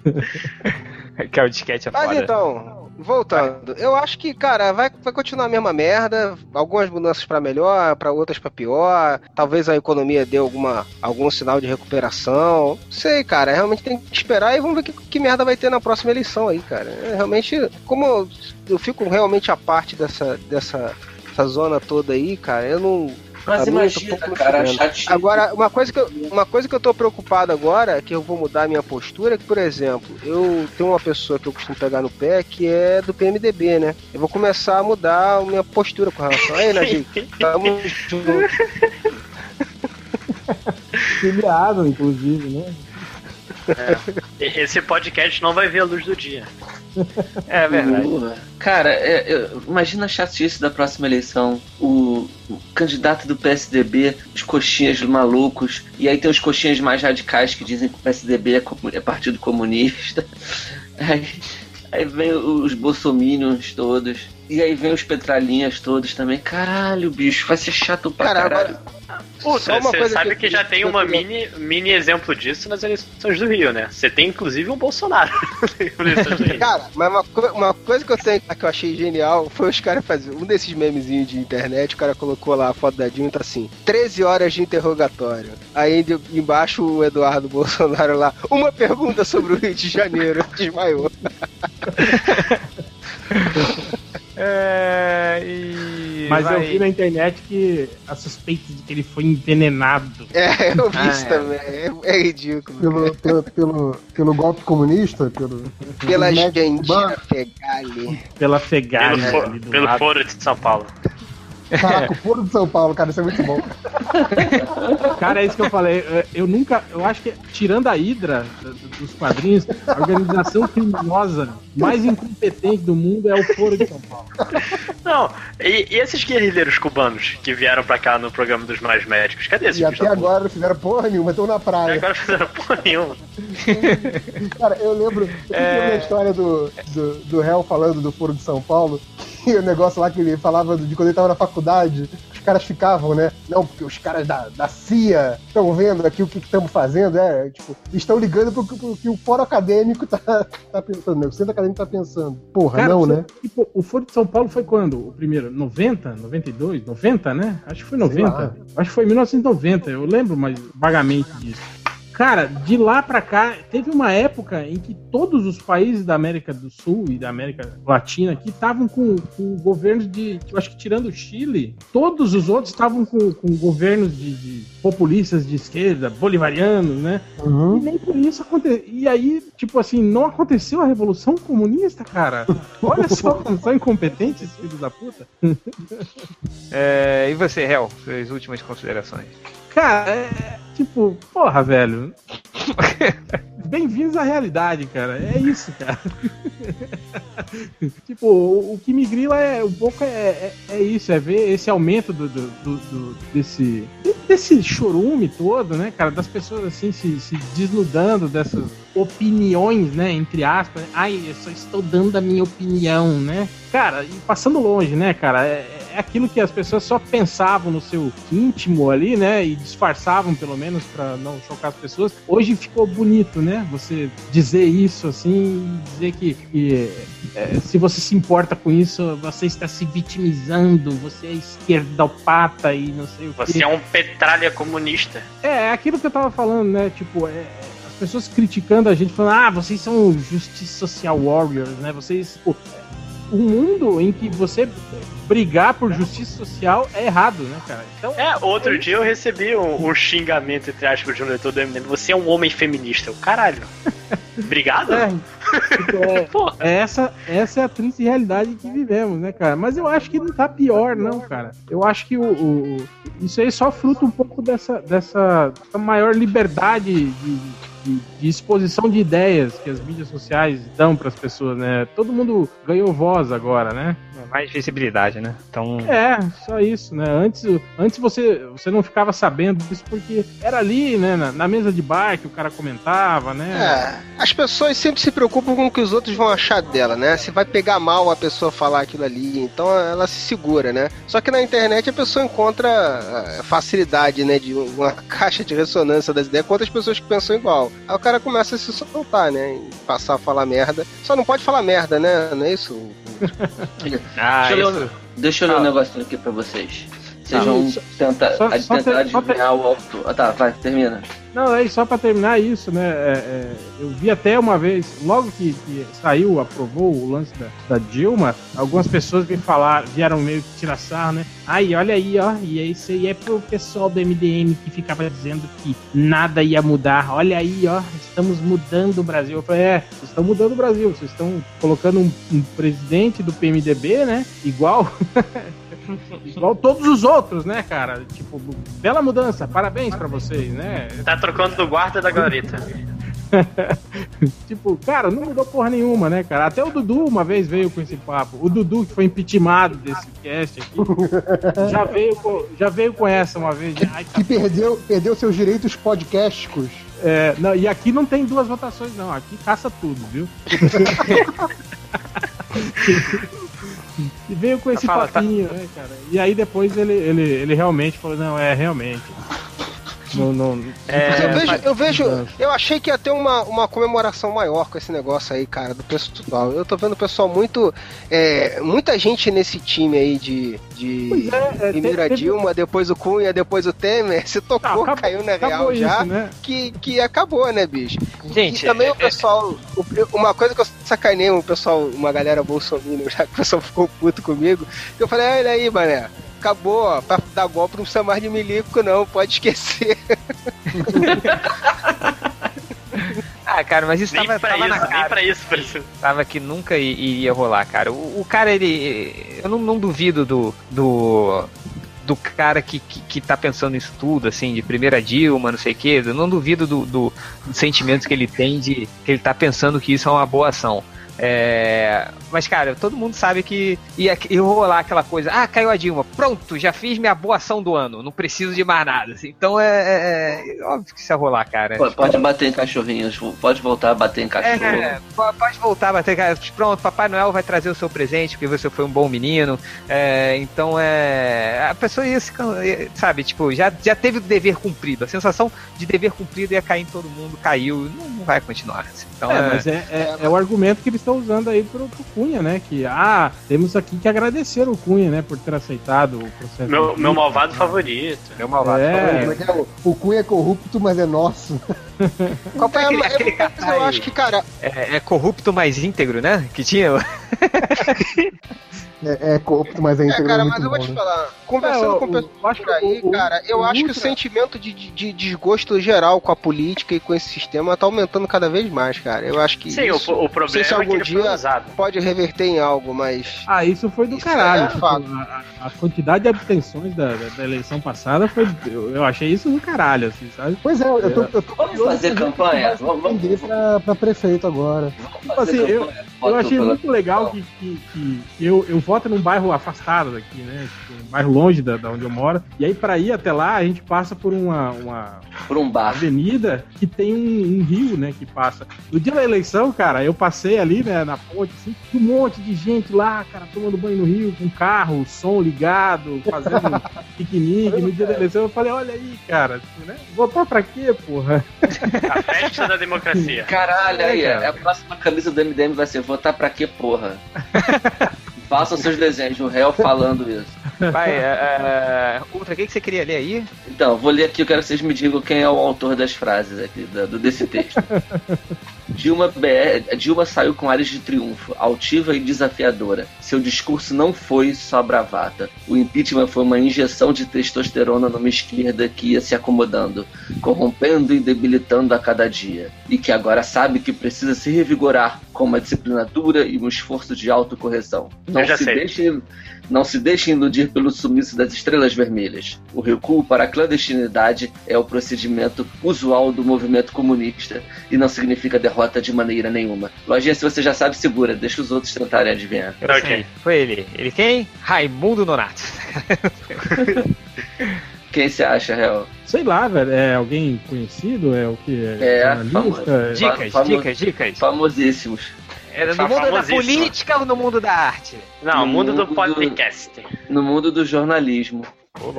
Que é o disquete é Mas foda. então, voltando, eu acho que, cara, vai, vai continuar a mesma merda. Algumas mudanças pra melhor, pra outras pra pior. Talvez a economia dê alguma, algum sinal de recuperação. Não sei, cara. Realmente tem que esperar e vamos ver que, que merda vai ter na próxima eleição aí, cara. É, realmente, como eu, eu fico realmente a parte dessa, dessa essa zona toda aí, cara, eu não. Mas tô imagina, cara, chatinho. Agora, uma coisa, que eu, uma coisa que eu tô preocupado agora, que eu vou mudar a minha postura, é que, por exemplo, eu tenho uma pessoa que eu costumo pegar no pé que é do PMDB, né? Eu vou começar a mudar a minha postura com relação a ele, Najib. Tamo junto. Filiado, inclusive, né? E- Esse podcast não vai ver a luz do dia. É verdade. Cara, é, eu- imagina a chatice da próxima eleição. O, o candidato do PSDB, os coxinhas malucos, e aí tem os coxinhas mais radicais que dizem que o PSDB é, comu- é partido comunista. Aí, aí vem os bolsominions todos. E aí vem os petralinhas todos também. Caralho, bicho, vai ser chato pra Cara, caralho. Puta, Só uma você coisa sabe que- que, já tem uma mini, mini exemplo disso nas eleições do Rio, né? Você tem inclusive um Bolsonaro. nas eleições do Rio. cara, mas uma, co- uma coisa que eu tenho que eu achei genial foi os caras fazerem um desses memezinhos de internet, o cara colocou lá a foto da Dilma e tá assim, 13 horas de interrogatório. Aí de- embaixo o Eduardo Bolsonaro lá, uma pergunta sobre o Rio de Janeiro, desmaiou. É, e Mas vai- eu vi na internet que a suspeita de que ele foi envenenado. É, eu vi Ah, isso é. também, é, é ridículo. pelo, pelo, pelo, pelo golpe comunista, pelo. Pela Argentina cubanos. Fegali. Pela Pelo, fegalha fo- ali do pelo lado. foro de São Paulo. Caraca, o foro de São Paulo, cara, isso é muito bom. Cara, é isso que eu falei. Eu- Eu nunca. Eu acho que, tirando a do- do- dos quadrinhos, a organização criminosa mais incompetente do mundo é o Foro de São Paulo. Não, e, e esses guerrilheiros cubanos que vieram pra cá no programa dos mais médicos? Cadê esses E até agora não fizeram porra nenhuma, estão na praia. agora fizeram porra nenhuma. Cara, eu lembro, eu É. lembro da história do, do, do réu falando do Foro de São Paulo, e o negócio lá que ele falava de quando ele tava na faculdade, os caras ficavam, né? Não, porque os caras da, da CIA estão vendo aqui o que estamos fazendo, é, tipo, estão ligando pro, pro que o fórum acadêmico tá, tá pensando, né? O centro acadêmico tá pensando. Porra, Cara, não, foi- né? tipo, o Foro de São Paulo foi quando? O primeiro? 90? 92? 90, né? Acho que foi 90. lá. Acho que foi 1990. Eu lembro, mas vagamente disso. Cara, de lá pra cá, teve uma época em que todos os países da América do Sul e da América Latina aqui estavam com, com governos de. Eu acho que tirando o Chile, todos os outros estavam com, com governos de, de populistas de esquerda, bolivarianos, né? Uhum. E nem por isso aconteceu. E aí, tipo assim, não aconteceu a Revolução Comunista, cara. Olha só como são incompetentes esses filhos da puta. É, e você, Hel, suas últimas considerações? Cara, é. Tipo, porra, velho. Bem-vindos à realidade, cara. É isso, cara. tipo, o, o que me grila é um pouco é, é, é isso, é ver esse aumento do, do, do- do- desse desse chorume todo, né, cara, das pessoas assim se, se desnudando dessas opiniões, né, entre aspas. Ai, eu só estou dando a minha opinião, né? Cara, e passando longe, né, cara? É, é aquilo que as pessoas só pensavam no seu íntimo ali, né, e disfarçavam pelo menos pra não chocar as pessoas. Hoje ficou bonito, né? Você dizer isso assim, e dizer que, que, é, se você se importa com isso, você está se vitimizando, você é esquerdopata e não sei o que. Você é um petralha comunista. É, é aquilo que eu tava falando, né? Tipo, é, as pessoas criticando a gente, falando, ah, vocês são Justice Social Warriors, né? Vocês. Pô, um mundo em que você brigar por justiça social é errado, né, cara? Então, É, outro dia eu recebi um, um xingamento, entre aspas, de um leitor do MDM. Você é um homem feminista. Eu, caralho. Obrigado? é, é, é essa, essa é a triste realidade que vivemos, né, cara? Mas eu acho que não tá pior, não, cara. Eu acho que o, o- o- isso aí só fruta um pouco dessa, dessa, dessa maior liberdade de, de, de exposição de ideias que as mídias sociais dão para as pessoas, né? Todo mundo ganhou voz agora, né? Mais visibilidade, né? Então. É, só isso, né? Antes, antes você, você não ficava sabendo disso porque era ali, né, na, na mesa de bar que o cara comentava, né? É, as pessoas sempre se preocupam com o que os outros vão achar dela, né? Se vai pegar mal a pessoa falar aquilo ali, então ela se segura, né? Só que na internet a pessoa encontra a facilidade, né, de uma caixa de ressonância das ideias com outras pessoas que pensam igual. Aí o cara começa a se soltar, né? E passar a falar merda. Só não pode falar merda, né? Não é isso? Ah, Deixa eu isso. ler, deixa eu ler um Ah. negocinho aqui pra vocês. Vocês vão só- tentar, só- só tentar adivinhar o autor. Ah, tá, vai, termina. Não, é só pra terminar isso, né? é, é, eu vi até uma vez, logo que, que saiu, aprovou o lance da, da Dilma, algumas pessoas me falaram, vieram meio que tirar sarro, né? Ai, olha aí, ó, e isso aí é pro pessoal do MDM que ficava dizendo que nada ia mudar. Olha aí, ó, estamos mudando o Brasil. Eu falei, é, vocês estão mudando o Brasil, vocês estão colocando um, um presidente do PMDB, né? Igual. Igual todos os outros, né, cara? Tipo, bela mudança, parabéns pra vocês, né? tá trocando do guarda da galerita. Tipo, cara, não mudou porra nenhuma, né, cara? Até o Dudu uma vez veio com esse papo. O Dudu, que foi impeachmentado desse cast aqui, já veio com, já veio com essa uma vez. Ai, tá- Que perdeu, perdeu seus direitos podcásticos. é, não, e aqui não tem duas votações, não. Aqui caça tudo, viu? E veio com esse Fala, tá. papinho, né, cara? E aí depois ele, ele, ele realmente falou, não, é realmente. Não, não, É, Mas eu vejo, eu vejo, eu achei que ia ter uma, uma comemoração maior com esse negócio aí, cara, do pessoal. Eu tô vendo o pessoal muito. é, muita gente nesse time aí de. de é, é, primeiro a teve- Dilma, depois o Cunha, depois o Temer, se tocou, Ah, acabou- caiu na real já. isso, né? Que, que acabou, né, bicho? Gente, e também é- o pessoal. o- uma coisa que eu sacanei, o pessoal, uma galera bolsominion, já que o pessoal ficou puto comigo, que eu falei, "Ah, olha aí, mané. Acabou, ó, pra dar golpe não precisa mais de milico, não, pode esquecer. Ah, cara, mas isso Nem tava, pra tava na isso, nem cara. pra isso precisa. Tava que nunca i- iria rolar, cara. O, o cara, ele. Eu não, não duvido do. do do cara que, que, que tá pensando nisso tudo, assim, de primeira Dilma, não sei o quê. Eu não duvido do, do, dos sentimentos que ele tem de que ele tá pensando que isso é uma boa ação. É, mas, cara, todo mundo sabe que ia, ia rolar aquela coisa. Ah, caiu a Dilma. Pronto, já fiz minha boa ação do ano. Não preciso de mais nada. assim. Então é, é- é óbvio que isso ia rolar, cara. Pode, pode bater em cachorrinhos, pode voltar a bater em cachorro. É, po- pode voltar a bater. cara. Pronto, Papai Noel vai trazer o seu presente porque você foi um bom menino. É, então é. A pessoa ia se. Sabe, tipo, já, já teve o dever cumprido. A sensação de dever cumprido ia cair em todo mundo, caiu. Não, não vai continuar. assim. Então, É, é, mas é, é, é o argumento que eles eles estão usando aí pro, pro Cunha, né? Que, ah, temos aqui que agradecer o Cunha, né? Por ter aceitado o processo. Meu, meu malvado favorito. Meu malvado É. Como é é? O Cunha é corrupto, mas é nosso. Qual foi aquele, É, aquele eu, cartaz? eu acho que, cara, É, é corrupto mais íntegro, né? Que tinha. É, é corrupto, mas é é, íntegro. cara, muito mas eu vou bom, te né? falar, conversando É, com o- pessoas por aí, que o- o- cara, eu o acho que o Ultra- sentimento de, de, de desgosto geral com a política e com esse sistema tá aumentando cada vez mais, cara. Eu acho que Sim, isso o, o problema sei se é que algum dia- pode reverter em algo, mas Ah, isso foi do Isso caralho. é tipo, a, a- quantidade de abstenções da, da, da eleição passada foi. Eu, eu achei isso do caralho, assim, sabe? Pois é, eu tô, eu tô Vamos fazer campanha? Vamos- vamos- pra, pra prefeito agora. Vamos fazer Assim, eu- campanha, Eu voto achei muito legal que, que, que eu, eu voto num bairro afastado daqui, né? Tipo, um bairro longe da, da onde eu moro. E aí, pra ir até lá, a gente passa por uma, uma por um bar. avenida que tem um, um rio, né? Que passa. No dia da eleição, cara, eu passei ali, né, na ponte, assim, um monte de gente lá, cara, tomando banho no rio, com carro, som ligado, fazendo piquenique. No dia da eleição, eu falei, olha aí, cara, né? Votar pra quê, porra? A festa da democracia. Caralho, aí, É, cara. a próxima camisa do MDM vai ser votar pra quê, porra? Façam seus desenhos, o réu falando isso. Vai, é, é, Ultra, o que, que você queria ler aí? Então, vou ler aqui, eu quero que vocês me digam quem é o autor das frases aqui, do, desse texto. Dilma, BR, Dilma saiu com áreas de triunfo, altiva e desafiadora. Seu discurso não foi só bravata. O impeachment foi uma injeção de testosterona numa esquerda que ia se acomodando, corrompendo e debilitando a cada dia. E que agora sabe que precisa se revigorar com uma disciplina dura e um esforço de autocorreção. Não se sei. deixe não se deixe iludir pelo sumiço das estrelas vermelhas. O recuo para a clandestinidade é o procedimento usual do movimento comunista e não significa derrota de maneira nenhuma. Lojinha, se você já sabe, segura, deixa os outros tentarem adivinhar. Eu Ok. sei. Foi ele. Ele quem? Raimundo Nonato. Quem você acha, Real? Sei lá, velho, é alguém conhecido? É o que? É, jornalista? É- Dicas, Famo- dicas, dicas. Famosíssimos. Era no mundo da política ou no mundo da arte? Não, No mundo do mundo do- podcast. No mundo do jornalismo.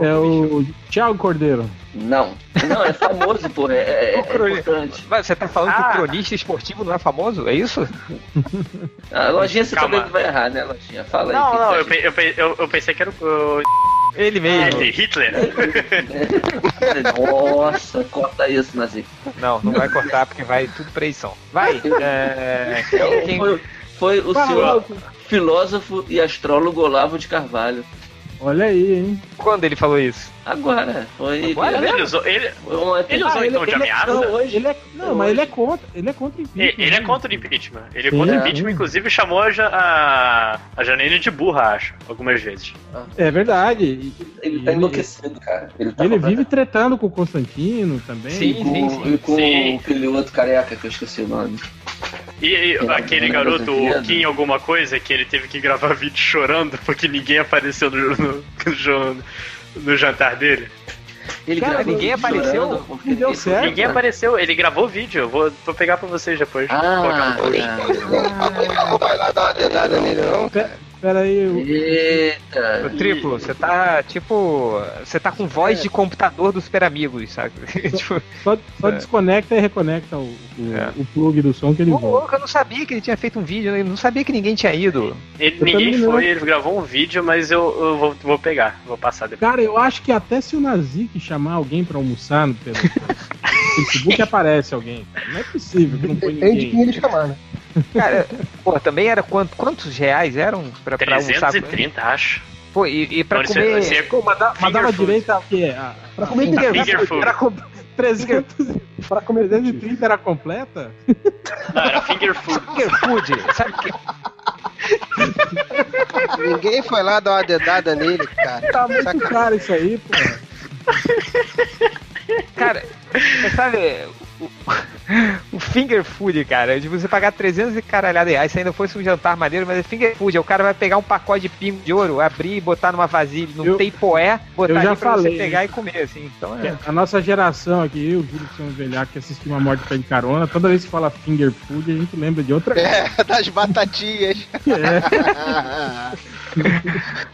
É o Thiago Cordeiro. Não. Não, é famoso, pô. É, é- é importante. Mas você tá falando que Ah. o cronista esportivo não é famoso? É isso? Ah, lojinha, você Calma. também vai errar, né, Lojinha? Fala aí. Não, quem não, você eu, pe- eu, pe- eu, eu pensei que era o, Ele mesmo. Hitler. Nossa, corta isso, Nazi. Não, não vai cortar porque vai tudo pra edição. Vai. É... Quem, Foi, foi o Fala. senhor filósofo e astrólogo Olavo de Carvalho. Olha aí, hein? Quando ele falou isso? Agora, foi. Agora? Mas ele usou, ele, ele usou então de ele, ameaça? não, hoje. ele é, não, mas ele é contra. Ele é contra impeachment. Ele, ele é né? contra o impeachment. Ele é Sim, contra o é. impeachment, inclusive chamou a, a, a Janine de burra, acho, algumas vezes. É verdade. E- Ele e tá enlouquecido, cara. Ele tá Ele vive tretando com o Constantino também. Sim. com, e com Sim. aquele outro careca que eu esqueci o nome. E, e É, aquele é, garoto, é, é, o Kim alguma coisa, que ele teve que gravar vídeo chorando porque ninguém apareceu no, no, no- no jantar dele. Ele Cara, gravou ninguém vídeo apareceu? porque deu ninguém- certo. Ninguém apareceu, ele gravou vídeo. Eu vou, vou pegar pra vocês depois. Ah, Colocar no post. não vai dar uma dedada nele, não. Pera aí, eu- eita. O triplo, você tá tipo. Você tá com voz de computador dos super amigos, sabe? tipo, só, só É. desconecta e reconecta o, o, É. o plug do som que ele Ô, volta. louco, eu não sabia que ele tinha feito um vídeo, eu não sabia que ninguém tinha ido. Ele, Eu ninguém foi, ele gravou um vídeo, mas eu, eu vou, vou pegar, vou passar depois. Cara, eu acho que até se o Nazik chamar alguém pra almoçar no pelo Facebook aparece alguém. cara. Não é possível que não põe Depende de quem ninguém. ele chamar, né? Cara, pô, também era quanto, quantos reais eram pra, pra almoçar? 330, acho. Pô, e, e pra Não, esse- comer. esse é- dava food. direito a quê? A, Pra comer Finger pizza. Finger food. era com 300, Pra comer 330 era completa? Não, era finger food. Finger food, sabe que Ninguém foi lá dar uma dedada nele, cara. Tá muito caro isso aí, pô. Cara, sabe, o, o finger food, cara, de você pagar 300 e caralhada reais, se ainda fosse um jantar maneiro, mas é finger food, o cara vai pegar um pacote de pingo de ouro, abrir e botar numa vasilha, num Eu- teipoé, botar eu já ali pra falei, você pegar e comer, assim. Então é. A nossa geração aqui, eu, o Júlio que são velhaco que assistiu uma morte pé de carona, toda vez que fala finger food, a gente lembra de outra coisa. É, das batatinhas. É.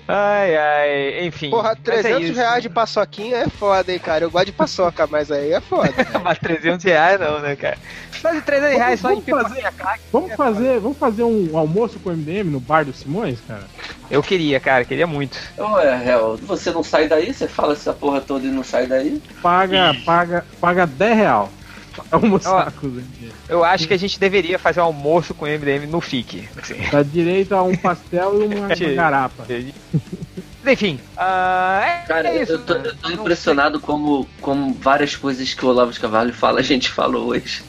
Ai, ai, enfim. Porra, mas é 300 isso. reais de paçoquinha é foda, hein, cara. Eu gosto de paçoca, mas aí é foda. Mas 300 reais não, né, cara? Mas 300 reais só em Vamos fazer- pipoquinha, cara. Vamos fazer, vamos fazer um almoço com o MDM no bar do Simões, cara? Eu queria, cara, queria muito. Ué, Hel, você não sai daí? Você fala essa porra toda e não sai daí? Paga, paga, paga 10 real. Almoçar Ó. com os MDM. Eu acho que a gente deveria fazer um almoço com o MDM no FIC. Assim. Dá direito a um pastel e uma, garapa. Mas enfim, ah, é, Cara, é isso. eu tô, né? eu tô impressionado como, como várias coisas que o Olavo de Carvalho fala, a gente falou hoje.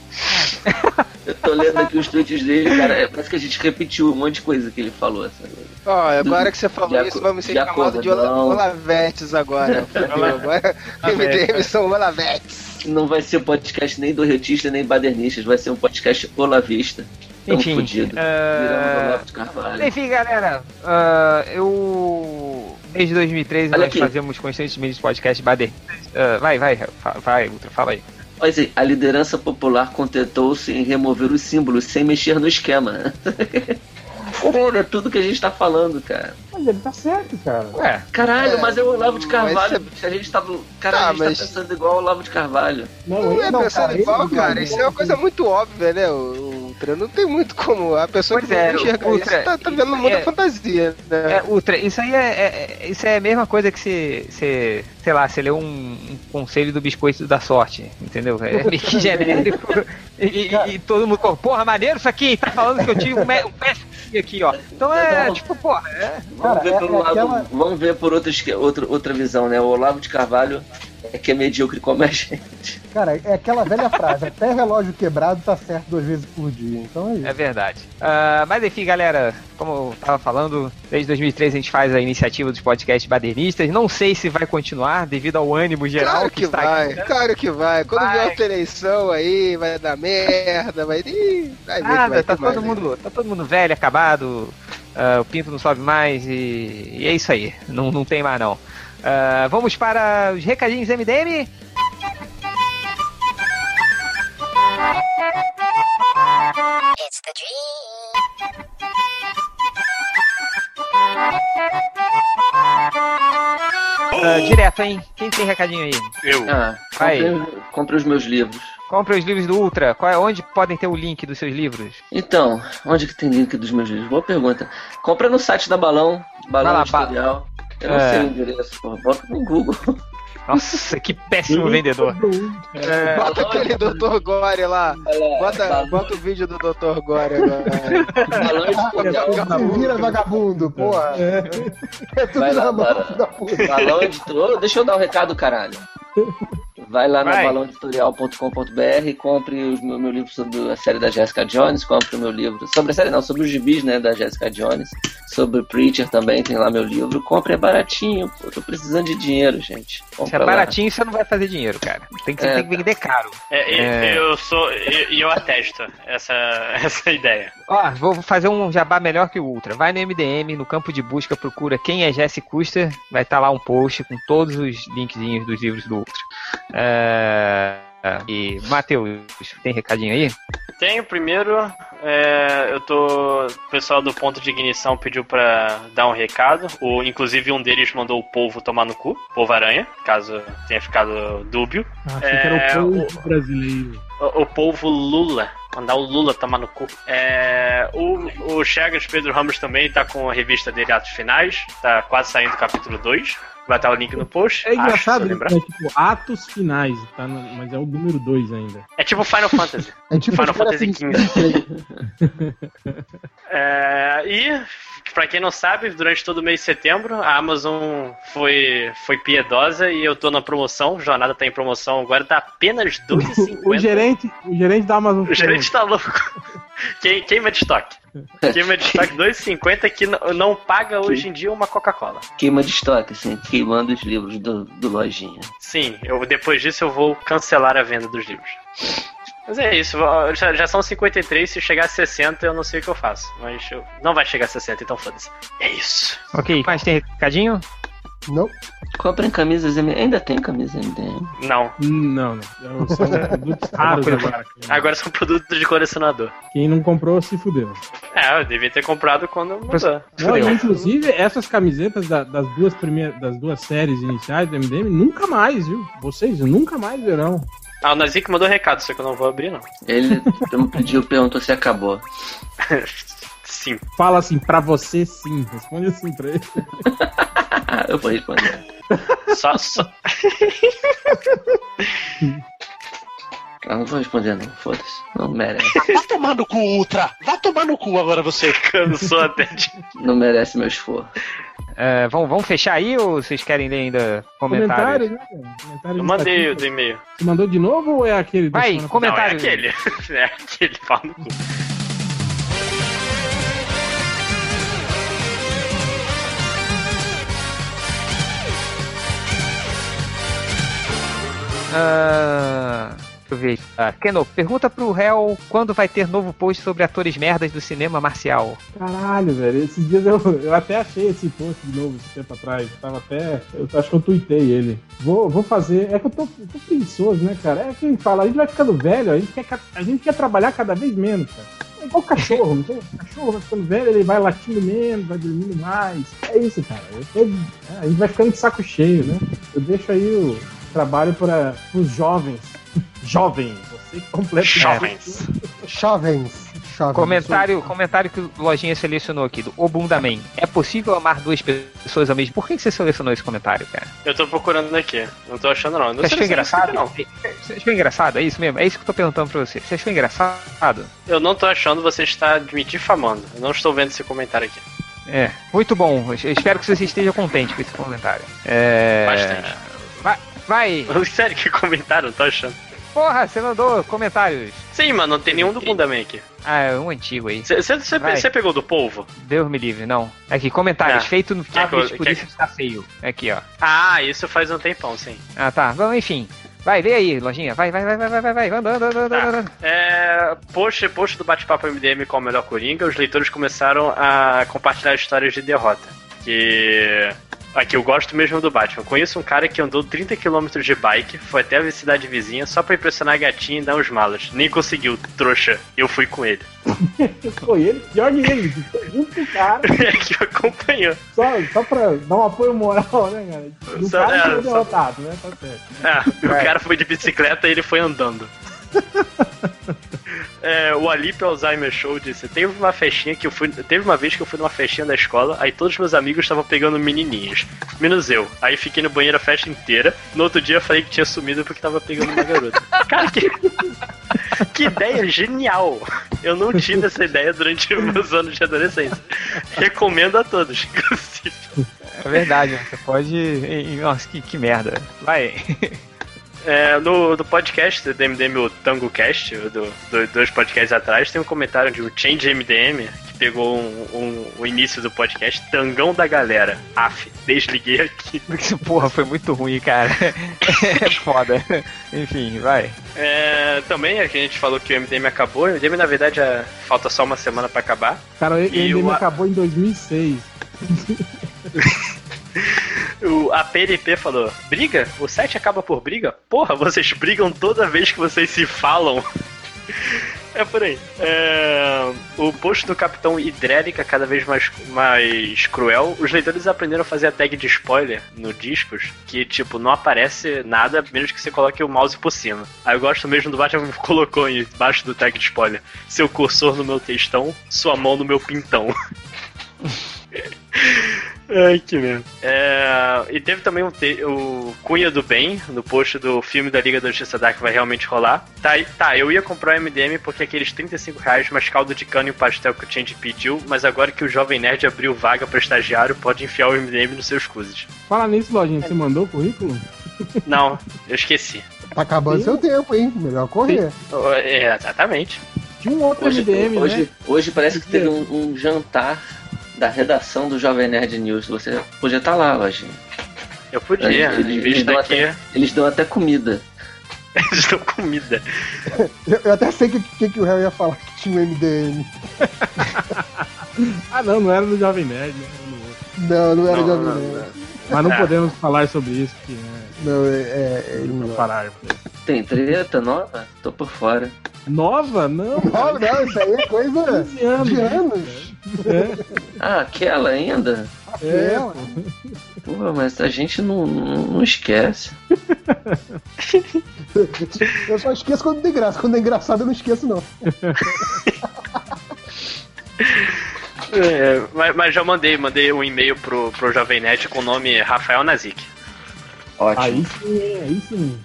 eu tô lendo aqui os tweets dele, cara. é, Parece que a gente repetiu um monte de coisa que ele falou. Sabe? Ó, agora que você falou De isso, vamos ser chamados de. Ola- Olavetes agora. Agora MDM são Olavetes. Não vai ser podcast nem do retista nem badernistas, vai ser um podcast olavista. Tamo Enfim, fudido. Carvalho. Enfim, galera, ah, eu. Desde 2013 Olha nós aqui. fazemos constantemente podcast Bader. Ah, vai, vai, fa- vai, Ultra, fala aí. Mas assim, a liderança popular contentou-se em remover os símbolos sem mexer no esquema. É tudo que a gente tá falando, cara. Mas ele tá certo, cara. Ué, Caralho, É, mas é o Olavo de Carvalho. mas bicho, A gente tá. Cara, Tá, a gente mas- tá pensando igual o Olavo de Carvalho. Não é pensando ele- igual, cara. Isso é uma coisa muito óbvia, né? O, o Ultra não tem muito como. A pessoa Pois que é, não enxerga Ultra, isso tá, tá vendo muita é- fantasia, né? é, Ultra, isso aí é, é- é- isso é a mesma coisa que você, você sei lá, você leu um, um conselho do biscoito da sorte, entendeu? É meio que genérico. E, e- e todo mundo, porra, maneiro isso aqui, tá falando que eu tive um, um péssimo aqui, ó. Então é, Não. tipo, porra, é. Vamos Cara, ver é- pelo é lado. aquela- Vamos ver por outra, esque- outra, outra visão, né? O Olavo de Carvalho é que é medíocre como a gente. Cara, é aquela velha frase, até relógio quebrado tá certo duas vezes por dia. Então é isso. É verdade. Ah, mas enfim, galera, como eu tava falando, desde 2013 a gente faz a iniciativa dos podcasts badernistas. Não sei se vai continuar devido ao ânimo geral Claro que está vai, aqui, né? claro que vai. Quando Vai. vier outra eleição aí, vai dar merda, vai. Ih, vai ver que Nada, vai tá ter mais todo aí. mundo, tá todo mundo velho, acabado. ah, o pinto não sobe mais e, e é isso aí. Não, não tem mais não. Ah, vamos para os recadinhos MDM. Ah, direto, hein? Quem tem recadinho aí? Eu. Ah, Vai. compre, compre os meus livros. Compre os livros do Ultra. Qual é, onde podem ter o link dos seus livros? Então, onde que tem link dos meus livros? Boa pergunta. Compra no site da Balão, Balão Vai lá, ba- Editorial. Eu não É. sei o endereço, porra. Bota no Google. Nossa, que péssimo vendedor. É, Bota aquele Dr. Gore lá. Bota, Balão- bota o vídeo do Dr. Gore agora. Balão. Se vira, vagabundo, porra. É tudo Vai lá, na mão. Balão Editorial. Ô, Deixa eu dar um recado, caralho. Vai lá no Vai. balãoeditorial.com.br, compre o meu, meu livro sobre a série da Jessica Jones, compre o meu livro sobre a série não, sobre os gibis, né, da Jessica Jones, sobre Preacher também, tem lá meu livro. Compre, é baratinho, pô, tô precisando de dinheiro, gente. Se Compra é lá. baratinho, você não vai fazer dinheiro, cara. Tem que, É. tem que vender caro. É, e- É. Eu sou. E e eu atesto essa, essa ideia. Ó, vou fazer um jabá melhor que o Ultra. Vai no MDM, no campo de busca, procura quem é Jesse Custer. Vai estar lá um post com todos os linkzinhos dos livros do Ultra. É, E, Matheus, tem recadinho aí? Tenho primeiro, é, eu tô. O pessoal do ponto de ignição pediu pra dar um recado. O, inclusive um deles mandou o polvo tomar no cu, polvo aranha, caso tenha ficado dúbio. Achei que era É, o povo brasileiro. O, o polvo Lula. Mandar o Lula tomar no cu. É, o, o Chagas Pedro Ramos também tá com a revista dele Atos Finais. Tá quase saindo o capítulo 2. Vai estar o link no post. É acho, engraçado, se eu né? lembrar. É tipo atos finais, tá no- mas é o número 2 ainda. É tipo Final Fantasy. É tipo Final caras Fantasy XV. É, e, pra quem não sabe, durante todo o mês de setembro, a Amazon foi, foi piedosa e eu tô na promoção. Jornada tá em promoção agora, tá apenas O, R$2,50. o gerente, o gerente da Amazon. O gerente tá louco. Quem, queima de estoque. Queima de estoque R$2,50 que não, não paga hoje em dia uma Coca-Cola. Queima de estoque, assim, queimando os livros do, do Lojinha. Sim, eu, depois disso eu vou cancelar a venda dos livros. Mas é isso, já, já são 53, se chegar a 60 eu não sei o que eu faço. Mas eu- não vai chegar a 60, então foda-se. É isso. Ok, mas tem recadinho? Não? Comprem camisas MDM. Ainda tem camisa MDM. Não. Não, não. São produtos raros agora. Agora são produtos de colecionador. Quem não comprou se fudeu. É, eu devia ter comprado quando mudou. Não, inclusive, essas camisetas da- das duas primeiras, das duas séries iniciais do MDM, nunca mais, viu? Vocês nunca mais verão. Ah, o Nazik mandou recado, só que eu não vou abrir, não. Ele pediu, perguntou se acabou. Sim. Fala assim, pra você sim. Responde assim pra ele. Eu vou responder. Só, só... Ah, não vou responder não, foda-se. Não merece. Vá tomar no cu, Ultra! Vá tomar no cu agora você! cansou até de... Não merece meu esforço. É, vamos, vamos fechar aí ou vocês querem ler ainda comentários? Comentário, né? Comentário Eu mandei o do e-mail. Você mandou de novo ou é aquele Vai, semana come- Não, é Comentário. aquele. É aquele, pau no cu. Ah, deixa eu ver. Ah, Keno, pergunta pro réu quando vai ter novo post sobre atores merdas do cinema marcial. Caralho, velho. Esses dias eu, eu até achei esse post de novo, esse tempo atrás. Eu tava até. Eu acho que eu tuitei ele. Vou, vou fazer. É que eu tô, eu tô né, cara? É quem fala, a gente vai ficando velho, a gente quer, a gente quer trabalhar cada vez menos, cara. É igual cachorro, não tem? Cachorro vai ficando velho, ele vai latindo menos, vai dormindo mais. É isso, cara. Tô- é, a gente vai ficando de saco cheio, né? Eu deixo aí o trabalho para os jovens. Jovem, você completa. Jovens. Jovens. Jovens. Comentário, comentário que o Lojinha selecionou aqui, do Obundaman. É possível amar duas pessoas ao mesmo Por que você selecionou esse comentário, cara? Eu tô procurando aqui. Não tô achando, não. Não Você achou engraçado? não. Você achou engraçado? É isso mesmo? É isso que eu tô perguntando pra você. Você achou engraçado? Eu não tô achando, você está me difamando. Eu não estou vendo esse comentário aqui. É, muito bom. Eu espero que você esteja contente com esse comentário. É... Bastante. Vai, vai. Sério, que comentário? Não tô achando. Porra, você mandou comentários. Sim, mano, não tem nenhum do Bundaman aqui. Ah, é um antigo aí. Você pegou do polvo? Deus me livre, não. Aqui, comentários. Ah. Feito no Chaves, por isso está feio. Aqui, ó. Ah, isso faz um tempão, sim. Ah, tá. Bom, enfim. Vai, lê aí, lojinha. Vai, vai, vai, vai, vai, vai, vai. Anda, anda, anda, anda, Tá. anda. É, post, post do Bate-Papo MDM com o melhor Coringa, os leitores começaram a compartilhar histórias de derrota. Aqui, eu gosto mesmo do Batman. Conheço um cara que andou 30 km de bike, foi até a cidade vizinha só pra impressionar a gatinha e dar uns malas. Nem conseguiu, trouxa. Eu fui com ele. Foi ele, pior que ele, ficou junto com o cara, É que acompanhou. só, só pra dar um apoio moral, né, cara? O Só- cara é, foi só- derrotado, né? Tá certo. É, o cara foi de bicicleta e ele foi andando. É, o Alip Alzheimer Show disse: Teve uma festinha que eu fui. Teve uma vez que eu fui numa festinha da escola, aí todos meus amigos estavam pegando menininhas, menos eu. Aí fiquei no banheiro a festa inteira. No outro dia eu falei que tinha sumido porque tava pegando uma garota. Cara, que. Que ideia genial! Eu não tive essa ideia durante meus anos de adolescência. Recomendo a todos, inclusive. É verdade, você pode. Nossa, que, que merda. Vai. É, no, do podcast do MDM, o Tango Cast, do, do- dois podcasts atrás, tem um comentário de um Change MDM que pegou um- um- o início do podcast, Tangão da Galera. Af, desliguei aqui. Porra, foi muito ruim, cara. É foda. Enfim, vai. É, também é que a gente falou que o MDM acabou. O MDM, na verdade, é- falta só uma semana pra acabar. Cara, o MDM o- acabou em 2006. O, a PNP falou: briga? O site acaba por briga? Porra, vocês brigam toda vez que vocês se falam. É por aí. É, o post do Capitão Hidrélica cada vez mais, mais cruel. Os leitores aprenderam a fazer a tag de spoiler no discos, que tipo, não aparece nada, menos que você coloque o mouse por cima. Aí eu gosto mesmo do Batman que colocou embaixo do tag de spoiler. Seu cursor no meu textão, sua mão no meu pintão. Ai, que merda. É, e teve também o, te- o Cunha do Bem, no post do filme da Liga da Justiça Dark que vai realmente rolar. Tá, tá, eu ia comprar o MDM porque aqueles 35 reais mais caldo de cana e o pastel que o Change pediu, mas agora que o Jovem Nerd abriu vaga pra estagiário, pode enfiar o MDM nos seus cuzes. Fala nisso, Lojinha, você mandou o currículo? Não, eu esqueci. Tá acabando seu tempo, hein? Melhor correr. É, exatamente. Tinha um outro Hoje, MDM, hoje, né? hoje parece que teve um, um jantar da redação do Jovem Nerd News. Você podia estar lá, Lojinha. Eu podia, Eles- em eles vez de dão até- Eles dão até comida. eles dão comida. Eu, eu até sei o que, que, que o réu ia falar que tinha um MDM. Ah, não, não era do Jovem Nerd, né? Não, não era Não, Jovem não, Nerd. Mas não É. podemos falar sobre isso, que é. Não, é. é, é Não parar. Tem treta nova? Tô por fora. Nova? Não. não, não, isso aí é coisa 15 anos. de anos. É, Ah, aquela ainda? é, Aquela. Pô, mas a gente não, não, não esquece. Eu só esqueço quando tem graça. Quando é engraçado, eu não esqueço, não. É, mas, mas já mandei, mandei um e-mail pro, pro Jovem Nerd com o nome Rafael Nazik. Ótimo. Aí sim, aí sim.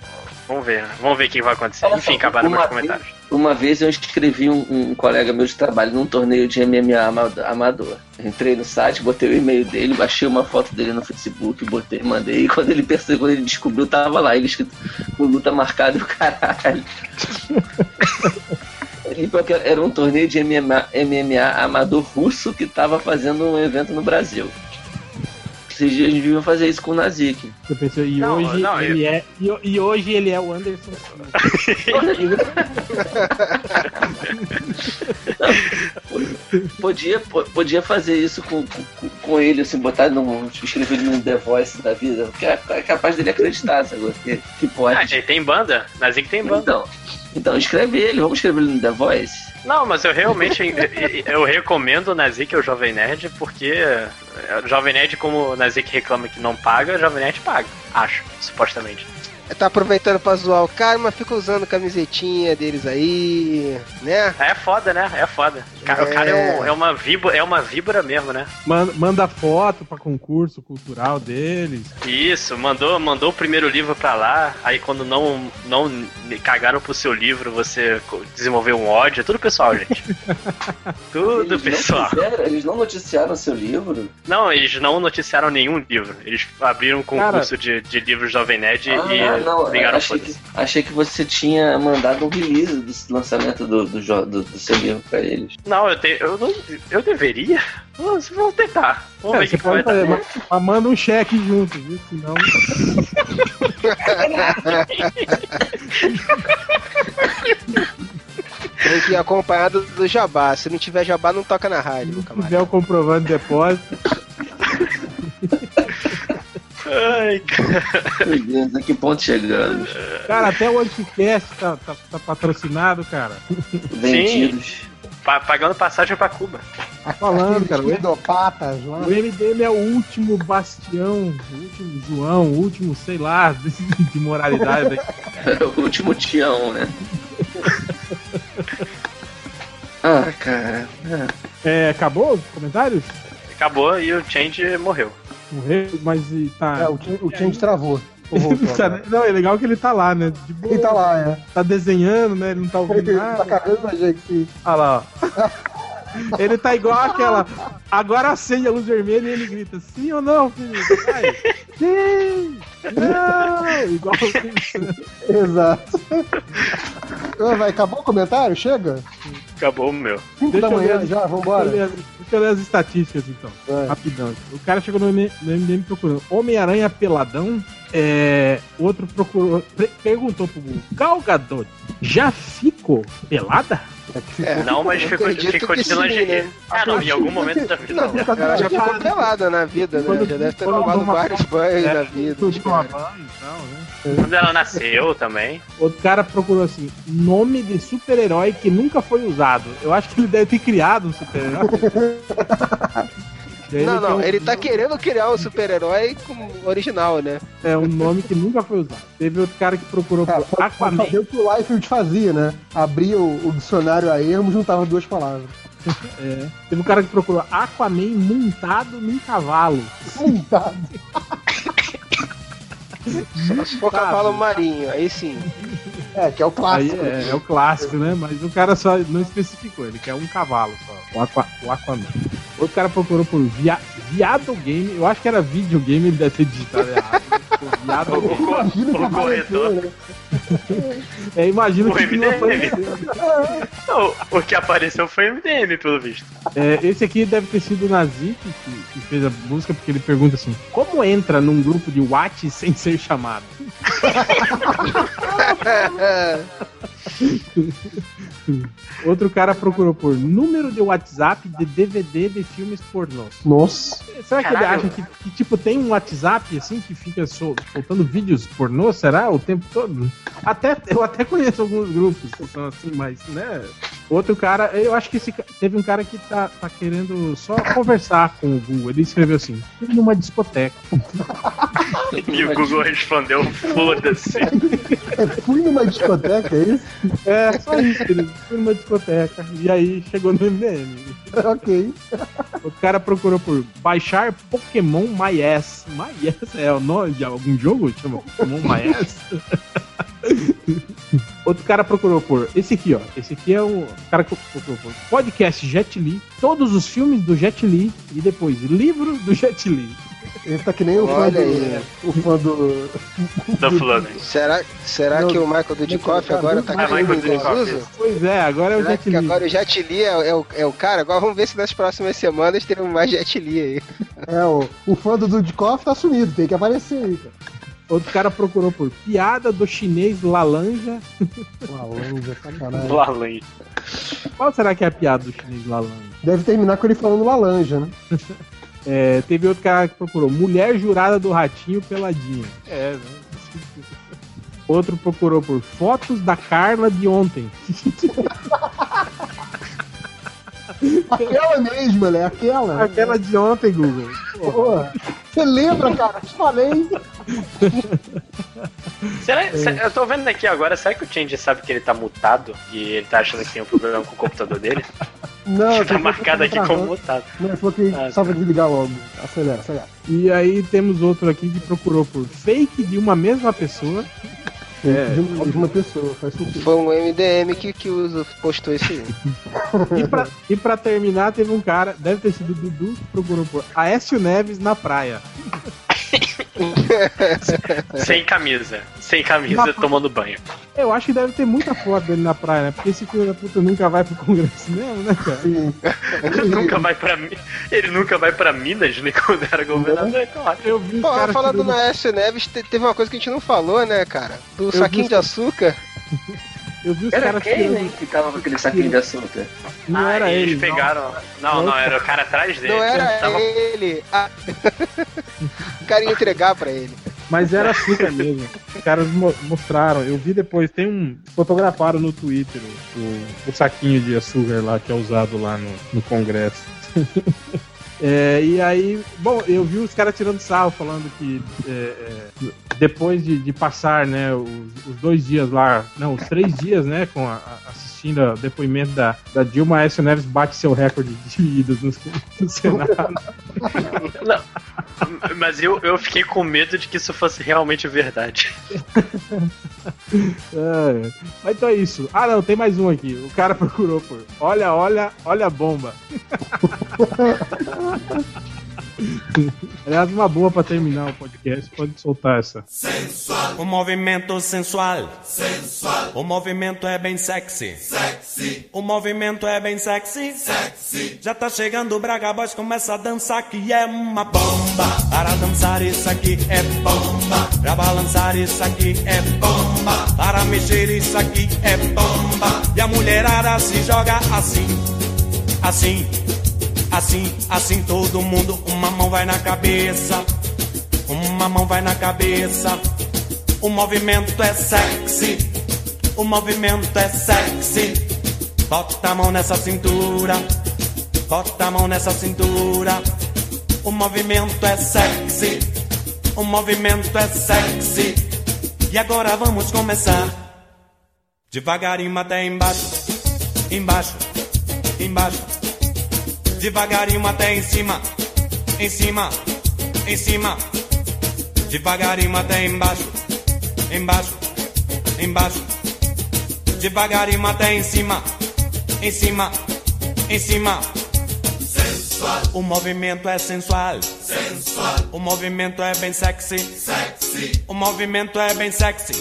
Vamos ver, né? vamos ver o que vai acontecer. Olha Enfim, acabaram meus vez- comentários. Uma vez eu inscrevi um, um colega meu de trabalho num torneio de MMA ama- amador. Entrei no site, botei o e-mail dele, baixei uma foto dele no Facebook, botei, mandei. E quando ele percebeu, quando ele descobriu, tava lá, ele escrito com luta marcada e o caralho. Era um torneio de MMA, MMA amador russo que tava fazendo um evento no Brasil. Eles deviam fazer isso com o Nazik. Eu pensei, e Não, hoje não, ele é. E, e hoje ele é o Anderson. Podia, po- podia fazer isso com, com, com ele, assim, botar num. escrever ele num The Voice da vida, porque é é capaz dele acreditar, sabe? Que, que Ah, pode. ele tem banda? Nazik tem banda. Então, então, escreve ele, vamos escrever ele no The Voice. Não, mas eu realmente eu, recomendo o Nazik ao Jovem Nerd porque é, Jovem Nerd, como o Nazik reclama que não paga, Jovem Nerd paga. Acho, supostamente. Tá aproveitando pra zoar o cara, mas fica usando camisetinha deles aí, né? É foda, né? É foda. O cara, o cara é, um- é uma vibra, é uma vibra mesmo, né? Manda, manda foto pra concurso cultural deles. Isso, mandou, mandou o primeiro livro pra lá, aí quando não, não cagaram pro seu livro, você desenvolveu um ódio, é tudo pessoal, gente. tudo eles, pessoal. Não fizeram, eles não noticiaram seu livro. Não, eles não noticiaram nenhum livro. Eles abriram um concurso de, de livros Jovem Nerd Ah, e não, ligaram achei que, achei que você tinha mandado um release do lançamento do, do, do, do seu livro pra eles. Não, eu, te, eu, não, eu deveria? Vamos, vamos tentar. Vamos É, ver o que vai pode fazer, dar. mas, mas manda um cheque junto, viu? Senão. Tem que ir acompanhado do jabá. Se não tiver jabá, não toca na rádio, Se tiver o comprovante de depósito. Ai, cara. Meu Deus, a que ponto chegamos? Cara, até o Anticast tá, tá, tá patrocinado, cara. Vendidos. Pa- pagando passagem pra Cuba. Falando, cara. Lá. o MDM é o último bastião, o último João, o último, sei lá, de, de moralidade. O último tião, né? ah, cara. É, acabou os comentários? Acabou e o Change morreu. Morreu, mas e tá. É, o, Ch- o Change travou. Tá- não, é legal que ele tá lá, né? De boa, Ele tá lá, é. tá desenhando, né? Ele não tá ouvindo Ele tá nada. cagando a gente. Olha lá, ó. Ele tá igual aquela. Agora acende a luz vermelha e ele grita: sim ou não, Felipe? Vai. Sim! Não! Igual o Felipe. Exato. Ah, Vai, acabou o comentário? Chega? Acabou o meu. 5 Deixa da eu manhã já, Deixa eu vambora. ler as- Deixa eu ler as estatísticas então. Vai. Rapidão. O cara chegou no, M- no MDM procurando Homem-Aranha peladão. É, outro procurou. pre- perguntou pro Google: Gal Gadot já ficou pelada? É É. Não, mas ficou, ficou de sim, lingerie. né? Ah, não, em algum momento da vida. Ela já ficou pelada na vida, né? Quando- já deve ter tomado toma- vários banhos É, na vida. Tudo banho e tal, né? Quando ela nasceu também. Outro cara procurou assim: nome de super-herói que nunca foi usado. Eu acho que ele deve ter criado um super-herói. E aí Não, não, um- ele tá querendo criar um super-herói com- original, né? É um nome que nunca foi usado. Teve outro cara que procurou Cara, por Aquaman. fazer o que o Liefeld fazia, né? Abria o, o dicionário a ermo e juntava duas palavras. É. Teve um cara que procurou Aquaman montado num cavalo. Montado. Só se for cavalo marinho, aí sim. É, que é o Aí clássico. é, é o clássico, né? Mas o cara só não especificou, ele quer um cavalo só. O, Aqua, o Aquaman. Outro cara procurou por via, viado game. Eu acho que era videogame, ele deve ter digitado errado. Viado game. Imagina O que apareceu, né? É, imagino O que não MDM. apareceu. Não, o que apareceu foi o MDM, pelo visto. É, esse aqui deve ter sido o Nazik que, que fez a busca, porque ele pergunta assim: como entra num grupo de Watch sem ser chamado? Outro cara procurou por número de WhatsApp de DVD de filmes pornôs. Nossa. Será que ele Caralho. acha que, que, tipo, tem um WhatsApp, assim, que fica sol- soltando vídeos pornô, será? O tempo todo? Até, eu até conheço alguns grupos que são assim, mas, né? Outro cara, eu acho que esse, teve um cara que tá, tá querendo só conversar com o Google. Ele escreveu assim, "Fui numa discoteca. E o Google respondeu, foda-se. É, fui numa discoteca, é isso? É, só isso, ele foi numa discoteca. E aí chegou no MDM. ok. O cara procurou por baixar Pokémon My Ass. My Ass é o nome de algum jogo? Chama Pokémon My Ass? Outro cara procurou por. Esse aqui, ó. Esse aqui é o cara que procurou por podcast Jet Li, todos os filmes do Jet Li e depois livro do Jet Li. Esse tá que nem o fã Olha do. aí. O fã do. Da fulano. Será, será Não, que o Michael Dudikoff agora tá não, caindo Michael em desuso? Pois é, agora é o Será Jet que Li. agora o Jet Li é, é o, é o cara? Agora vamos ver se nas próximas semanas teremos mais Jet Li aí. É, o, o fã do Dudikoff tá sumido, tem que aparecer aí, cara. Outro cara procurou por piada do chinês Lalanja. Lalanja, sacanagem. Lalan. Qual será que é a piada do chinês Lalanja? Deve terminar com ele falando Lalanja, né? É, teve outro cara que procurou mulher jurada do ratinho peladinha. É, né? Outro procurou por fotos da Carla de ontem. Aquela mesma, né? Aquela. Aquela de ontem, Google. Porra. Você lembra, cara? Te falei. Será, se- eu tô vendo aqui agora, será que o Change sabe que ele tá mutado e ele tá achando que tem um problema com o computador dele? Não, tá marcado aqui como mutado. Não, ele falou que Ah, só pra desligar logo. Acelera, acelera. E aí temos outro aqui que procurou por fake de uma mesma pessoa. É. De, uma, de uma pessoa, faz sentido. Foi um MDM que, que usa, postou isso aí. E pra, e pra terminar, teve um cara, deve ter sido o Dudu, que procurou por Aécio Neves na praia. Sem camisa. Sem camisa, tomando banho. Eu acho que deve ter muita foto dele na praia, né? Porque esse filho da puta nunca vai pro Congresso mesmo, né, cara? Sim. Ele nunca vai pra Ele nunca vai pra Minas, nem quando era governador, é claro. Eu vi Pô, caras falando na Aécio Neves, te- teve uma coisa que a gente não falou, né, cara? Do vi saquinho de açúcar. Eu vi os Era caras quem, tirando. né, que tava com aquele saquinho de açúcar? Não ah, era eles ele. não. pegaram. Não, não, era o cara atrás dele. Não era Tava- ele. Ah. o cara ia entregar pra ele. Mas era açúcar mesmo. Os caras mo- mostraram. Eu vi depois, tem um. Fotografaram no Twitter o, o- o saquinho de açúcar lá que é usado lá no, no Congresso. É, e aí, bom, eu vi os caras tirando sarro, falando que é, é, depois de, de passar, né, os, os dois dias lá, não, os três dias, né, com a, a- assistindo o depoimento da, da Dilma, Aécio Neves bate seu recorde de idas no, no Senado. Mas eu, eu fiquei com medo de que isso fosse realmente verdade. É, mas então é isso. Ah, não, tem mais um aqui. O cara procurou por. Olha, olha, olha a bomba. Aliás, uma boa pra terminar o podcast. Pode soltar essa. O movimento sensual. Sensual. O movimento é bem sexy. Sexy. O movimento é bem sexy. Sexy. Já tá chegando o Braga Boys, começa a dançar que é uma bomba. Para dançar isso aqui é bomba. Pra balançar isso aqui é bomba. Para mexer isso aqui é bomba. E a mulherada se joga assim. Assim. Assim, assim todo mundo, uma mão vai na cabeça, uma mão vai na cabeça. O movimento é sexy, o movimento é sexy. Bota a mão nessa cintura, bota a mão nessa cintura. O movimento é sexy, o movimento é sexy. E agora vamos começar. Devagarinho até embaixo, embaixo, embaixo. Devagarinho até em cima, em cima, em cima. Devagarinho até embaixo, embaixo, embaixo. Devagarinho até em cima, em cima, em cima. Sensual. O movimento é sensual. Sensual. O movimento é bem sexy. Sexy. O movimento é bem sexy.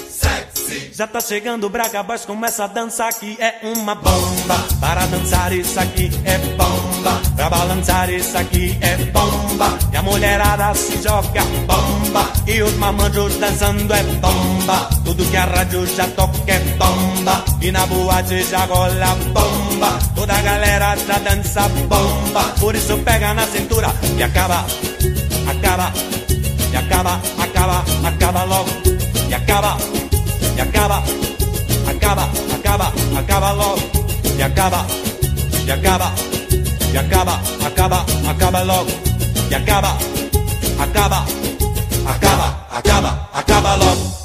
Já tá chegando o Braga Boys, começa a dançar aqui é uma bomba. Para dançar isso aqui é bomba. Pra balançar isso aqui é bomba. E a mulherada se joga bomba. E os mamanjos dançando é bomba. Tudo que a rádio já toca é bomba. E na boate já rola bomba. Toda a galera já dança bomba. Por isso pega na cintura e acaba, acaba, e acaba, acaba, acaba logo. E acaba, e acaba, acaba, acaba, acaba logo. E acaba, e acaba, e acaba, acaba, acaba logo. E acaba, acaba, acaba, acaba, acaba logo.